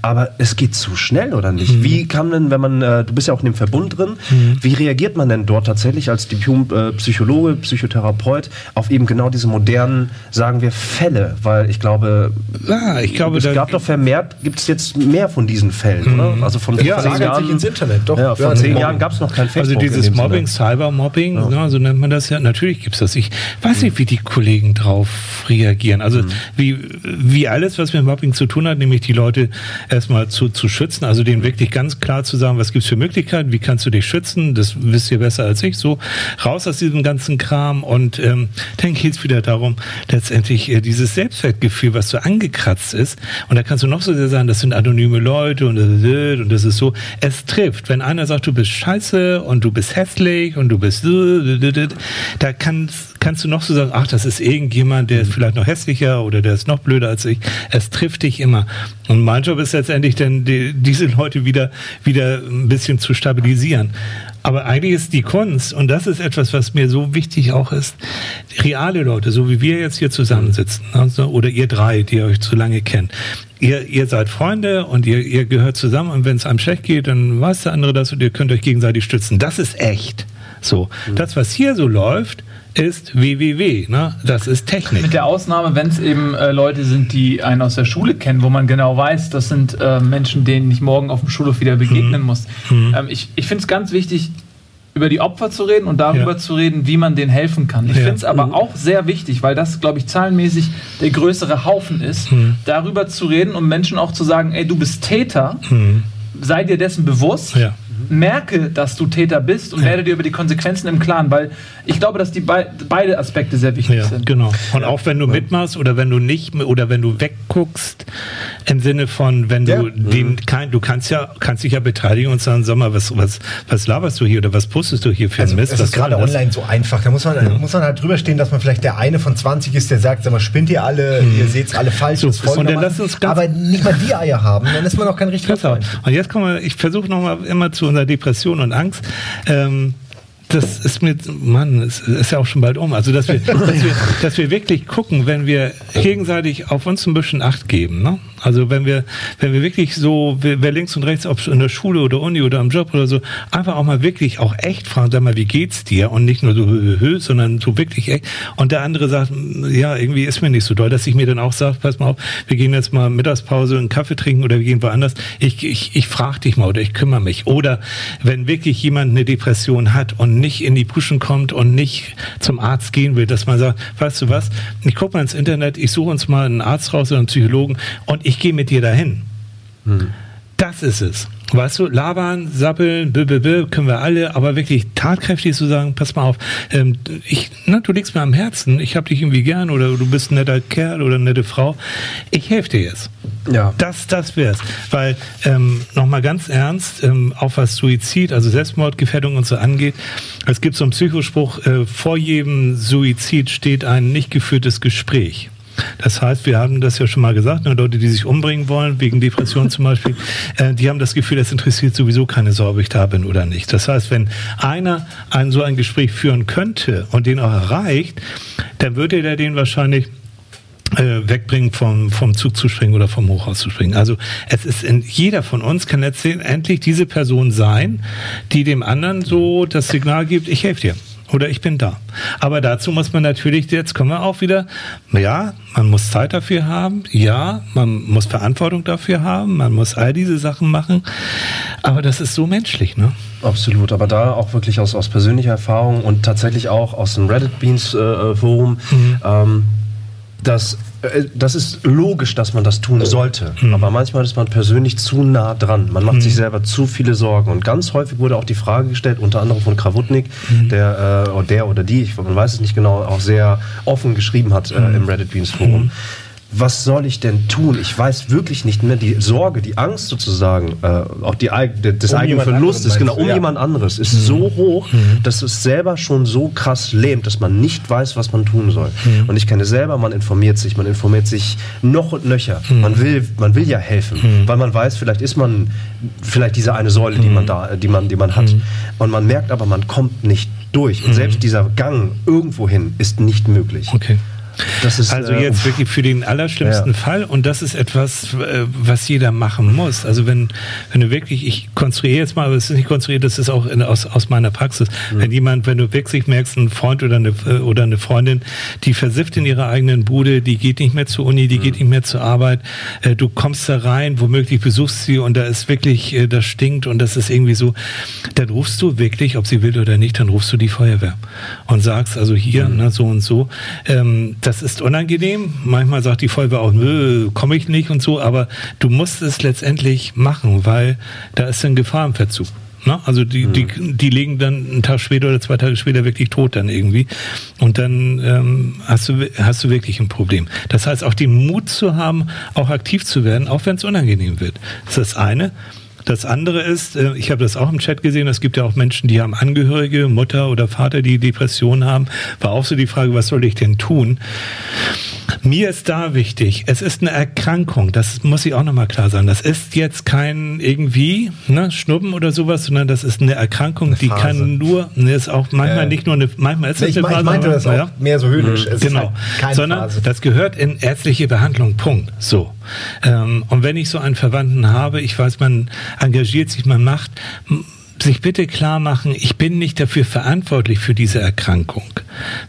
Aber es geht zu schnell, oder nicht? Wie kann denn, wenn man, äh, du bist ja auch in dem Verbund drin, wie reagiert man denn dort tatsächlich als Diplom-Psychologe, Psychotherapeut auf eben genau diese modernen, sagen wir, Fälle? Weil ich glaube, Ja, ich glaube, es gab doch vermehrt, gibt es jetzt mehr von diesen Fällen, oder? Also von Ja, zehn Jahren. sich ins Internet, doch. Ja, vor Ja, zehn Mobbing. Jahren gab es noch kein Facebook. Also dieses. Mobbing, Cybermobbing, ne, so nennt man das ja. Natürlich gibt's das. Ich weiß nicht, wie die Kollegen drauf reagieren. Also Mhm. wie, wie alles, was mit Mobbing zu tun hat, nämlich die Leute erstmal zu, zu schützen, also denen wirklich ganz klar zu sagen, was gibt's für Möglichkeiten, wie kannst du dich schützen, das wisst ihr besser als ich, so. Raus aus diesem ganzen Kram und ähm, dann geht's wieder darum, letztendlich äh, dieses Selbstwertgefühl, was so angekratzt ist. Und da kannst du noch so sehr sagen, das sind anonyme Leute und das ist, und das ist so, es trifft, wenn einer sagt, du bist scheiße und du bist hässlich und du bist da kannst, kannst du noch so sagen, ach, das ist irgendjemand, der ist vielleicht noch hässlicher oder der ist noch blöder als ich. Es trifft dich immer. Und mein Job ist letztendlich dann, die, diese Leute wieder, wieder ein bisschen zu stabilisieren. Aber eigentlich ist die Kunst, und das ist etwas, was mir so wichtig auch ist, reale Leute, so wie wir jetzt hier zusammensitzen, also, oder ihr drei, die euch zu lange kennt. Ihr, ihr seid Freunde und ihr, ihr gehört zusammen und wenn es einem schlecht geht, dann weiß der andere das und ihr könnt euch gegenseitig stützen. Das ist echt. So. Das, was hier so läuft, ist WWW, ne? Das ist Technik. Mit der Ausnahme, wenn es eben äh, Leute sind, die einen aus der Schule kennen, wo man genau weiß, das sind äh, Menschen, denen ich morgen auf dem Schulhof wieder begegnen Mhm. muss. Ähm, ich ich finde es ganz wichtig, über die Opfer zu reden und darüber Ja. zu reden, wie man denen helfen kann. Ich Ja. finde es aber auch sehr wichtig, weil das, glaube ich, zahlenmäßig der größere Haufen ist, Mhm. darüber zu reden und Menschen auch zu sagen, ey, du bist Täter, sei dir dessen bewusst. Mhm. Ja. Merke, dass du Täter bist und werde dir über die Konsequenzen im Klaren, weil ich glaube, dass die bei, beide Aspekte sehr wichtig Ja, sind. genau. Und auch wenn du mitmachst oder wenn du nicht oder wenn du wegguckst, im Sinne von, wenn du Ja. den kein, du kannst ja, kannst dich ja beteiligen und sagen, sag mal, was, was, was laberst du hier oder was postest du hier für Also Mist? Was ist gerade das? online so einfach. Da muss man, muss man halt drüber stehen, dass man vielleicht der eine von 20 ist, der sagt, sag mal, spinnt ihr alle, ihr seht's alle falsch. So, das ist und dann lass uns Aber nicht mal die Eier haben, dann ist man auch kein richtiger. Freund. Und jetzt kommen wir, ich versuche nochmal immer zu unserer Depression und Angst. Ähm, das ist mir, Mann, es ist ja auch schon bald um. Also, dass wir, dass wir, dass wir wirklich gucken, wenn wir gegenseitig auf uns ein bisschen Acht geben. Ne? Also, wenn wir, wenn wir wirklich so, wer links und rechts, ob in der Schule oder Uni oder am Job oder so, einfach auch mal wirklich auch echt fragen, sag mal, wie geht's dir? Und nicht nur so hö, hö, sondern so wirklich echt. Und der andere sagt, ja, irgendwie ist mir nicht so doll, dass ich mir dann auch sage, pass mal auf, wir gehen jetzt mal Mittagspause einen Kaffee trinken oder wir gehen woanders. Ich, ich, ich frage dich mal oder ich kümmere mich. Oder wenn wirklich jemand eine Depression hat und nicht in die Puschen kommt und nicht zum Arzt gehen will, dass man sagt, weißt du was, ich gucke mal ins Internet, ich suche uns mal einen Arzt raus oder einen Psychologen und ich gehe mit dir dahin. Hm. Das ist es. Weißt du, labern, sappeln, b, b, b, können wir alle, aber wirklich tatkräftig zu sagen, pass mal auf, ähm, ich, na, du liegst mir am Herzen, ich hab dich irgendwie gern oder du bist ein netter Kerl oder eine nette Frau, ich helfe dir jetzt. Ja. Das, das wär's. Weil, ähm, nochmal ganz ernst, ähm, auch was Suizid, also Selbstmordgefährdung und so angeht, es gibt so einen Psychospruch, äh, vor jedem Suizid steht ein nicht geführtes Gespräch. Das heißt, wir haben das ja schon mal gesagt, ne, Leute, die sich umbringen wollen, wegen Depression zum Beispiel, äh, die haben das Gefühl, es interessiert sowieso keine Sorge, ob ich da bin oder nicht. Das heißt, wenn einer ein, so ein Gespräch führen könnte und den auch erreicht, dann würde er den wahrscheinlich äh, wegbringen, vom, vom Zug zu springen oder vom Hochhaus zu springen. Also es ist in, jeder von uns kann letztendlich diese Person sein, die dem anderen so das Signal gibt, ich helfe dir oder ich bin da. Aber dazu muss man natürlich, jetzt kommen wir auch wieder, ja, man muss Zeit dafür haben, ja, man muss Verantwortung dafür haben, man muss all diese Sachen machen, aber das ist so menschlich, ne? Absolut, aber da auch wirklich aus, aus persönlicher Erfahrung und tatsächlich auch aus dem Reddit Beans äh, äh Forum, mhm. ähm, dass das ist logisch, dass man das tun sollte. Mhm. Aber manchmal ist man persönlich zu nah dran. Man macht mhm. sich selber zu viele Sorgen. Und ganz häufig wurde auch die Frage gestellt, unter anderem von Krawutnik, mhm. der, äh, der oder die, ich, man weiß es nicht genau, auch sehr offen geschrieben hat äh, mhm. im Reddit Beans Forum mhm was soll ich denn tun? Ich weiß wirklich nicht mehr. Die Sorge, die Angst sozusagen, äh, auch die, des um eigenen Verlustes, genau, um ja. jemand anderes, ist mhm. so hoch, mhm. dass es selber schon so krass lähmt, dass man nicht weiß, was man tun soll. Mhm. Und ich kenne selber, man informiert sich, man informiert sich noch und nöcher. Mhm. Man will, man will ja helfen, mhm. weil man weiß, vielleicht ist man vielleicht diese eine Säule, die man mhm. da, die man, die man hat. Und man merkt aber, man kommt nicht durch. Und selbst dieser Gang irgendwohin ist nicht möglich. Okay. Ist, also äh, jetzt wirklich für den allerschlimmsten ja. Fall und das ist etwas, äh, was jeder machen muss. Also wenn, wenn du wirklich, ich konstruiere jetzt mal, aber es ist nicht konstruiert, das ist auch in, aus, aus meiner Praxis. Mhm. Wenn jemand, wenn du wirklich merkst, ein Freund oder eine, äh, oder eine Freundin, die versifft in ihrer eigenen Bude, die geht nicht mehr zur Uni, die mhm. geht nicht mehr zur Arbeit, du kommst da rein, womöglich besuchst sie und da ist wirklich, das stinkt und das ist irgendwie so, dann rufst du wirklich, ob sie will oder nicht, dann rufst du die Feuerwehr und sagst also hier, mhm. ne, so und so. Ähm, das ist unangenehm. Manchmal sagt die Feuerwehr auch, nö, komme ich nicht und so, aber du musst es letztendlich machen, weil da ist ein Gefahr im Verzug. Ne? Also die, mhm. die, die legen dann einen Tag später oder zwei Tage später wirklich tot dann irgendwie. Und dann ähm, hast, du, hast du wirklich ein Problem. Das heißt, auch den Mut zu haben, auch aktiv zu werden, auch wenn es unangenehm wird. Das ist das eine. Das andere ist, äh, ich habe das auch im Chat gesehen, es gibt ja auch Menschen, die haben Angehörige, Mutter oder Vater, die Depressionen haben. War auch so die Frage, was soll ich denn tun? Mir ist da wichtig, es ist eine Erkrankung, das muss ich auch nochmal klar sagen. Das ist jetzt kein irgendwie ne, Schnupfen oder sowas, sondern das ist eine Erkrankung, eine die kann nur, ne, ist auch manchmal äh, nicht nur eine, manchmal ist es eine Phase. Ich meinte das auch ja? mehr so höhnisch. Mhm. genau, halt sondern Phase. das gehört in ärztliche Behandlung, Punkt. So. Ähm, und wenn ich so einen Verwandten habe, ich weiß, man engagiert sich, man macht, sich bitte klar machen, ich bin nicht dafür verantwortlich für diese Erkrankung,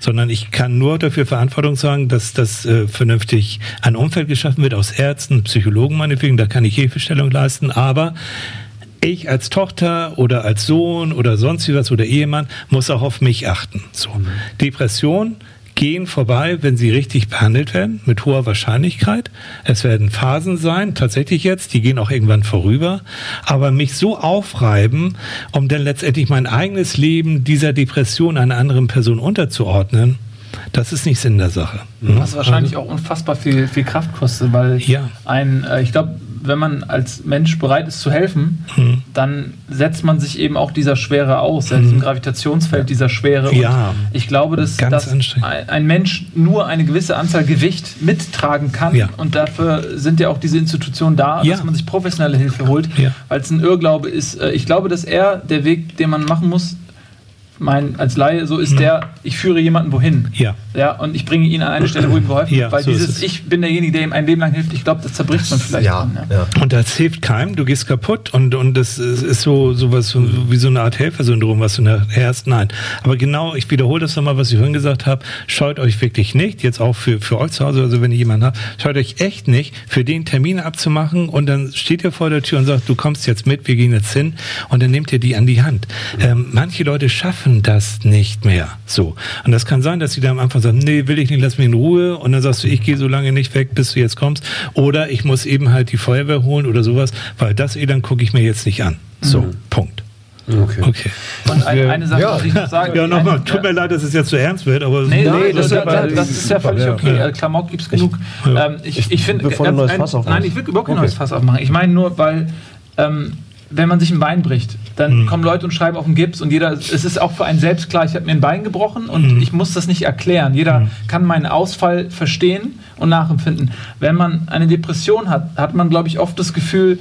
sondern ich kann nur dafür Verantwortung sagen, dass das äh, vernünftig ein Umfeld geschaffen wird aus Ärzten, Psychologen meinetwegen, da kann ich Hilfestellung leisten, aber ich als Tochter oder als Sohn oder sonst wie was oder Ehemann muss auch auf mich achten. So. Mhm. Depression gehen vorbei, wenn sie richtig behandelt werden, mit hoher Wahrscheinlichkeit. Es werden Phasen sein, tatsächlich jetzt, die gehen auch irgendwann vorüber. Aber mich so aufreiben, um dann letztendlich mein eigenes Leben dieser Depression einer anderen Person unterzuordnen, das ist nicht Sinn der Sache. Was wahrscheinlich auch unfassbar viel, viel Kraft kostet, weil ja. ein, äh, ich glaube, wenn man als Mensch bereit ist zu helfen, hm. dann setzt man sich eben auch dieser Schwere aus, hm. diesem Gravitationsfeld dieser Schwere. Ja. Und ich glaube, dass, dass ein Mensch nur eine gewisse Anzahl Gewicht mittragen kann. Ja. Und dafür sind ja auch diese Institutionen da, ja. dass man sich professionelle Hilfe holt, weil es ein Irrglaube ist. Äh, ich glaube, dass er der Weg, den man machen muss, mein, als Laie, so ist mhm. der, ich führe jemanden wohin. Ja. Ja, und ich bringe ihn an eine Stelle, wo ihm geholfen wird. Ja, weil so dieses Ich bin derjenige, der ihm ein Leben lang hilft, ich glaube, das zerbricht man vielleicht. Ja, dann, ja. Und das hilft keinem, du gehst kaputt und, und das ist so sowas so, wie so eine Art Helfersyndrom, was du nachher hast. Nein. Aber genau, ich wiederhole das nochmal, was ich vorhin gesagt habe, scheut euch wirklich nicht, jetzt auch für, für euch zu Hause, also wenn ihr jemanden habt, scheut euch echt nicht, für den Termin abzumachen und dann steht ihr vor der Tür und sagt, du kommst jetzt mit, wir gehen jetzt hin und dann nehmt ihr die an die Hand. Ähm, manche Leute schaffen das nicht mehr so. Und das kann sein, dass sie da am Anfang sagen, nee, will ich nicht, lass mich in Ruhe. Und dann sagst du, ich gehe so lange nicht weg, bis du jetzt kommst. Oder ich muss eben halt die Feuerwehr holen oder sowas, weil das eh, dann gucke ich mir jetzt nicht an. So, mhm. Punkt. Okay. okay. Und eine, eine Sache ja. muss ich noch sagen. Ja, nochmal, tut mir leid, dass es jetzt zu ernst wird, aber. Nee, nee, das, das, das, das ist ja völlig okay. Ja. Klamauk gibt es genug. Ja. Ähm, ich ich finde. Nein, ich will überhaupt kein okay. neues Fass aufmachen. Ich meine nur, weil. Ähm, wenn man sich ein Bein bricht, dann mhm. kommen Leute und schreiben auf den Gips und jeder, es ist auch für einen selbst klar, ich habe mir ein Bein gebrochen und mhm. ich muss das nicht erklären. Jeder mhm. kann meinen Ausfall verstehen und nachempfinden. Wenn man eine Depression hat, hat man, glaube ich, oft das Gefühl,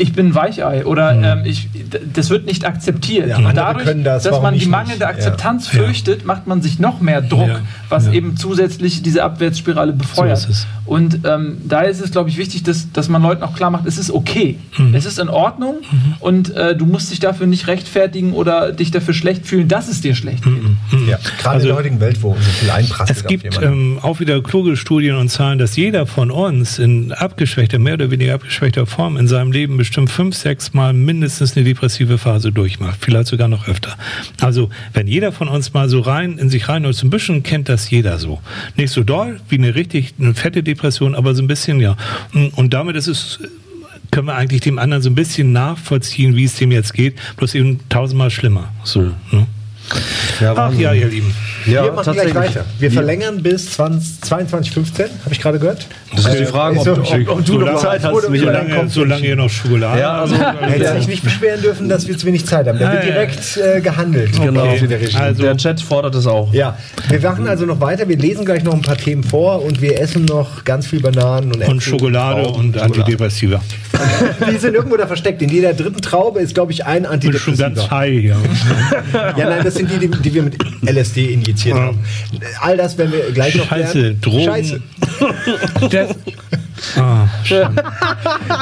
ich bin Weichei oder mhm. ähm, ich, das wird nicht akzeptiert. Ja, und dadurch, das, dass man die mangelnde Akzeptanz ja. fürchtet, macht man sich noch mehr Druck, ja. was eben zusätzlich diese Abwärtsspirale befeuert. So und ähm, da ist es, glaube ich, wichtig, dass, dass man Leuten auch klar macht, es ist okay, mhm. es ist in Ordnung mhm. und äh, du musst dich dafür nicht rechtfertigen oder dich dafür schlecht fühlen, dass es dir schlecht geht. Mhm. Mhm. Ja, gerade also, in der heutigen Welt, wo so viel einprasselt. Es gibt ähm, auch wieder kluge Studien und Zahlen, dass jeder von uns in abgeschwächter, mehr oder weniger abgeschwächter Form in seinem Leben bestimmt fünf, sechs Mal mindestens eine depressive Phase durchmacht, vielleicht sogar noch öfter. Also wenn jeder von uns mal so rein in sich rein und ein bisschen kennt das jeder so. Nicht so doll wie eine richtig eine fette Depression, aber so ein bisschen ja. Und damit ist es können wir eigentlich dem anderen so ein bisschen nachvollziehen, wie es dem jetzt geht, bloß eben tausendmal schlimmer. So. Ne? Ja, Ach ja, ihr Lieben. Ja, wir machen gleich weiter. Wir verlängern bis 22.15, habe ich gerade gehört. Das ist die Frage, ob, ob, ob, ob du noch Zeit hast. Mich solange, solange ihr noch Schokolade ja, also, Hätte sich nicht beschweren dürfen, dass wir zu wenig Zeit haben. Da wird direkt äh, gehandelt. Genau. Der, also, der Chat fordert es auch. Ja, wir machen also noch weiter. Wir lesen gleich noch ein paar Themen vor und wir essen noch ganz viel Bananen und, und Schokolade und, und Antidepressiva. die sind irgendwo da versteckt. In jeder dritten Traube ist, glaube ich, ein Antidepressiva. Und schon ganz high, ja. ja, nein, das sind die, die, die wir mit LSD injiziert ja. haben. All das werden wir gleich noch Scheiße, lernen. Drogen. Scheiße. Ah,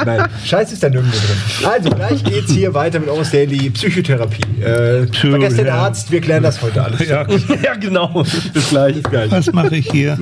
Nein, Scheiß ist da nirgendwo drin. Also, gleich geht's hier weiter mit Almost Daily Psychotherapie. Äh, vergesst den Arzt, wir klären das heute alles. Ja, ja genau. Bis gleich. Bis gleich. Was mache ich hier?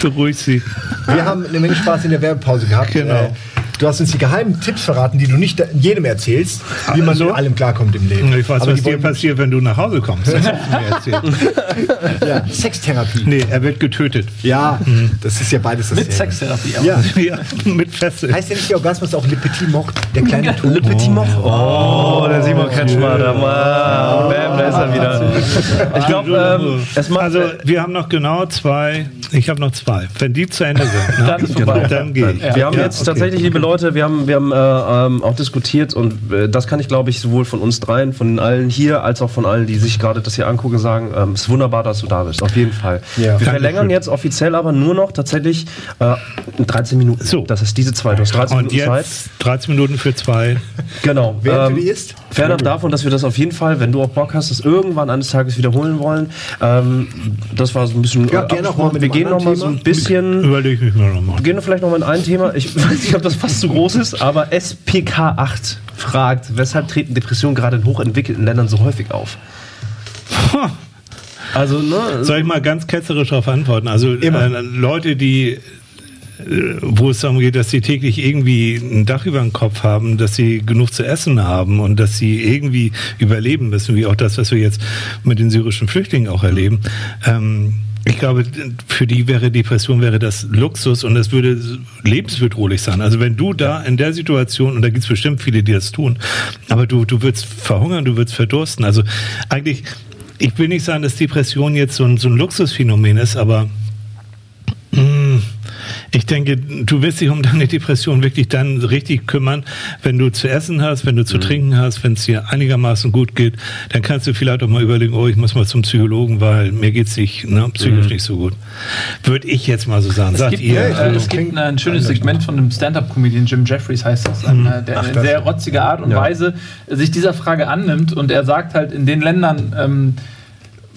Beruhig Sie. Wir haben eine Menge Spaß in der Werbepause gehabt. Genau. Äh, Du hast uns die geheimen Tipps verraten, die du nicht jedem erzählst, wie man also? mit allem klarkommt im Leben. Ich weiß, Aber was dir passiert, wenn du nach Hause kommst. ja, Sextherapie. Nee, er wird getötet. Ja, mhm. das ist ja beides das Mit Sextherapie auch. Ja. ja, mit Fessel. Heißt ja nicht der Orgasmus auch Le Petit Moch, der kleine Tod? Le Petit Moch. Oh, der Simon Kretschmer, da, Bam, da ist er wieder. Ich glaube, ähm, also wir haben noch genau zwei, ich habe noch zwei. Wenn die zu Ende sind, ne? dann, ist vorbei. dann gehe ich. Wir haben jetzt tatsächlich, liebe Leute, Leute, wir haben, wir haben äh, ähm, auch diskutiert und äh, das kann ich, glaube ich, sowohl von uns dreien, von allen hier, als auch von allen, die sich gerade das hier angucken, sagen, ähm, es ist wunderbar, dass du da bist, auf jeden Fall. Ja. Wir verlängern jetzt offiziell aber nur noch tatsächlich äh, 13 Minuten. So. Das ist diese zwei, du hast 13 und Minuten Zeit. 13 Minuten für zwei. Genau. Wer ähm, ist? Fernab davon, dass wir das auf jeden Fall, wenn du auch Bock hast, das irgendwann eines Tages wiederholen wollen. Ähm, das war so ein bisschen. Ja, gerne noch mal wir gehen noch mal so ein bisschen. Überlege ich mir noch mal. Wir gehen vielleicht noch mal in ein Thema. Ich weiß nicht, ob das fast zu groß ist, aber SPK8 fragt, weshalb treten Depressionen gerade in hochentwickelten Ländern so häufig auf? Also, ne? Soll ich mal ganz ketzerisch darauf antworten? Also, äh, Leute, die äh, wo es darum geht, dass sie täglich irgendwie ein Dach über dem Kopf haben, dass sie genug zu essen haben und dass sie irgendwie überleben müssen, wie auch das, was wir jetzt mit den syrischen Flüchtlingen auch erleben. Ähm, ich glaube, für die wäre Depression wäre das Luxus und das würde lebensbedrohlich sein. Also wenn du da in der Situation, und da gibt es bestimmt viele, die das tun, aber du, du würdest verhungern, du würdest verdursten. Also eigentlich, ich will nicht sagen, dass Depression jetzt so ein, so ein Luxusphänomen ist, aber mh, hm, Ich denke, du wirst dich um deine Depression wirklich dann richtig kümmern, wenn du zu essen hast, wenn du zu mhm. trinken hast, wenn es dir einigermaßen gut geht, dann kannst du vielleicht auch mal überlegen, oh, ich muss mal zum Psychologen, weil mir geht's nicht, ne, psychisch mhm. nicht so gut. Würde ich jetzt mal so sagen. Es Sagt gibt, ihr? Äh, es gibt ein schönes Segment von einem Stand-up-Comedian, Jim Jeffries heißt das, mhm. Äh, der Ach, in sehr rotziger Art und ja. Weise sich dieser Frage annimmt und er sagt halt in den Ländern, ähm,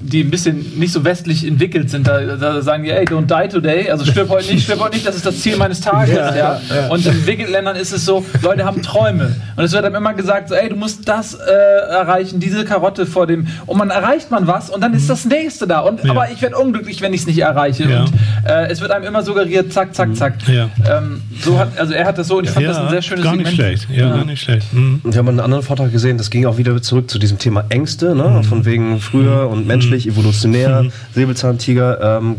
die ein bisschen nicht so westlich entwickelt sind, da, da, sagen die, ey, don't die today, also stirb heute nicht, stirb heute nicht, das ist das Ziel meines Tages. Ja, ja. ja. Und in entwickelten Ländern ist es so, Leute haben Träume. Und es wird dann immer gesagt, so, ey, du musst das äh, erreichen, diese Karotte vor dem. Und man erreicht man was und dann ist das nächste da. Und, ja. Aber ich werde unglücklich, wenn ich es nicht erreiche. Und äh, es wird einem immer suggeriert, zack, zack, zack. Ähm, so hat, also er hat das so und ich fand das ein sehr schönes Gar nicht Segment. schlecht, ja, gar nicht schlecht. Mhm. Wir haben einen anderen Vortrag gesehen, das ging auch wieder zurück zu diesem Thema Ängste, ne? Mhm. von wegen früher und menschlich, mhm. evolutionär, mhm. Säbelzahntiger. Ähm,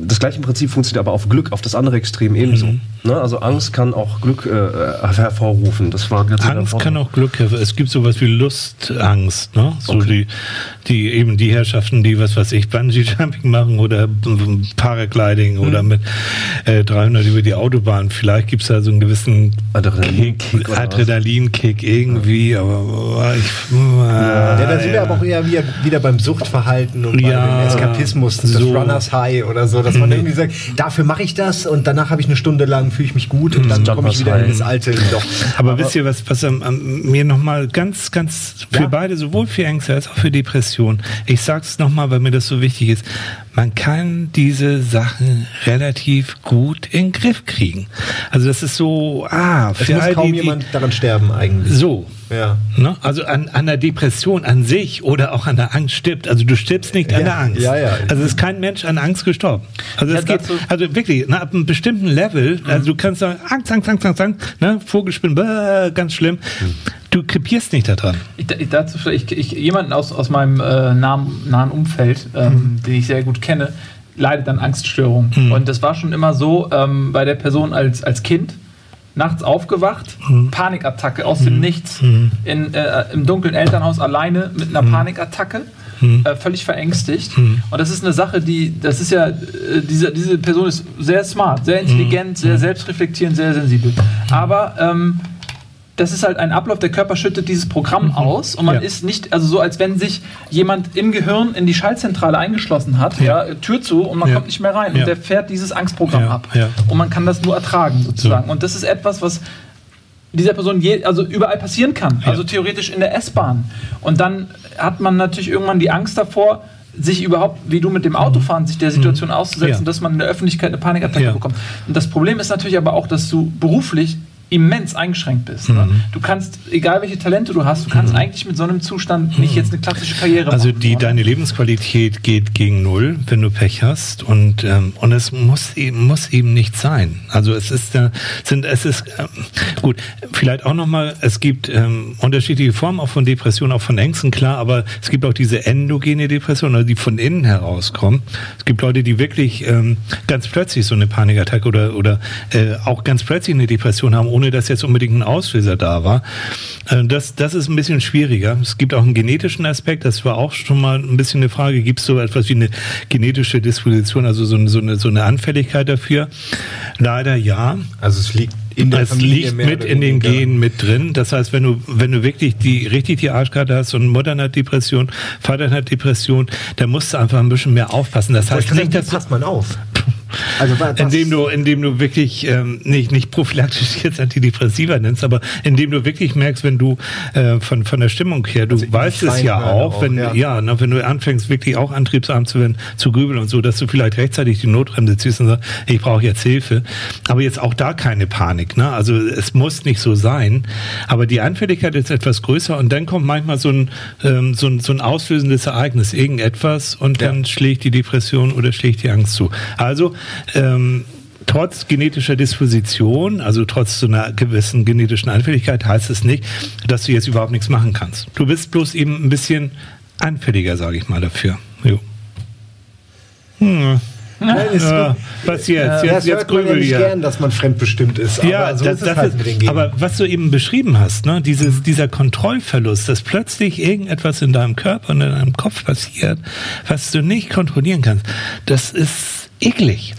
das gleiche Prinzip funktioniert aber auf Glück, auf das andere Extrem ebenso. Mhm. Ne? Also Angst kann auch Glück äh, hervorrufen. Das war ganz Angst kann auch Glück hervorrufen. Es gibt sowas wie Lustangst. Ne? So okay. die, die eben die Herrschaften, die was weiß ich, Bungee Jumping machen oder Paragliding mhm. oder mit äh, 300 über die Autobahn. Vielleicht gibt es da so einen gewissen Adrenalinkick Adrenalin irgendwie. Aber oh, ich, ja, ja, da sind wir aber auch eher wieder, beim Suchtverhalten und ja, beim Eskapismus, das so. Runners High oder so, dass man mhm. irgendwie sagt, dafür mache ich das und danach habe ich eine Stunde lang fühle ich mich gut und dann komme ich wieder rein. in das alte Loch. Aber, Aber wisst ihr, was, was ähm, mir nochmal ganz, ganz für ja? beide, sowohl für Ängste als auch für Depressionen, ich sage es nochmal, weil mir das so wichtig ist, man kann diese Sachen relativ gut in den Griff kriegen. Also das ist so, ah, für es muss kaum die, jemand daran sterben eigentlich. So, ja. Ne? Also an, an der Depression an sich oder auch an der Angst stirbt. Also du stirbst nicht ja. an der Angst. Ja, ja. Also ist kein Mensch an Angst gestorben. Also es geht, also wirklich, na, ab einem bestimmten Level, mhm. also du kannst sagen, Angst, Angst, Angst, Angst, Angst, ne? Vogelspinnen, bäh, ganz schlimm. Mhm. Du krepierst nicht daran. Ich, ich, dazu vielleicht, ich, jemanden aus, aus meinem äh, nahen, nahen Umfeld, ähm, mhm. den ich sehr gut kenne, leidet an Angststörungen. Mhm. Und das war schon immer so ähm, bei der Person als, als Kind nachts aufgewacht, mhm. Panikattacke aus dem mhm. Nichts, mhm. in, äh, im dunklen Elternhaus alleine mit einer mhm. Panikattacke. Äh, völlig verängstigt. Mhm. Und das ist eine Sache, die, das ist ja, äh, diese, diese Person ist sehr smart, sehr intelligent, sehr selbstreflektierend, sehr sensibel. Aber ähm, das ist halt ein Ablauf, der Körper schüttet dieses Programm mhm. aus und man ja. ist nicht, also so als wenn sich jemand im Gehirn in die Schaltzentrale eingeschlossen hat, ja, ja Tür zu und man kommt nicht mehr rein und der fährt dieses Angstprogramm ab. Und man kann das nur ertragen sozusagen. So. Und das ist etwas, was dieser Person je, also überall passieren kann, also theoretisch in der S-Bahn. Und dann hat man natürlich irgendwann die Angst davor, sich überhaupt, wie du mit dem Autofahren, sich der mhm. Situation auszusetzen, ja. dass man in der Öffentlichkeit eine Panikattacke bekommt. Und das Problem ist natürlich aber auch, dass du beruflich immens eingeschränkt bist. Ne? Mhm. Du kannst, egal welche Talente du hast, du kannst mhm. eigentlich mit so einem Zustand nicht jetzt eine klassische Karriere also machen. Also die, deine Lebensqualität geht gegen null, wenn du Pech hast und, ähm, und es muss eben, muss eben nicht sein. Also es ist, äh, sind, es ist, ähm, gut, vielleicht auch nochmal, es gibt ähm, unterschiedliche Formen auch von Depressionen, auch von Ängsten, klar, aber es gibt auch diese endogene Depression, also die von innen herauskommen. Es gibt Leute, die wirklich ähm, ganz plötzlich so eine Panikattacke oder, oder äh, auch ganz plötzlich eine Depression haben, ohne ohne dass jetzt unbedingt ein Auslöser da war. Äh, das, das ist ein bisschen schwieriger. Es gibt auch einen genetischen Aspekt, das war auch schon mal ein bisschen eine Frage. Gibt es so etwas wie eine genetische Disposition, also so eine, so eine, so eine Anfälligkeit dafür? Leider ja. Also es liegt in der es Familie liegt mit in den Genen mit drin. Das heißt, wenn du, wenn du wirklich die, richtig die Arschkarte hast und Mutter hat Depression, Vater hat Depression, dann musst du einfach ein bisschen mehr aufpassen. Das heißt nicht, dass passt man auf. Also indem du, indem du wirklich ähm, nicht, nicht prophylaktisch jetzt Antidepressiva nennst, aber indem du wirklich merkst, wenn du äh, von, von der Stimmung her, du also weißt es ja auch, auch, wenn ja, ja ne, wenn du anfängst, wirklich auch antriebsarm zu werden, zu grübeln und so, dass du vielleicht rechtzeitig die Notbremse ziehst und sagst, ich brauche jetzt Hilfe. Aber jetzt auch da keine Panik. Ne? Also es muss nicht so sein. Aber die Anfälligkeit ist etwas größer und dann kommt manchmal so ein, ähm, so ein, so ein auslösendes Ereignis, irgendetwas und ja. dann schlägt die Depression oder schlägt die Angst zu. Also ähm, trotz genetischer Disposition, also trotz so einer gewissen genetischen Anfälligkeit, heißt es nicht, dass du jetzt überhaupt nichts machen kannst. Du bist bloß eben ein bisschen anfälliger, sage ich mal, dafür. Jo. Hm. Nein, ist ja, was jetzt? Ja, jetzt, jetzt hört man ja nicht gern, dass man fremdbestimmt ist. Ja, aber so das, ist das halt ist, aber was du eben beschrieben hast, ne, dieses, dieser Kontrollverlust, dass plötzlich irgendetwas in deinem Körper und in deinem Kopf passiert, was du nicht kontrollieren kannst, das ist eklig.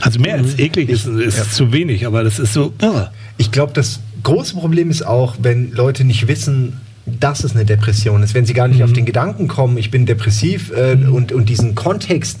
Also mehr als eklig ist, ist ja. zu wenig, aber das ist so. Oh. Ich glaube, das große Problem ist auch, wenn Leute nicht wissen, dass es eine Depression ist, wenn sie gar nicht mhm. auf den Gedanken kommen, ich bin depressiv äh, mhm. und, und diesen Kontext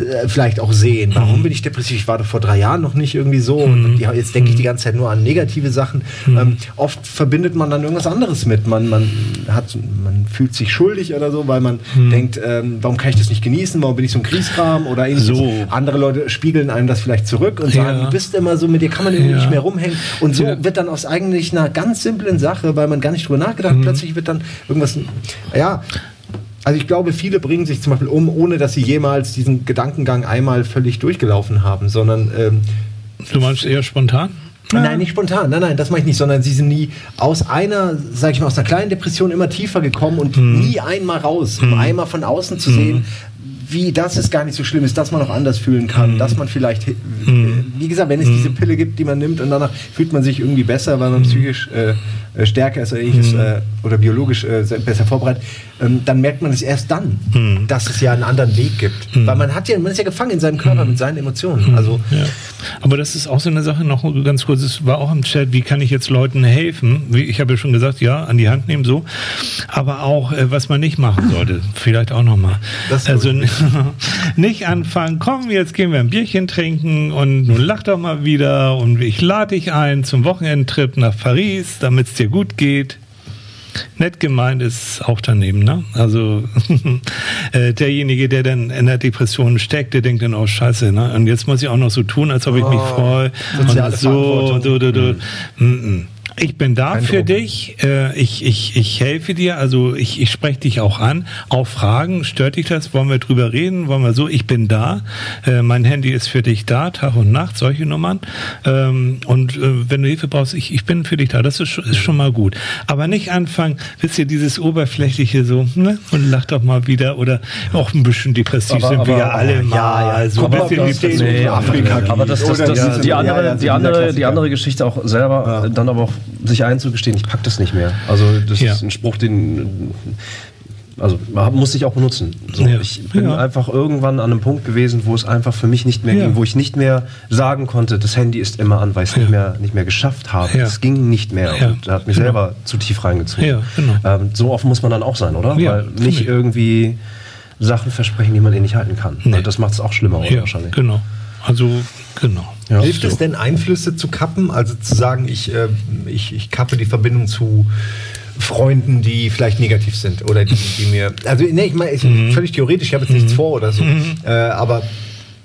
äh, vielleicht auch sehen. Warum mhm. bin ich depressiv? Ich war doch vor drei Jahren noch nicht irgendwie so und mhm. jetzt denke ich die ganze Zeit nur an negative Sachen. Mhm. Ähm, oft verbindet man dann irgendwas anderes mit. Man, man, hat, man fühlt sich schuldig oder so, weil man mhm. denkt, ähm, warum kann ich das nicht genießen? Warum bin ich so ein Kriegskram? Oder so. Andere Leute spiegeln einem das vielleicht zurück und sagen, ja. du bist immer so, mit dir kann man irgendwie ja. nicht mehr rumhängen. Und so ja. wird dann aus eigentlich einer ganz simplen Sache, weil man gar nicht drüber nachgedacht, mhm. plötzlich wird dann irgendwas, ja, also ich glaube, viele bringen sich zum Beispiel um, ohne dass sie jemals diesen Gedankengang einmal völlig durchgelaufen haben, sondern ähm, Du meinst eher spontan? Nein, nicht spontan, nein, nein, das mache ich nicht, sondern sie sind nie aus einer, sag ich mal, aus einer kleinen Depression immer tiefer gekommen und mhm. nie einmal raus, um mhm. einmal von außen zu sehen, mhm wie das es gar nicht so schlimm ist, dass man auch anders fühlen kann, mhm. dass man vielleicht, mhm. wie gesagt, wenn es diese Pille gibt, die man nimmt und danach fühlt man sich irgendwie besser, weil man psychisch äh, stärker ist oder ähnliches mhm. äh, oder biologisch äh, besser vorbereitet, ähm, dann merkt man es erst dann, mhm. dass es ja einen anderen Weg gibt. Weil man hat ja, man ist ja gefangen in seinem Körper mit seinen Emotionen. Also, ja. Aber das ist auch so eine Sache, noch ganz kurz, es war auch im Chat, wie kann ich jetzt Leuten helfen? Ich habe ja schon gesagt, ja, an die Hand nehmen so, aber auch, äh, was man nicht machen sollte, vielleicht auch nochmal. Also nicht anfangen, komm, jetzt gehen wir ein Bierchen trinken und nun lach doch mal wieder und ich lade dich ein zum Wochenendtrip nach Paris, damit es dir gut geht. Nett gemeint ist auch daneben, ne? Also äh, derjenige, der dann in der Depression steckt, der denkt dann auch oh, Scheiße, ne? Und jetzt muss ich auch noch so tun, als ob ich mich oh, freue. Und so, so, so, so. Mhm. Ich bin da Kein für Druck. dich. Äh, ich, ich, ich helfe dir. Also ich, ich spreche dich auch an. Auch Fragen. Stört dich das? Wollen wir drüber reden? Wollen wir so? Ich bin da. Äh, mein Handy ist für dich da, Tag und Nacht, solche Nummern. Ähm, und äh, wenn du Hilfe brauchst, ich, ich bin für dich da. Das ist, ist schon mal gut. Aber nicht anfangen, wisst ihr, dieses oberflächliche so, ne? Und lach doch mal wieder. Oder auch ein bisschen depressiv aber, sind aber, wir ja alle mal. Ja, ja. So ein bisschen das, nee, Afrika. Aber das, das, das, das die andere, die andere, die andere Geschichte auch selber, dann aber auch sich einzugestehen, ich pack das nicht mehr. Also das ja. ist ein Spruch, den also muss ich auch benutzen. So, ja. Ich bin ja. einfach irgendwann an einem Punkt gewesen, wo es einfach für mich nicht mehr ja. ging, wo ich nicht mehr sagen konnte, das Handy ist immer an, weil ich es nicht, mehr, nicht mehr geschafft habe. Es ging nicht mehr und da hat mich genau. selber zu tief reingezogen. Genau. Ähm, so oft muss man dann auch sein, oder? weil nicht irgendwie Sachen versprechen, die man eh nicht halten kann. Nee. Das macht es auch schlimmer, wahrscheinlich. Genau. Also, genau. Ja, Hilft so. es denn, Einflüsse zu kappen? Also zu sagen, ich, äh, ich, ich kappe die Verbindung zu Freunden, die vielleicht negativ sind oder die, die mir. Also, nee, ich meine, mhm. völlig theoretisch, ich habe jetzt nichts mhm. vor oder so. Mhm. Äh, aber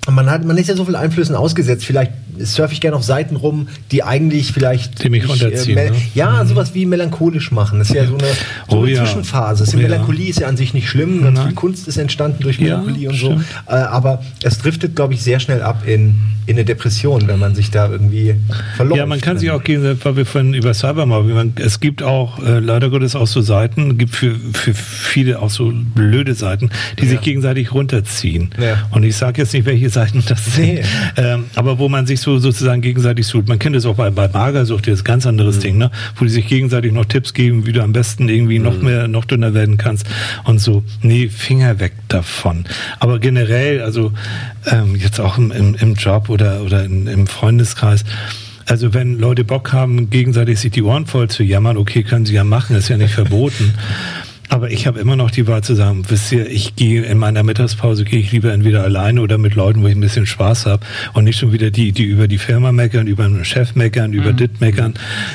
man, hat, man ist ja so viel Einflüssen ausgesetzt. Vielleicht surfe ich gerne auf Seiten rum, die eigentlich vielleicht. Die mich runterziehen. Äh, ne? Ja, mhm. sowas wie melancholisch machen. Das ist ja so eine, so oh, eine ja. Zwischenphase. Oh, Melancholie ist ja an sich nicht schlimm. Ganz viel Kunst ist entstanden durch Melancholie ja, und so. Äh, aber es driftet, glaube ich, sehr schnell ab in in eine Depression, wenn man sich da irgendwie verloren. Ja, man kann sich auch gegen, weil wir vorhin über Cybermobbing, es gibt auch äh, leider Gottes auch so Seiten, gibt für, für viele auch so blöde Seiten, die ja. sich gegenseitig runterziehen. Ja. Und ich sage jetzt nicht, welche Seiten das sind, nee. ähm, aber wo man sich so sozusagen gegenseitig sucht. Man kennt es auch bei, bei Magersucht, das ist ein ganz anderes mhm. Ding, ne? wo die sich gegenseitig noch Tipps geben, wie du am besten irgendwie mhm. noch mehr, noch dünner werden kannst und so. Nee, Finger weg davon. Aber generell, also ähm, jetzt auch im, im, im Job oder, oder in, im Freundeskreis. Also wenn Leute Bock haben, gegenseitig sich die Ohren voll zu jammern, okay, können sie ja machen, ist ja nicht verboten. Aber ich habe immer noch die Wahl zu sagen, wisst ihr, ich gehe in meiner Mittagspause, gehe ich lieber entweder alleine oder mit Leuten, wo ich ein bisschen Spaß habe und nicht schon wieder die, die über die Firma meckern, über den Chef meckern, über mhm. dit meckern.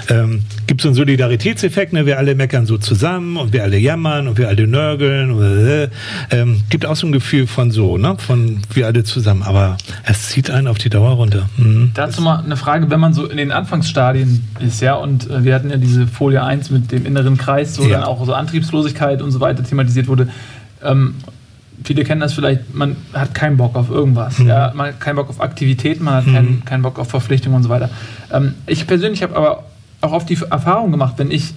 Ähm, Gibt so einen Solidaritätseffekt, ne? wir alle meckern so zusammen und wir alle jammern und wir alle nörgeln. Und, äh, ähm, gibt auch so ein Gefühl von so, ne? von wir alle zusammen. Aber es zieht einen auf die Dauer runter. Mhm. Dazu mal eine Frage, wenn man so in den Anfangsstadien ist, ja, und äh, wir hatten ja diese Folie 1 mit dem inneren Kreis, so ja. dann auch so Antriebslosigkeit Männlichkeit und so weiter thematisiert wurde. Ähm, viele kennen das vielleicht, man hat keinen Bock auf irgendwas. Mhm. Ja, man hat keinen Bock auf Aktivitäten, man hat mhm. keinen, keinen Bock auf Verpflichtungen und so weiter. Ähm, ich persönlich habe aber auch oft die Erfahrung gemacht, wenn ich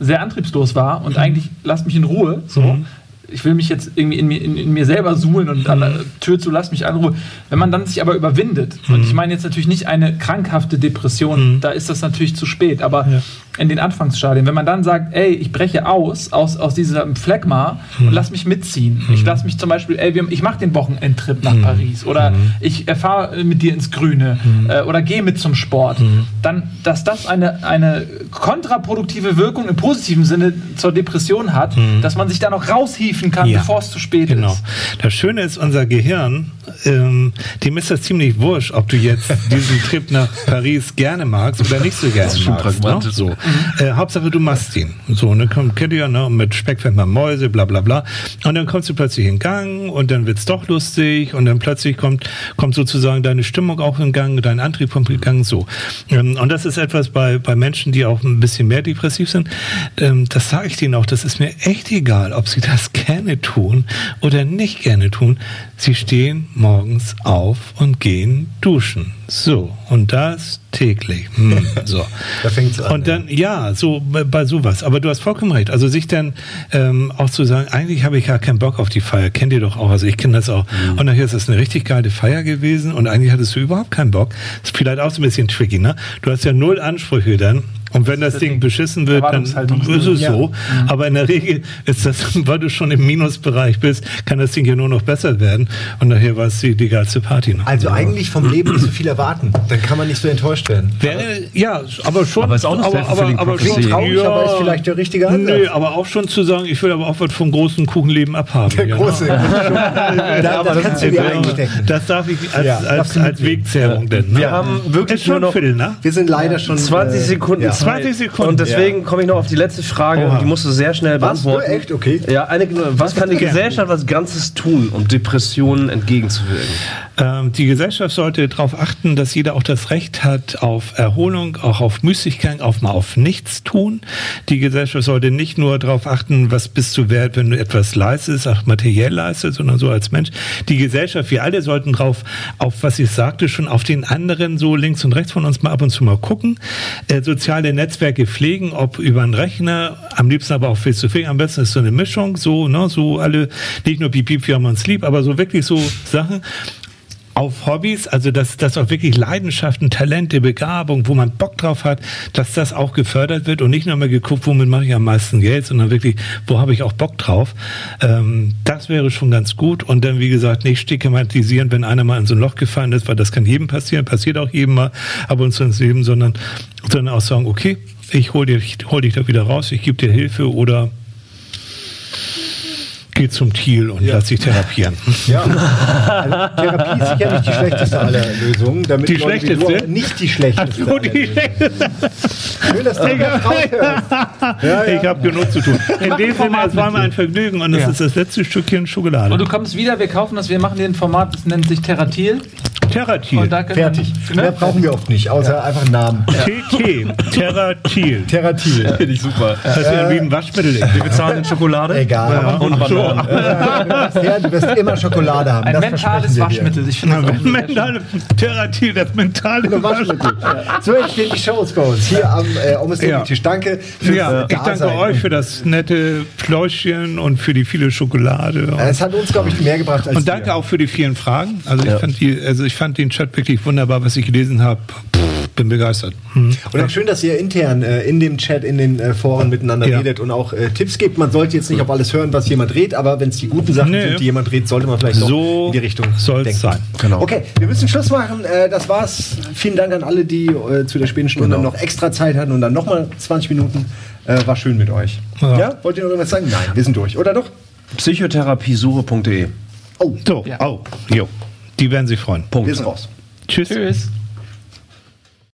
sehr antriebslos war und mhm. eigentlich lasst mich in Ruhe, so, mhm ich will mich jetzt irgendwie in, in, in mir selber suhlen und an der Tür zu, lass mich an Wenn man dann sich aber überwindet, mhm. und ich meine jetzt natürlich nicht eine krankhafte Depression, mhm. da ist das natürlich zu spät, aber ja. in den Anfangsstadien, wenn man dann sagt, ey, ich breche aus, aus, aus diesem Phlegma Mhm. und lass mich mitziehen. Ich lass mich zum Beispiel, ey, wir, ich mache den Wochenendtrip Mhm. nach Paris oder ich fahre mit dir ins Grüne äh, oder gehe mit zum Sport. Mhm. Dann, dass das eine, eine kontraproduktive Wirkung im positiven Sinne zur Depression hat, dass man sich da noch raushieven kann, Mhm. Ja. bevor es zu spät Genau. ist. Das Schöne ist, unser Gehirn, ähm, dem ist das ziemlich wurscht, ob du jetzt diesen Trip nach Paris gerne magst oder nicht so gerne schon magst. Ne? So. Äh, Hauptsache, du machst ihn. So, und dann kommt, kennt ihr ja, ne, mit Speck fängt man Mäuse, bla bla bla. Und dann kommst du plötzlich in Gang und dann wird's doch lustig und dann plötzlich kommt, kommt sozusagen deine Stimmung auch in Gang, dein Antrieb kommt in Gang, so. Ähm, und das ist etwas bei, bei Menschen, die auch ein bisschen mehr depressiv sind, ähm, das sage ich denen auch, das ist mir echt egal, ob sie das gerne tun oder nicht gerne tun. Sie stehen morgens auf und gehen duschen. So, und das täglich. Hm, so. Da fängt's an, Und dann, ja, so bei, bei sowas. Aber du hast vollkommen recht. Also sich dann ähm, auch zu sagen, eigentlich habe ich ja keinen Bock auf die Feier. Kennt ihr doch auch. Also ich kenne das auch. Mhm. Und nachher ist das eine richtig geile Feier gewesen und eigentlich hattest du überhaupt keinen Bock. Ist vielleicht auch so ein bisschen tricky, ne? Du hast ja null Ansprüche dann. Und wenn das, das Ding beschissen wird, dann ist es Ja. so. Aber in der Regel ist das, weil du schon im Minusbereich bist, kann das Ding ja nur noch besser werden. Und nachher war es die, die geilste Party. Ne? Also eigentlich vom Leben nicht so viel erwarten. Dann kann man nicht so enttäuscht werden. Wäre, ja, aber schon. Aber ist auch eine aber, aber, aber schon, Traurig, ja, aber ist vielleicht der richtige Ansatz. Nö, aber auch schon zu sagen, ich will aber auch was vom großen Kuchenleben abhaben. Der ja, große. Ne? da, das kannst du dir einstecken. Das darf ich als, Ja, als, als. Wegzehrung denn. Ne? Wir haben wirklich nur noch Viertel, ne? Wir sind leider schon 20 äh, Sekunden ja. Zeit. 20 Sekunden. Und deswegen komme ich noch auf die letzte Frage. Oha. Die musst du sehr schnell Was? beantworten. Echt? Okay. Ja, eine, was kann die. Gesellschaft als Ganzes tun, um Depressionen entgegenzuwirken? Ähm, die Gesellschaft sollte darauf achten, dass jeder auch das Recht hat auf Erholung, auch auf Müßiggang, auch mal auf nichts tun. Die Gesellschaft sollte nicht nur darauf achten, was bist du wert, wenn du etwas leistest, auch materiell leistest, sondern so als Mensch. Die Gesellschaft, wir alle sollten drauf, auf was ich sagte, schon auf den anderen so links und rechts von uns mal ab und zu mal gucken. Äh, soziale Netzwerke pflegen, ob über einen Rechner, am liebsten aber auch face to face. Am besten ist so eine Mischung, so, ne, so alle, nicht nur piep, wir haben uns lieb, aber so wirklich so Sachen auf Hobbys, also dass, dass auch wirklich Leidenschaften, Talente, Begabung, wo man Bock drauf hat, dass das auch gefördert wird und nicht nur mal geguckt, womit mache ich am meisten Geld, sondern wirklich, wo habe ich auch Bock drauf. Ähm, das wäre schon ganz gut und dann, wie gesagt, nicht stigmatisieren, wenn einer mal in so ein Loch gefallen ist, weil das kann jedem passieren, passiert auch jedem mal ab und zu ins Leben, sondern, sondern auch sagen, okay, ich hol, dir, ich hol dich da wieder raus, ich gebe dir Hilfe oder geh zum Thiel und lass dich therapieren. Ja. Also, Therapie ist sicher nicht die schlechteste aller Lösungen. Damit Die Leute schlechteste? Nicht die schlechteste. Oh, aller die Lösungen. Schön, dass du das raushörst. Ja, ja. Ich habe genug zu tun. In dem Sinne, es war mir ein Vergnügen und das Ja. ist das letzte Stückchen Schokolade. Und du kommst wieder, wir kaufen das, wir machen den Format, das nennt sich Terratil. Terratil. Fertig. Mehr ne? brauchen wir oft nicht, außer einfach einen Namen. TT. Terratil. Terratil. Finde ich super. Das ist ja wie ein Waschmittel. Wir bezahlen in Schokolade. Egal. Und Bananen. Ja, du wirst immer Schokolade haben. Ein das mentales. Waschmittel. Ich finde das. Mentale, Terratil, das mentale Waschmittel. So entstehen die Shows bei uns hier am äh, Almost Ja. Tisch. Danke fürs Ja, ich danke euch für das nette Pläuschchen und für die viele Schokolade. Es hat uns, glaube ich, mehr gebracht als Und danke dir. auch für die vielen Fragen. Also ich fand die, also ich fand den Chat wirklich wunderbar, was ich gelesen habe. Bin begeistert. Hm. Und auch schön, dass ihr intern äh, in dem Chat, in den äh, Foren miteinander Ja. redet und auch äh, Tipps gebt. Man sollte jetzt nicht auf alles hören, was jemand redet, aber wenn es die guten Sachen Nee. sind, die jemand redet, sollte man vielleicht So so in die Richtung denken. sein. Genau. Okay, wir müssen Schluss machen. Äh, das war's. Vielen Dank an alle, die äh, zu der späten Stunde Genau. noch extra Zeit hatten und dann nochmal 20 Minuten. Äh, war schön mit euch. Ja. Ja. Wollt ihr noch irgendwas sagen? Nein, wir sind durch. Oder doch? Psychotherapiesuche.de Oh, So, Ja. oh, jo. Die werden sich freuen. wir sind raus. Tschüss. Tschüss.